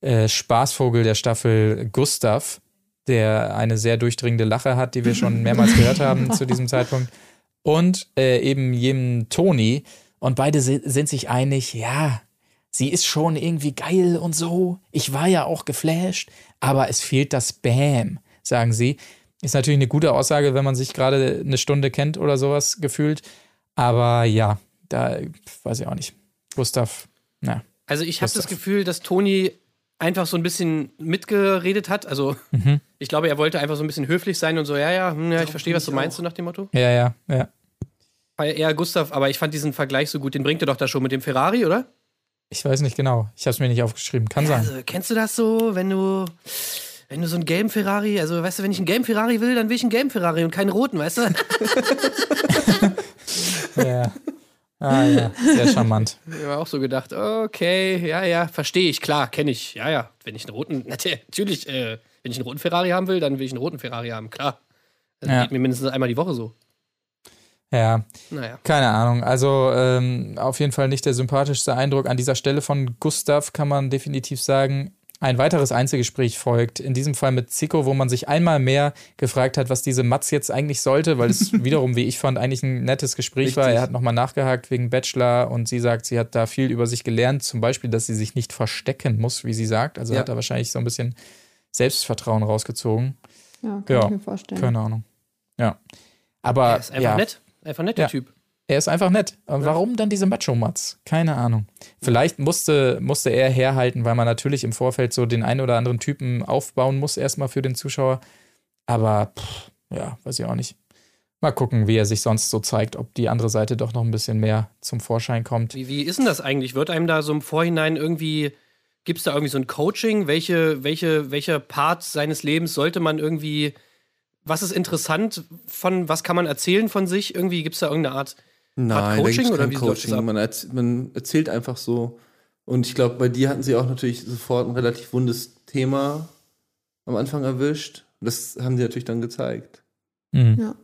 äh, Spaßvogel der Staffel Gustav, der eine sehr durchdringende Lache hat, die wir schon mehrmals gehört haben zu diesem Zeitpunkt, und äh, eben jenem Toni. Und beide si- sind sich einig, ja, sie ist schon irgendwie geil und so. Ich war ja auch geflasht, aber es fehlt das Bam, sagen sie. Ist natürlich eine gute Aussage, wenn man sich gerade eine Stunde kennt oder sowas gefühlt. Aber ja, da weiß ich auch nicht. Gustav, na. Also ich habe das. Gefühl, dass Toni einfach so ein bisschen mitgeredet hat. Also Mhm. ich glaube, er wollte einfach so ein bisschen höflich sein und so, ja, ja, hm, ja ich verstehe, was du meinst, so nach dem Motto. Ja, ja, ja. War ja eher Gustav, aber ich fand diesen Vergleich so gut. Den bringt er doch da schon mit dem Ferrari, oder? Ich weiß nicht genau. Ich habe es mir nicht aufgeschrieben. Kann sein. Also, kennst du das so, wenn du, wenn du so einen gelben Ferrari, also weißt du, wenn ich einen gelben Ferrari will, dann will ich einen gelben Ferrari und keinen roten, weißt du? Ja. Ah ja, sehr charmant. Ich habe auch so gedacht, okay, ja, ja, verstehe ich, klar, kenne ich. Ja, ja, wenn ich einen roten, natürlich, äh, wenn ich einen roten Ferrari haben will, dann will ich einen roten Ferrari haben, klar. Das Ja. geht mir mindestens einmal die Woche so. Ja, Naja. keine Ahnung. Also ähm, auf jeden Fall nicht der sympathischste Eindruck. An dieser Stelle von Gustav kann man definitiv sagen, ein weiteres Einzelgespräch folgt. In diesem Fall mit Zico, wo man sich einmal mehr gefragt hat, was diese Matz jetzt eigentlich sollte, weil es wiederum, wie ich fand, eigentlich ein nettes Gespräch war. Richtig. Er hat nochmal nachgehakt wegen Bachelor und sie sagt, sie hat da viel über sich gelernt. Zum Beispiel, dass sie sich nicht verstecken muss, wie sie sagt. Also Ja. hat er wahrscheinlich so ein bisschen Selbstvertrauen rausgezogen. Ja, kann Ja, ich mir vorstellen. Keine Ahnung. Ja. Aber Er ist einfach ja, nett. Einfach nett, der Ja. Typ. Er ist einfach nett. Und warum dann diese Macho-Matz? Keine Ahnung. Vielleicht musste, musste er herhalten, weil man natürlich im Vorfeld so den einen oder anderen Typen aufbauen muss, erstmal für den Zuschauer. Aber pff, ja, weiß ich auch nicht. Mal gucken, wie er sich sonst so zeigt, ob die andere Seite doch noch ein bisschen mehr zum Vorschein kommt. Wie, wie ist denn das eigentlich? Wird einem da so im Vorhinein irgendwie, gibt es da irgendwie so ein Coaching? Welche, welche, welcher Part seines Lebens sollte man irgendwie, was ist interessant von, was kann man erzählen von sich? Irgendwie gibt es da irgendeine Art Nein, Coaching oder wie Coaching. Man, erz man erzählt einfach so. Und ich glaube, bei dir hatten sie auch natürlich sofort ein relativ wundes Thema am Anfang erwischt. Das haben sie natürlich dann gezeigt. Mhm. Ja.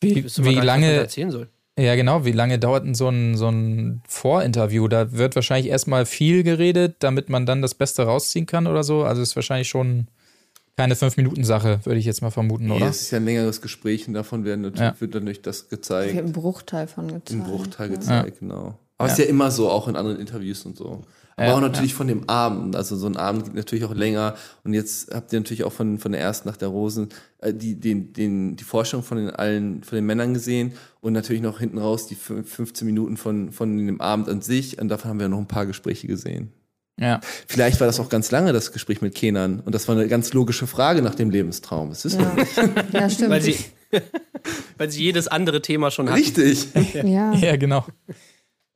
Wie, mal wie da lange, erzählen soll. ja genau, wie lange dauert denn so ein, so ein Vorinterview? Da wird wahrscheinlich erstmal viel geredet, damit man dann das Beste rausziehen kann oder so. Also ist wahrscheinlich schon keine Fünf-Minuten-Sache, würde ich jetzt mal vermuten, Nee, oder? es ist ja ein längeres Gespräch und davon werden natürlich, Ja. wird natürlich das Wird gezeigt. ein Bruchteil von gezeigt. Im Bruchteil ja. gezeigt, genau. Aber es Ja. ist ja immer so, auch in anderen Interviews und so. Aber Ja, auch natürlich von dem Abend. Also so ein Abend geht natürlich auch länger. Und jetzt habt ihr natürlich auch von, von der ersten Nacht der Rosen äh, die, den, den, die Vorstellung von den allen, von den Männern gesehen und natürlich noch hinten raus die fün- 15 Minuten von, von dem Abend an sich. Und davon haben wir noch ein paar Gespräche gesehen. Ja. Vielleicht war das auch ganz lange, das Gespräch mit Kenan. Und das war eine ganz logische Frage nach dem Lebenstraum. Das wissen wir Ja. ja, stimmt. Weil sie, weil sie jedes andere Thema schon hat. Richtig. ja. Ja, genau.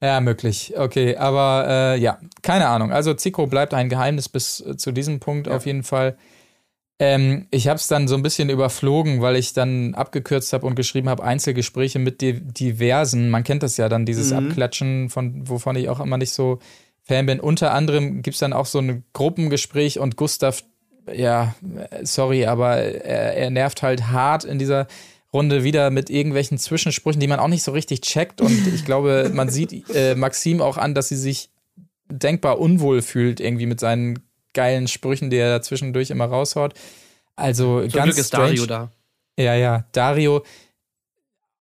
Ja, möglich. Okay, aber äh, ja, keine Ahnung. Also Zico bleibt ein Geheimnis bis äh, zu diesem Punkt auf jeden Fall. Ähm, ich habe es dann so ein bisschen überflogen, weil ich dann abgekürzt habe und geschrieben habe Einzelgespräche mit di diversen. Man kennt das ja dann, dieses Mhm. Abklatschen, von wovon ich auch immer nicht so Fan bin. Unter anderem gibt's dann auch so ein Gruppengespräch und Gustav, ja, sorry, aber er, er nervt halt hart in dieser Runde wieder mit irgendwelchen Zwischensprüchen, die man auch nicht so richtig checkt. Und ich glaube, man sieht äh, Maxim auch an, dass sie sich denkbar unwohl fühlt, irgendwie mit seinen geilen Sprüchen, die er da zwischendurch immer raushaut. Also Zum ganz Glück ist strange. Dario da. Ja, ja, Dario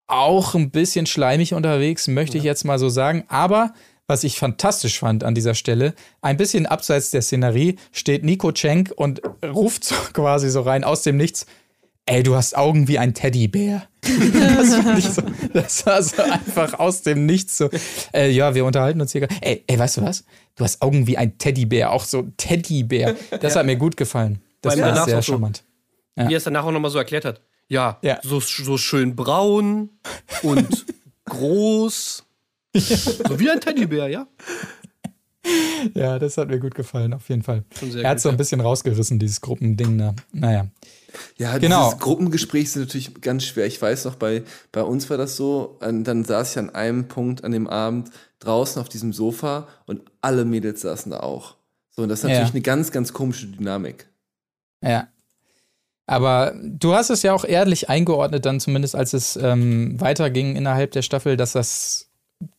auch ein bisschen schleimig unterwegs, möchte ich jetzt mal so sagen. Aber was ich fantastisch fand an dieser Stelle, ein bisschen abseits der Szenerie steht Nico Cenk und ruft so quasi so rein aus dem Nichts. Ey, du hast Augen wie ein Teddybär. das, so, das war so einfach aus dem Nichts so. Äh, ja, wir unterhalten uns hier. gerade. Ey, ey, weißt du was? Du hast Augen wie ein Teddybär, auch so Teddybär. Das hat mir gut gefallen. Das war sehr so. charmant. Ja. Wie er es danach auch nochmal so erklärt hat. ja, ja. So, so schön braun und groß. So wie ein Teddybär, ja? Ja, das hat mir gut gefallen, auf jeden Fall. Er hat so ein bisschen rausgerissen, dieses Gruppending da. Naja. Ja, genau. dieses Gruppengespräch ist natürlich ganz schwer. Ich weiß noch, bei, bei uns war das so, dann saß ich an einem Punkt an dem Abend draußen auf diesem Sofa und alle Mädels saßen da auch. So, und das ist natürlich ja. eine ganz, ganz komische Dynamik. Ja. Aber du hast es ja auch ehrlich eingeordnet, dann zumindest als es ähm, weiterging innerhalb der Staffel, dass das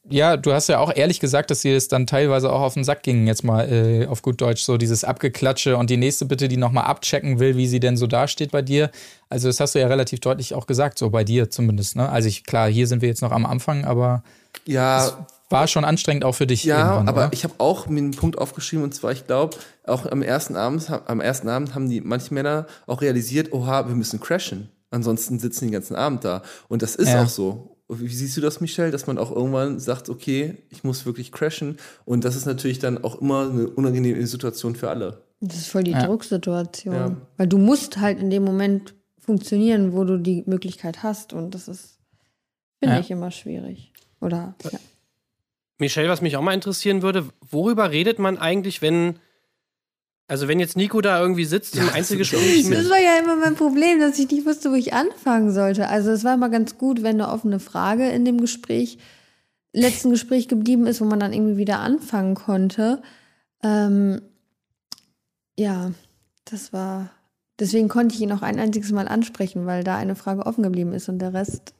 ja, du hast ja auch ehrlich gesagt, dass dir das dann teilweise auch auf den Sack ging, jetzt mal äh, auf gut Deutsch, so dieses Abgeklatsche und die nächste bitte, die nochmal abchecken will, wie sie denn so dasteht bei dir. Also, das hast du ja relativ deutlich auch gesagt, so bei dir zumindest, ne? Also, ich, klar, hier sind wir jetzt noch am Anfang, aber ja, war schon anstrengend auch für dich. Ja, aber oder? ich habe auch mir einen Punkt aufgeschrieben und zwar, ich glaube, auch am ersten Abend, am ersten Abend haben die manche Männer auch realisiert, oha, wir müssen crashen. Ansonsten sitzen die den ganzen Abend da. Und das ist ja. auch so. Wie siehst du das, Michelle, dass man auch irgendwann sagt, okay, ich muss wirklich crashen? Und das ist natürlich dann auch immer eine unangenehme Situation für alle. Das ist voll die ja. Drucksituation. Ja. Weil du musst halt in dem Moment funktionieren, wo du die Möglichkeit hast. Und das ist, finde ja. ich, immer schwierig. Oder, ja. Michelle, was mich auch mal interessieren würde, worüber redet man eigentlich, wenn also wenn jetzt Nico da irgendwie sitzt im Einzelgespräch mit. Das war ja immer mein Problem, dass ich nicht wusste, wo ich anfangen sollte. Also es war immer ganz gut, wenn eine offene Frage in dem Gespräch, letzten Gespräch geblieben ist, wo man dann irgendwie wieder anfangen konnte. Ähm, ja, das war. Deswegen konnte ich ihn auch ein einziges Mal ansprechen, weil da eine Frage offen geblieben ist und der Rest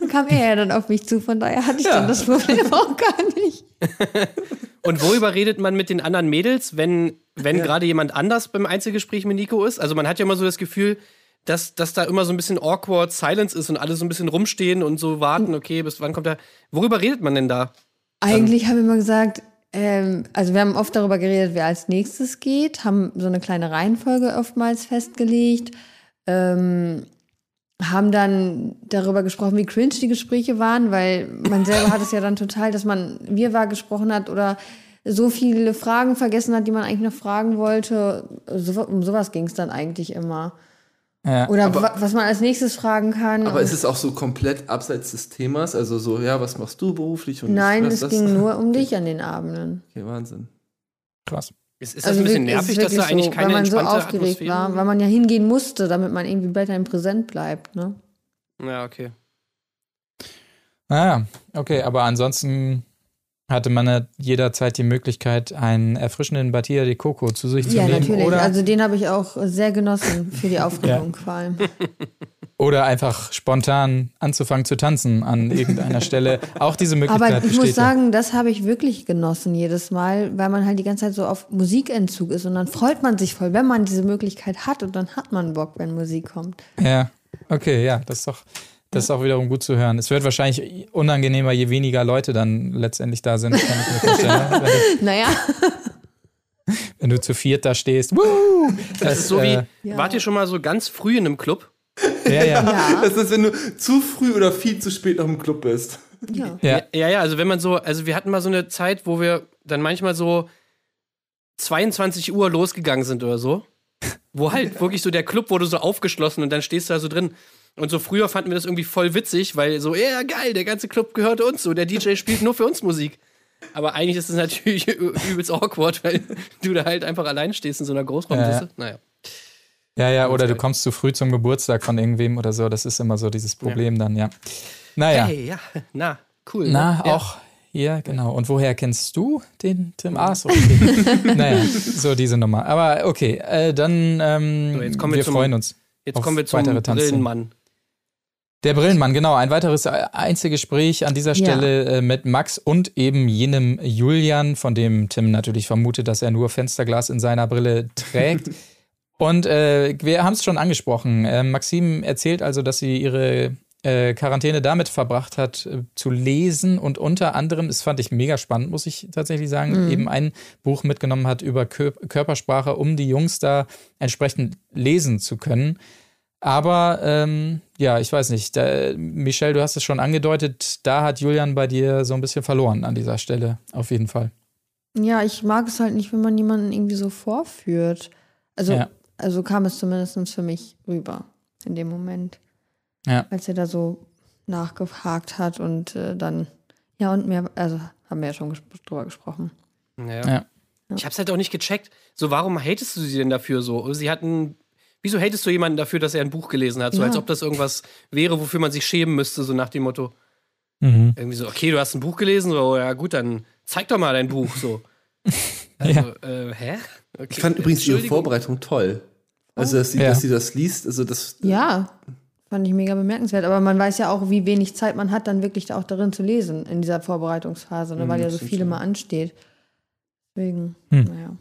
dann kam er ja dann auf mich zu. Von daher hatte ich ja. dann das Problem auch gar nicht. Und worüber redet man mit den anderen Mädels, wenn, wenn ja. gerade jemand anders beim Einzelgespräch mit Nico ist? Also man hat ja immer so das Gefühl, dass, dass da immer so ein bisschen awkward Silence ist und alle so ein bisschen rumstehen und so warten, okay, bis wann kommt er. Worüber redet man denn da? Eigentlich haben wir immer gesagt, ähm, also wir haben oft darüber geredet, wer als nächstes geht, haben so eine kleine Reihenfolge oftmals festgelegt. Ähm, haben dann darüber gesprochen, wie cringe die Gespräche waren, weil man selber hat es ja dann total, dass man wir war gesprochen hat oder so viele Fragen vergessen hat, die man eigentlich noch fragen wollte. So, um sowas ging es dann eigentlich immer. Ja, Oder aber, was man als nächstes fragen kann. Aber ist es auch so komplett abseits des Themas? Also so, ja, was machst du beruflich? Und Nein, es ging nur um dich an den Abenden. Okay, Wahnsinn. Krass. Ist, ist das also ein bisschen nervig, dass da eigentlich so, keine weil man so aufgeregt Atmosphäre war, weil man ja hingehen musste, damit man irgendwie weiterhin präsent bleibt, ne? Ja, okay. Naja, okay, aber ansonsten hatte man jederzeit die Möglichkeit, einen erfrischenden Batia de Coco zu sich zu ja, nehmen. Ja, natürlich. Oder also den habe ich auch sehr genossen für die Aufregung vor allem. Oder einfach spontan anzufangen zu tanzen an irgendeiner Stelle. Auch diese Möglichkeit Aber ich muss sagen, das habe ich wirklich genossen jedes Mal, weil man halt die ganze Zeit so auf Musikentzug ist und dann freut man sich voll, wenn man diese Möglichkeit hat und dann hat man Bock, wenn Musik kommt. Ja, okay, ja, das ist doch das ist auch wiederum gut zu hören. Es wird wahrscheinlich unangenehmer, je weniger Leute dann letztendlich da sind, kann ich mir vorstellen. Ne? naja. Wenn du zu viert da stehst. Woo! Das, das ist so wie, äh, wart ihr schon mal so ganz früh in einem Club? Ja, ja, ja. Das ist, wenn du zu früh oder viel zu spät noch im Club bist. Ja. ja. Ja, ja, also wenn man so, also wir hatten mal so eine Zeit, wo wir dann manchmal so 22 Uhr losgegangen sind oder so. Wo halt wirklich so der Club wurde so aufgeschlossen und dann stehst du da so drin. Und so früher fanden wir das irgendwie voll witzig, weil so, ja, geil, der ganze Club gehört uns so, der DJ spielt nur für uns Musik. Aber eigentlich ist es natürlich übelst awkward, weil du da halt einfach allein stehst in so einer Großraumdisse. Ja. Naja. Ja, ja, oder du kommst zu früh zum Geburtstag von irgendwem oder so. Das ist immer so dieses Problem ja. dann, ja. Naja. Hey, ja, na, cool. Na, ne? auch hier, genau. Und woher kennst du den Tim? Okay. naja, so diese Nummer. Aber okay, äh, dann ähm, so, jetzt kommen wir, wir zum, freuen uns. Jetzt kommen wir zum Brillenmann. Der Brillenmann, genau. Ein weiteres Einzelgespräch an dieser Stelle ja. Äh, mit Max und eben jenem Julian, von dem Tim natürlich vermutet, dass er nur Fensterglas in seiner Brille trägt. Und äh, wir haben es schon angesprochen. Äh, Maxim erzählt also, dass sie ihre äh, Quarantäne damit verbracht hat, äh, zu lesen und unter anderem, das fand ich mega spannend, muss ich tatsächlich sagen, mhm. eben ein Buch mitgenommen hat über Kör Körpersprache, um die Jungs da entsprechend lesen zu können. Aber ähm, ja, ich weiß nicht. Da, Michelle, du hast es schon angedeutet, da hat Julian bei dir so ein bisschen verloren an dieser Stelle, auf jeden Fall. Ja, ich mag es halt nicht, wenn man jemanden irgendwie so vorführt. Also ja. Also kam es zumindest für mich rüber. in dem Moment. Ja. Als er da so nachgehakt hat und äh, dann, ja, und mehr, also haben wir ja schon ges drüber gesprochen. Ja. Ja. Ich hab's halt auch nicht gecheckt. So, warum hatest du sie denn dafür so? Sie hatten. Wieso hatest du jemanden dafür, dass er ein Buch gelesen hat? So, Ja. als ob das irgendwas wäre, wofür man sich schämen müsste, so nach dem Motto. Mhm. Irgendwie so, okay, du hast ein Buch gelesen, so, ja gut, dann zeig doch mal dein Buch, so. Also, äh, hä? Okay. Ich fand übrigens ihre. Vorbereitung toll. Also, dass sie, Ja. dass sie das liest, also das. Ja, fand ich mega bemerkenswert. Aber man weiß ja auch, wie wenig Zeit man hat, dann wirklich auch darin zu lesen in dieser Vorbereitungsphase, ne, weil ja so viele schon. mal ansteht. Deswegen, Hm. naja.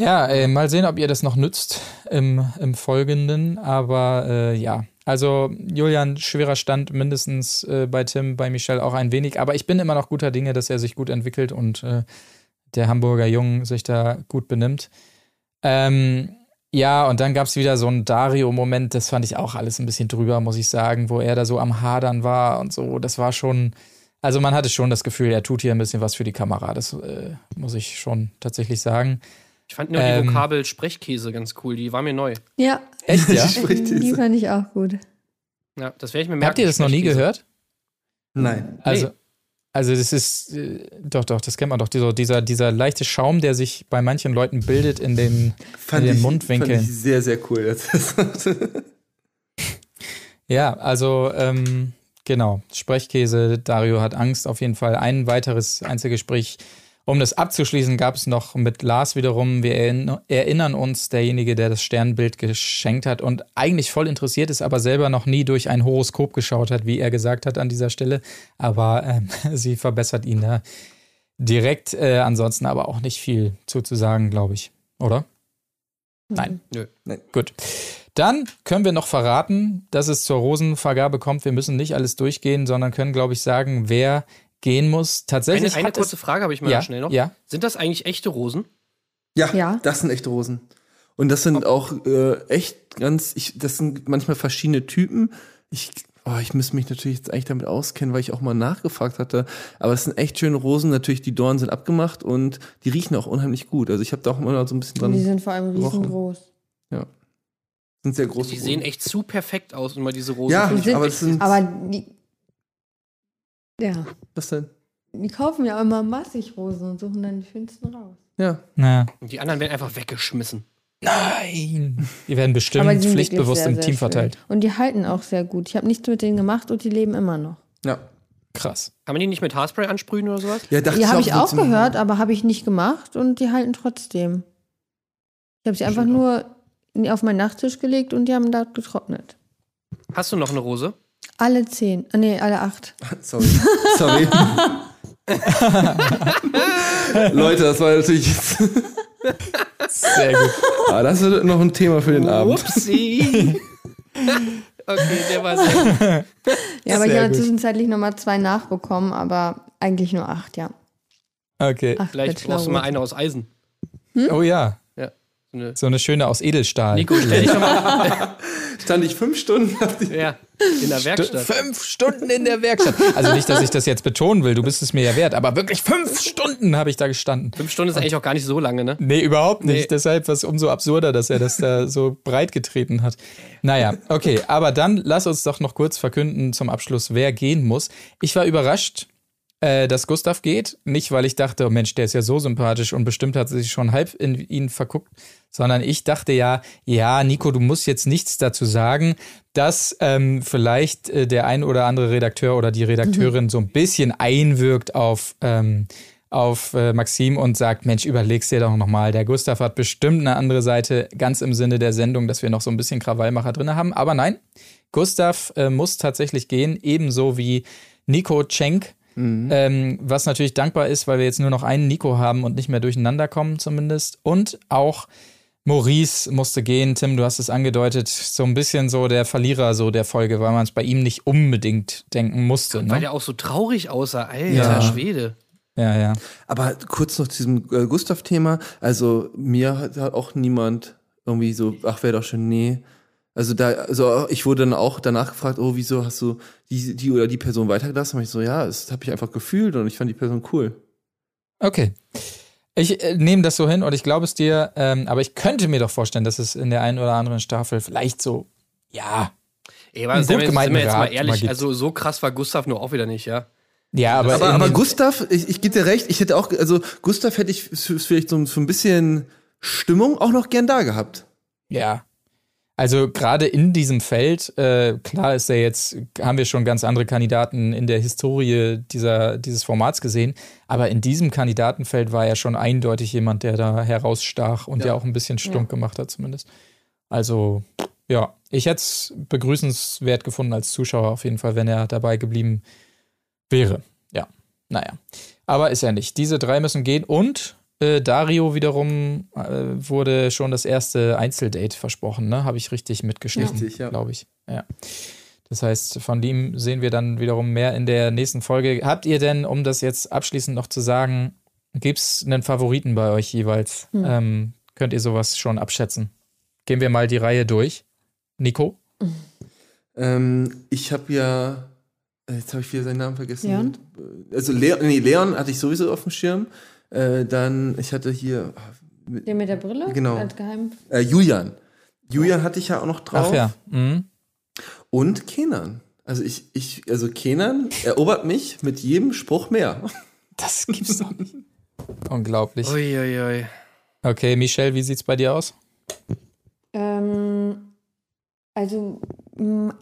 Ja, äh, mal sehen, ob ihr das noch nützt im, im Folgenden. Aber äh, ja, also Julian, schwerer Stand mindestens äh, bei Tim, bei Michelle auch ein wenig. Aber ich bin immer noch guter Dinge, dass er sich gut entwickelt und äh, der Hamburger Jungen sich da gut benimmt. Ähm, ja, und dann gab es wieder so einen Dario-Moment, das fand ich auch alles ein bisschen drüber, muss ich sagen, wo er da so am Hadern war und so. Das war schon, also man hatte schon das Gefühl, er tut hier ein bisschen was für die Kamera. Das äh, muss ich schon tatsächlich sagen. Ich fand nur Ähm. die Vokabel Sprechkäse ganz cool, die war mir neu. Ja, Echt, ja? die fand ich auch gut. Ja, das werde ich mir merken. Habt ihr das noch nie gehört? Nein. Also, also das ist, äh, doch, doch, das kennt man doch. Dieser, dieser, dieser leichte Schaum, der sich bei manchen Leuten bildet in den, in den ich, Mundwinkeln. Fand ich sehr, sehr cool. Das Ja, also, ähm, genau. Sprechkäse, Dario hat Angst. Auf jeden Fall ein weiteres Einzelgespräch. Um das abzuschließen, gab es noch mit Lars wiederum, wir erinn- erinnern uns, derjenige, der das Sternbild geschenkt hat und eigentlich voll interessiert ist, aber selber noch nie durch ein Horoskop geschaut hat, wie er gesagt hat an dieser Stelle. Aber ähm, sie verbessert ihn da direkt. Äh, ansonsten aber auch nicht viel zuzusagen, glaube ich. Oder? Nein. Nö. Gut. Dann können wir noch verraten, dass es zur Rosenvergabe kommt. Wir müssen nicht alles durchgehen, sondern können, glaube ich, sagen, wer gehen muss. Tatsächlich Eine, eine kurze Frage habe ich mal ja, schnell noch. Ja. Sind das eigentlich echte Rosen? ja, Ja. das sind echte Rosen. Und das sind auch äh, echt ganz, ich, das sind manchmal verschiedene Typen. Ich, oh, ich müsste mich natürlich jetzt eigentlich damit auskennen, weil ich auch mal nachgefragt hatte. Aber es sind echt schöne Rosen. Natürlich, die Dornen sind abgemacht und die riechen auch unheimlich gut. Also ich habe da auch immer so ein bisschen Und die dran. sind vor allem gerochen. riesengroß. Sind sehr große Die sehen echt zu perfekt aus, immer diese Rosen. Ja, aber es sind. Aber die, ja, was denn? die kaufen ja immer massig Rosen und suchen dann die schönsten raus. Ja. Na, Und die anderen werden einfach weggeschmissen. nein. Die werden bestimmt Aber die pflichtbewusst sehr, im sehr Team schön. verteilt. Und die halten auch sehr gut. Ich habe nichts mit denen gemacht und die leben immer noch. Ja. Krass. Kann man die nicht mit Haarspray ansprühen oder sowas? Ja, dachte Die habe ich auch gehört, aber habe ich nicht gemacht und die halten trotzdem. Ich habe sie einfach Schön nur auf meinen Nachttisch gelegt und die haben da getrocknet. Hast du noch eine Rose? Alle zehn, ah, nee, alle acht. Sorry. Sorry. Leute, das war natürlich jetzt. Sehr gut. Ah, das wird noch ein Thema für den Abend. Upsi. okay, der war sehr gut. Ja, aber ich Sehr habe gut. zwischenzeitlich nochmal zwei nachbekommen, aber eigentlich nur acht, ja. Okay. Acht Vielleicht brauchst du mal eine aus Eisen. Oh ja. Eine So eine schöne aus Edelstahl. Nico, stell dich doch mal Stand ich fünf Stunden ja, in der Werkstatt. Fünf Stunden in der Werkstatt. Also nicht, dass ich das jetzt betonen will, du bist es mir ja wert, aber wirklich fünf Stunden habe ich da gestanden. Fünf Stunden ist eigentlich auch gar nicht so lange, ne? Nee, überhaupt nicht. Nee. Deshalb war es umso absurder, dass er das da so breit getreten hat. Naja, okay, aber dann lass uns doch noch kurz verkünden zum Abschluss, wer gehen muss. Ich war überrascht, äh, dass Gustav geht. Nicht, weil ich dachte, oh Mensch, der ist ja so sympathisch und bestimmt hat sie sich schon halb in ihn verguckt, sondern ich dachte ja, ja, Nico, du musst jetzt nichts dazu sagen, dass ähm, vielleicht äh, der ein oder andere Redakteur oder die Redakteurin so ein bisschen einwirkt auf, ähm, auf äh, Maxim und sagt, Mensch, überleg's dir doch nochmal. Der Gustav hat bestimmt eine andere Seite, ganz im Sinne der Sendung, dass wir noch so ein bisschen Krawallmacher drin haben. Aber nein, Gustav äh, muss tatsächlich gehen, ebenso wie Nico Cenk, ähm, was natürlich dankbar ist, weil wir jetzt nur noch einen Nico haben und nicht mehr durcheinander kommen zumindest. Und auch Maurice musste gehen. Tim, du hast es angedeutet, so ein bisschen so der Verlierer so der Folge, weil man es bei ihm nicht unbedingt denken musste. Weil Ne? der auch so traurig aussah. Alter Ja. Schwede. Ja, ja. Aber kurz noch zu diesem äh, Gustav-Thema. Also mir hat, hat auch niemand irgendwie so, ach, wäre doch schon, nee. Also da, also ich wurde dann auch danach gefragt, oh, wieso hast du die, die oder die Person weitergelassen? Und ich so, ja, das habe ich einfach gefühlt und ich fand die Person cool. Okay. Ich äh, nehme das so hin und ich glaube es dir, ähm, aber ich könnte mir doch vorstellen, dass es in der einen oder anderen Staffel vielleicht so Ja. Ey, aber sind gut wir, sind wir jetzt mal Rat mal ehrlich, gibt. also so krass war Gustav nur auch wieder nicht, ja. Ja, aber, Aber, aber Gustav, ich, ich gebe dir recht, ich hätte auch, also Gustav hätte ich vielleicht so, so ein bisschen Stimmung auch noch gern da gehabt. Ja. Also gerade in diesem Feld, äh, klar ist er jetzt, haben wir schon ganz andere Kandidaten in der Historie dieser, dieses Formats gesehen, aber in diesem Kandidatenfeld war er schon eindeutig jemand, der da herausstach und ja, Ja. auch ein bisschen stunk gemacht hat zumindest. Also ja, ich hätte es begrüßenswert gefunden als Zuschauer auf jeden Fall, wenn er dabei geblieben wäre. Ja, naja. Aber ist er nicht. Diese drei müssen gehen und äh, Dario wiederum äh, wurde schon das erste Einzeldate versprochen, ne? Habe ich richtig mitgeschnitten, Richtig, ja. glaube ich. Ja. Das heißt, von ihm sehen wir dann wiederum mehr in der nächsten Folge. Habt ihr denn, um das jetzt abschließend noch zu sagen, gibt es einen Favoriten bei euch jeweils? Ähm, könnt ihr sowas schon abschätzen? Gehen wir mal die Reihe durch. Nico? Ähm, ich habe ja, äh, jetzt habe ich wieder seinen Namen vergessen. Leon? Also Leon, nee, Leon hatte ich sowieso auf dem Schirm. Äh, dann, ich hatte hier, mit, Der mit der Brille? Genau. Als Geheim. äh, Julian. Julian hatte ich ja auch noch drauf. Ach ja. Mhm. Und Kenan. Also ich, ich, also Kenan erobert mich mit jedem Spruch mehr. Das gibt's doch nicht. Unglaublich. Uiuiui. Okay, Michelle, wie sieht's bei dir aus? Ähm, also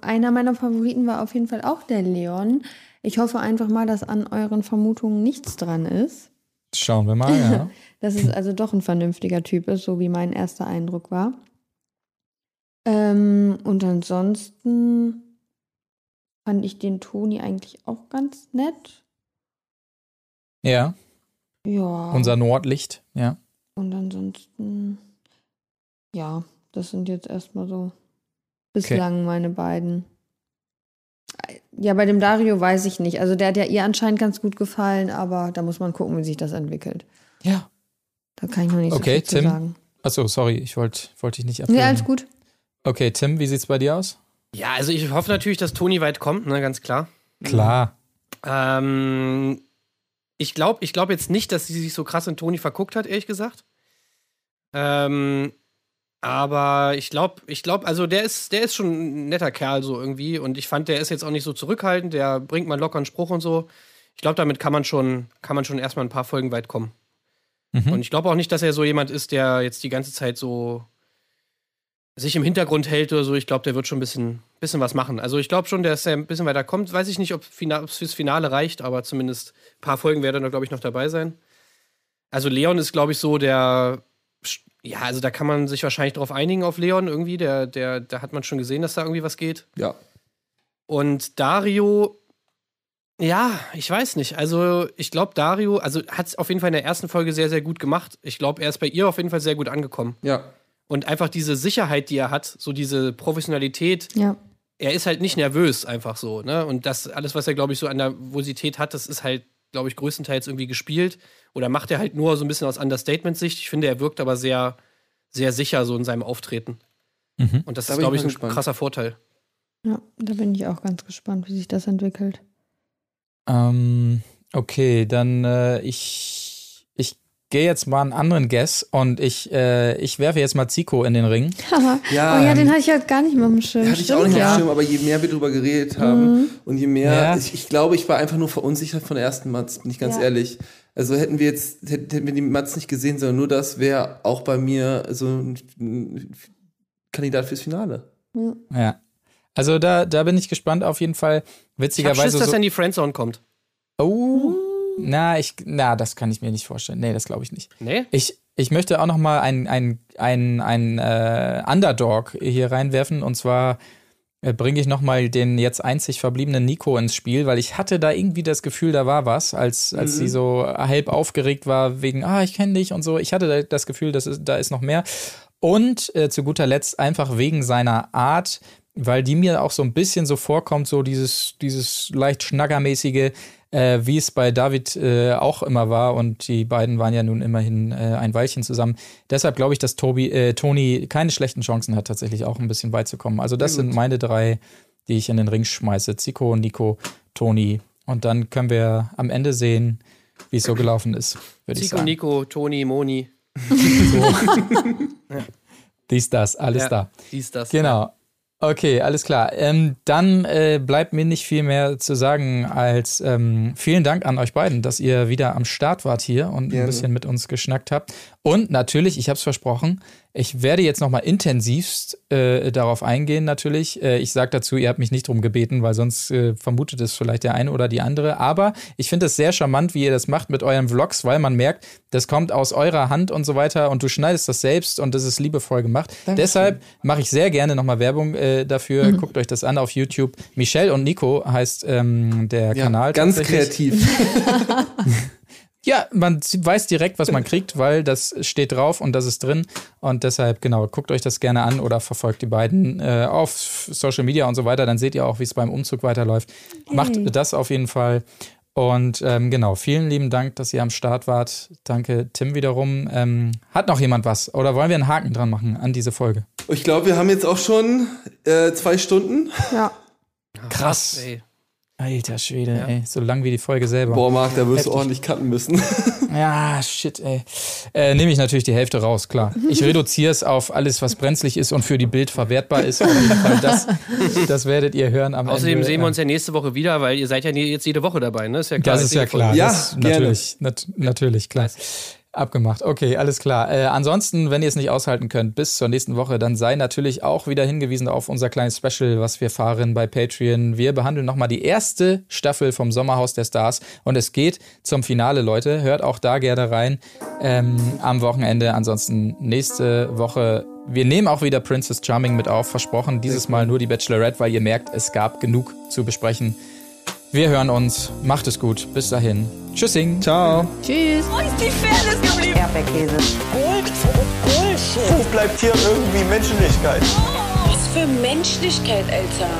einer meiner Favoriten war auf jeden Fall auch der Leon. Ich hoffe einfach mal, dass an euren Vermutungen nichts dran ist. Schauen wir mal, ja. Dass es also doch ein vernünftiger Typ ist, so wie mein erster Eindruck war. Ähm, und ansonsten fand ich den Toni eigentlich auch ganz nett. ja, Ja. unser Nordlicht, ja. Und ansonsten, ja, das sind jetzt erstmal so bislang meine beiden. Ja, bei dem Dario weiß ich nicht. Also der hat ja ihr anscheinend ganz gut gefallen, aber da muss man gucken, wie sich das entwickelt. Ja. Da kann ich noch nicht so Okay, viel zu Tim? sagen. Achso, sorry, ich wollte wollt dich nicht abwürgen. Nee, alles gut. Okay, Tim, wie sieht's bei dir aus? Ja, also ich hoffe natürlich, dass Toni weit kommt, ne, ganz klar. Klar. Ähm, ich glaube ich glaub jetzt nicht, dass sie sich so krass in Toni verguckt hat, ehrlich gesagt. Ähm, aber ich glaube, ich glaube, also der ist, der ist schon ein netter Kerl so irgendwie und ich fand, der ist jetzt auch nicht so zurückhaltend, der bringt mal locker einen Spruch und so. Ich glaube, damit kann man schon, kann man schon erstmal ein paar Folgen weit kommen. Mhm. Und ich glaube auch nicht, dass er so jemand ist, der jetzt die ganze Zeit so sich im Hintergrund hält oder so. Ich glaube, der wird schon ein bisschen, bisschen was machen. Also ich glaube schon, dass er ein bisschen weiter kommt. Weiß ich nicht, ob es fürs Finale reicht, aber zumindest ein paar Folgen werden da, glaube ich, noch dabei sein. Also Leon ist, glaube ich, so der. Ja, also da kann man sich wahrscheinlich drauf einigen auf Leon irgendwie. Der, der, da hat man schon gesehen, dass da irgendwie was geht. Ja. Und Dario, ja, ich weiß nicht. Also, ich glaube, Dario, also hat es auf jeden Fall in der ersten Folge sehr, sehr gut gemacht. Ich glaube, er ist bei ihr auf jeden Fall sehr gut angekommen. Ja. Und einfach diese Sicherheit, die er hat, so diese Professionalität, Ja. er ist halt nicht nervös, einfach so, ne? Und das, alles, was er, glaube ich, so an Nervosität hat, das ist halt, glaube ich, größtenteils irgendwie gespielt. Oder macht er halt nur so ein bisschen aus Understatement-Sicht. Ich finde, er wirkt aber sehr, sehr sicher so in seinem Auftreten. Mhm. Und das Da ist, glaube ich mal ein gespannt. krasser Vorteil. Ja, da bin ich auch ganz gespannt, wie sich das entwickelt. Ähm, okay, dann äh, ich, ich gehe jetzt mal einen anderen Guess und ich, äh, ich werfe jetzt mal Zico in den Ring. Ja, oh ja, den ähm, hatte ich ja gar nicht mehr auf dem Schirm. Hatte ich auch nicht ja. auf dem Schirm, aber je mehr wir drüber geredet haben Mhm. und je mehr, Ja. ich, ich glaube, ich war einfach nur verunsichert von der ersten Matz, bin ich ganz Ja. ehrlich. Also hätten wir jetzt, hätten wir die Matz nicht gesehen, sondern nur das wäre auch bei mir so ein, Kandidat fürs Finale. Ja. Also da, da bin ich gespannt auf jeden Fall. Ich habe Witzigerweise Schiss, dass so, er in die Friendzone kommt. Oh, na, ich, na, das kann ich mir nicht vorstellen. Nee, das glaube ich nicht. Nee? Ich, ich möchte auch noch mal ein, ein, ein, ein äh, Underdog hier reinwerfen und zwar bringe ich noch mal den jetzt einzig verbliebenen Nico ins Spiel, weil ich hatte da irgendwie das Gefühl, da war was, als, als sie so halb aufgeregt war wegen, ah, ich kenne dich und so. Ich hatte da das Gefühl, das ist, da ist noch mehr. Und äh, zu guter Letzt einfach wegen seiner Art, weil die mir auch so ein bisschen so vorkommt, so dieses, dieses leicht schnackermäßige, äh, wie es bei David äh, auch immer war. Und die beiden waren ja nun immerhin äh, ein Weilchen zusammen. Deshalb glaube ich, dass Tobi, äh, Toni keine schlechten Chancen hat, tatsächlich auch ein bisschen weit zu kommen. Also das sind meine drei, die ich in den Ring schmeiße. Zico, Nico, Toni. Und dann können wir am Ende sehen, wie es so gelaufen ist, würde ich Zico, sagen. Nico, Toni, Moni. Dies, das, alles Ja. da. Dies, das. Genau. Okay, alles klar. Ähm, dann äh, bleibt mir nicht viel mehr zu sagen als ähm, vielen Dank an euch beiden, dass ihr wieder am Start wart hier und Gerne. ein bisschen mit uns geschnackt habt. Und natürlich, ich habe es versprochen, ich werde jetzt nochmal intensivst äh, darauf eingehen, natürlich. Äh, ich sage dazu, ihr habt mich nicht drum gebeten, weil sonst äh, vermutet es vielleicht der eine oder die andere. Aber ich finde es sehr charmant, wie ihr das macht mit euren Vlogs, weil man merkt, das kommt aus eurer Hand und so weiter und du schneidest das selbst und das ist liebevoll gemacht. Dankeschön. Deshalb mache ich sehr gerne nochmal Werbung äh, dafür. Mhm. Guckt euch das an auf YouTube. Michelle und Nico heißt ähm, der ja, Kanal. Ganz kreativ. Ja, man weiß direkt, was man kriegt, weil das steht drauf und das ist drin. Und deshalb, genau, guckt euch das gerne an oder verfolgt die beiden äh, auf Social Media und so weiter. Dann seht ihr auch, wie es beim Umzug weiterläuft. Hey. Macht das auf jeden Fall. Und ähm, genau, vielen lieben Dank, dass ihr am Start wart. Danke, Tim, wiederum. Ähm, hat noch jemand was? Oder wollen wir einen Haken dran machen an diese Folge? Ich glaube, wir haben jetzt auch schon äh, zwei Stunden. Ja. Krass. Ey. Alter Schwede, ja. ey. So lang wie die Folge selber. Boah, Marc, da wirst Heftig. du ordentlich cutten müssen. ja, shit, ey. Äh, Nehme ich natürlich die Hälfte raus, klar. Ich reduziere es auf alles, was brenzlig ist und für die Bild verwertbar ist. Auf jeden Fall das, das werdet ihr hören am Außerdem Ende. sehen wir uns ja nächste Woche wieder, weil ihr seid ja jetzt jede Woche dabei, ne? Ist ja klar. Das ist ja klar. Ja, das, natürlich, nat natürlich, klar. Abgemacht. Okay, alles klar. Äh, ansonsten, wenn ihr es nicht aushalten könnt, bis zur nächsten Woche, dann sei natürlich auch wieder hingewiesen auf unser kleines Special, was wir fahren bei Patreon. Wir behandeln nochmal die erste Staffel vom Sommerhaus der Stars und es geht zum Finale, Leute. Hört auch da gerne rein ähm, am Wochenende. Ansonsten nächste Woche. Wir nehmen auch wieder Princess Charming mit auf, versprochen. Dieses Mal nur die Bachelorette, weil ihr merkt, es gab genug zu besprechen. Wir hören uns. Macht es gut. Bis dahin. Tschüssing. Ciao. Tschüss. Wo ist die Fairness geblieben? Erdbeerkäse. Gold, Bullshit. Wo bleibt hier irgendwie Menschlichkeit? Was für Menschlichkeit, Alter.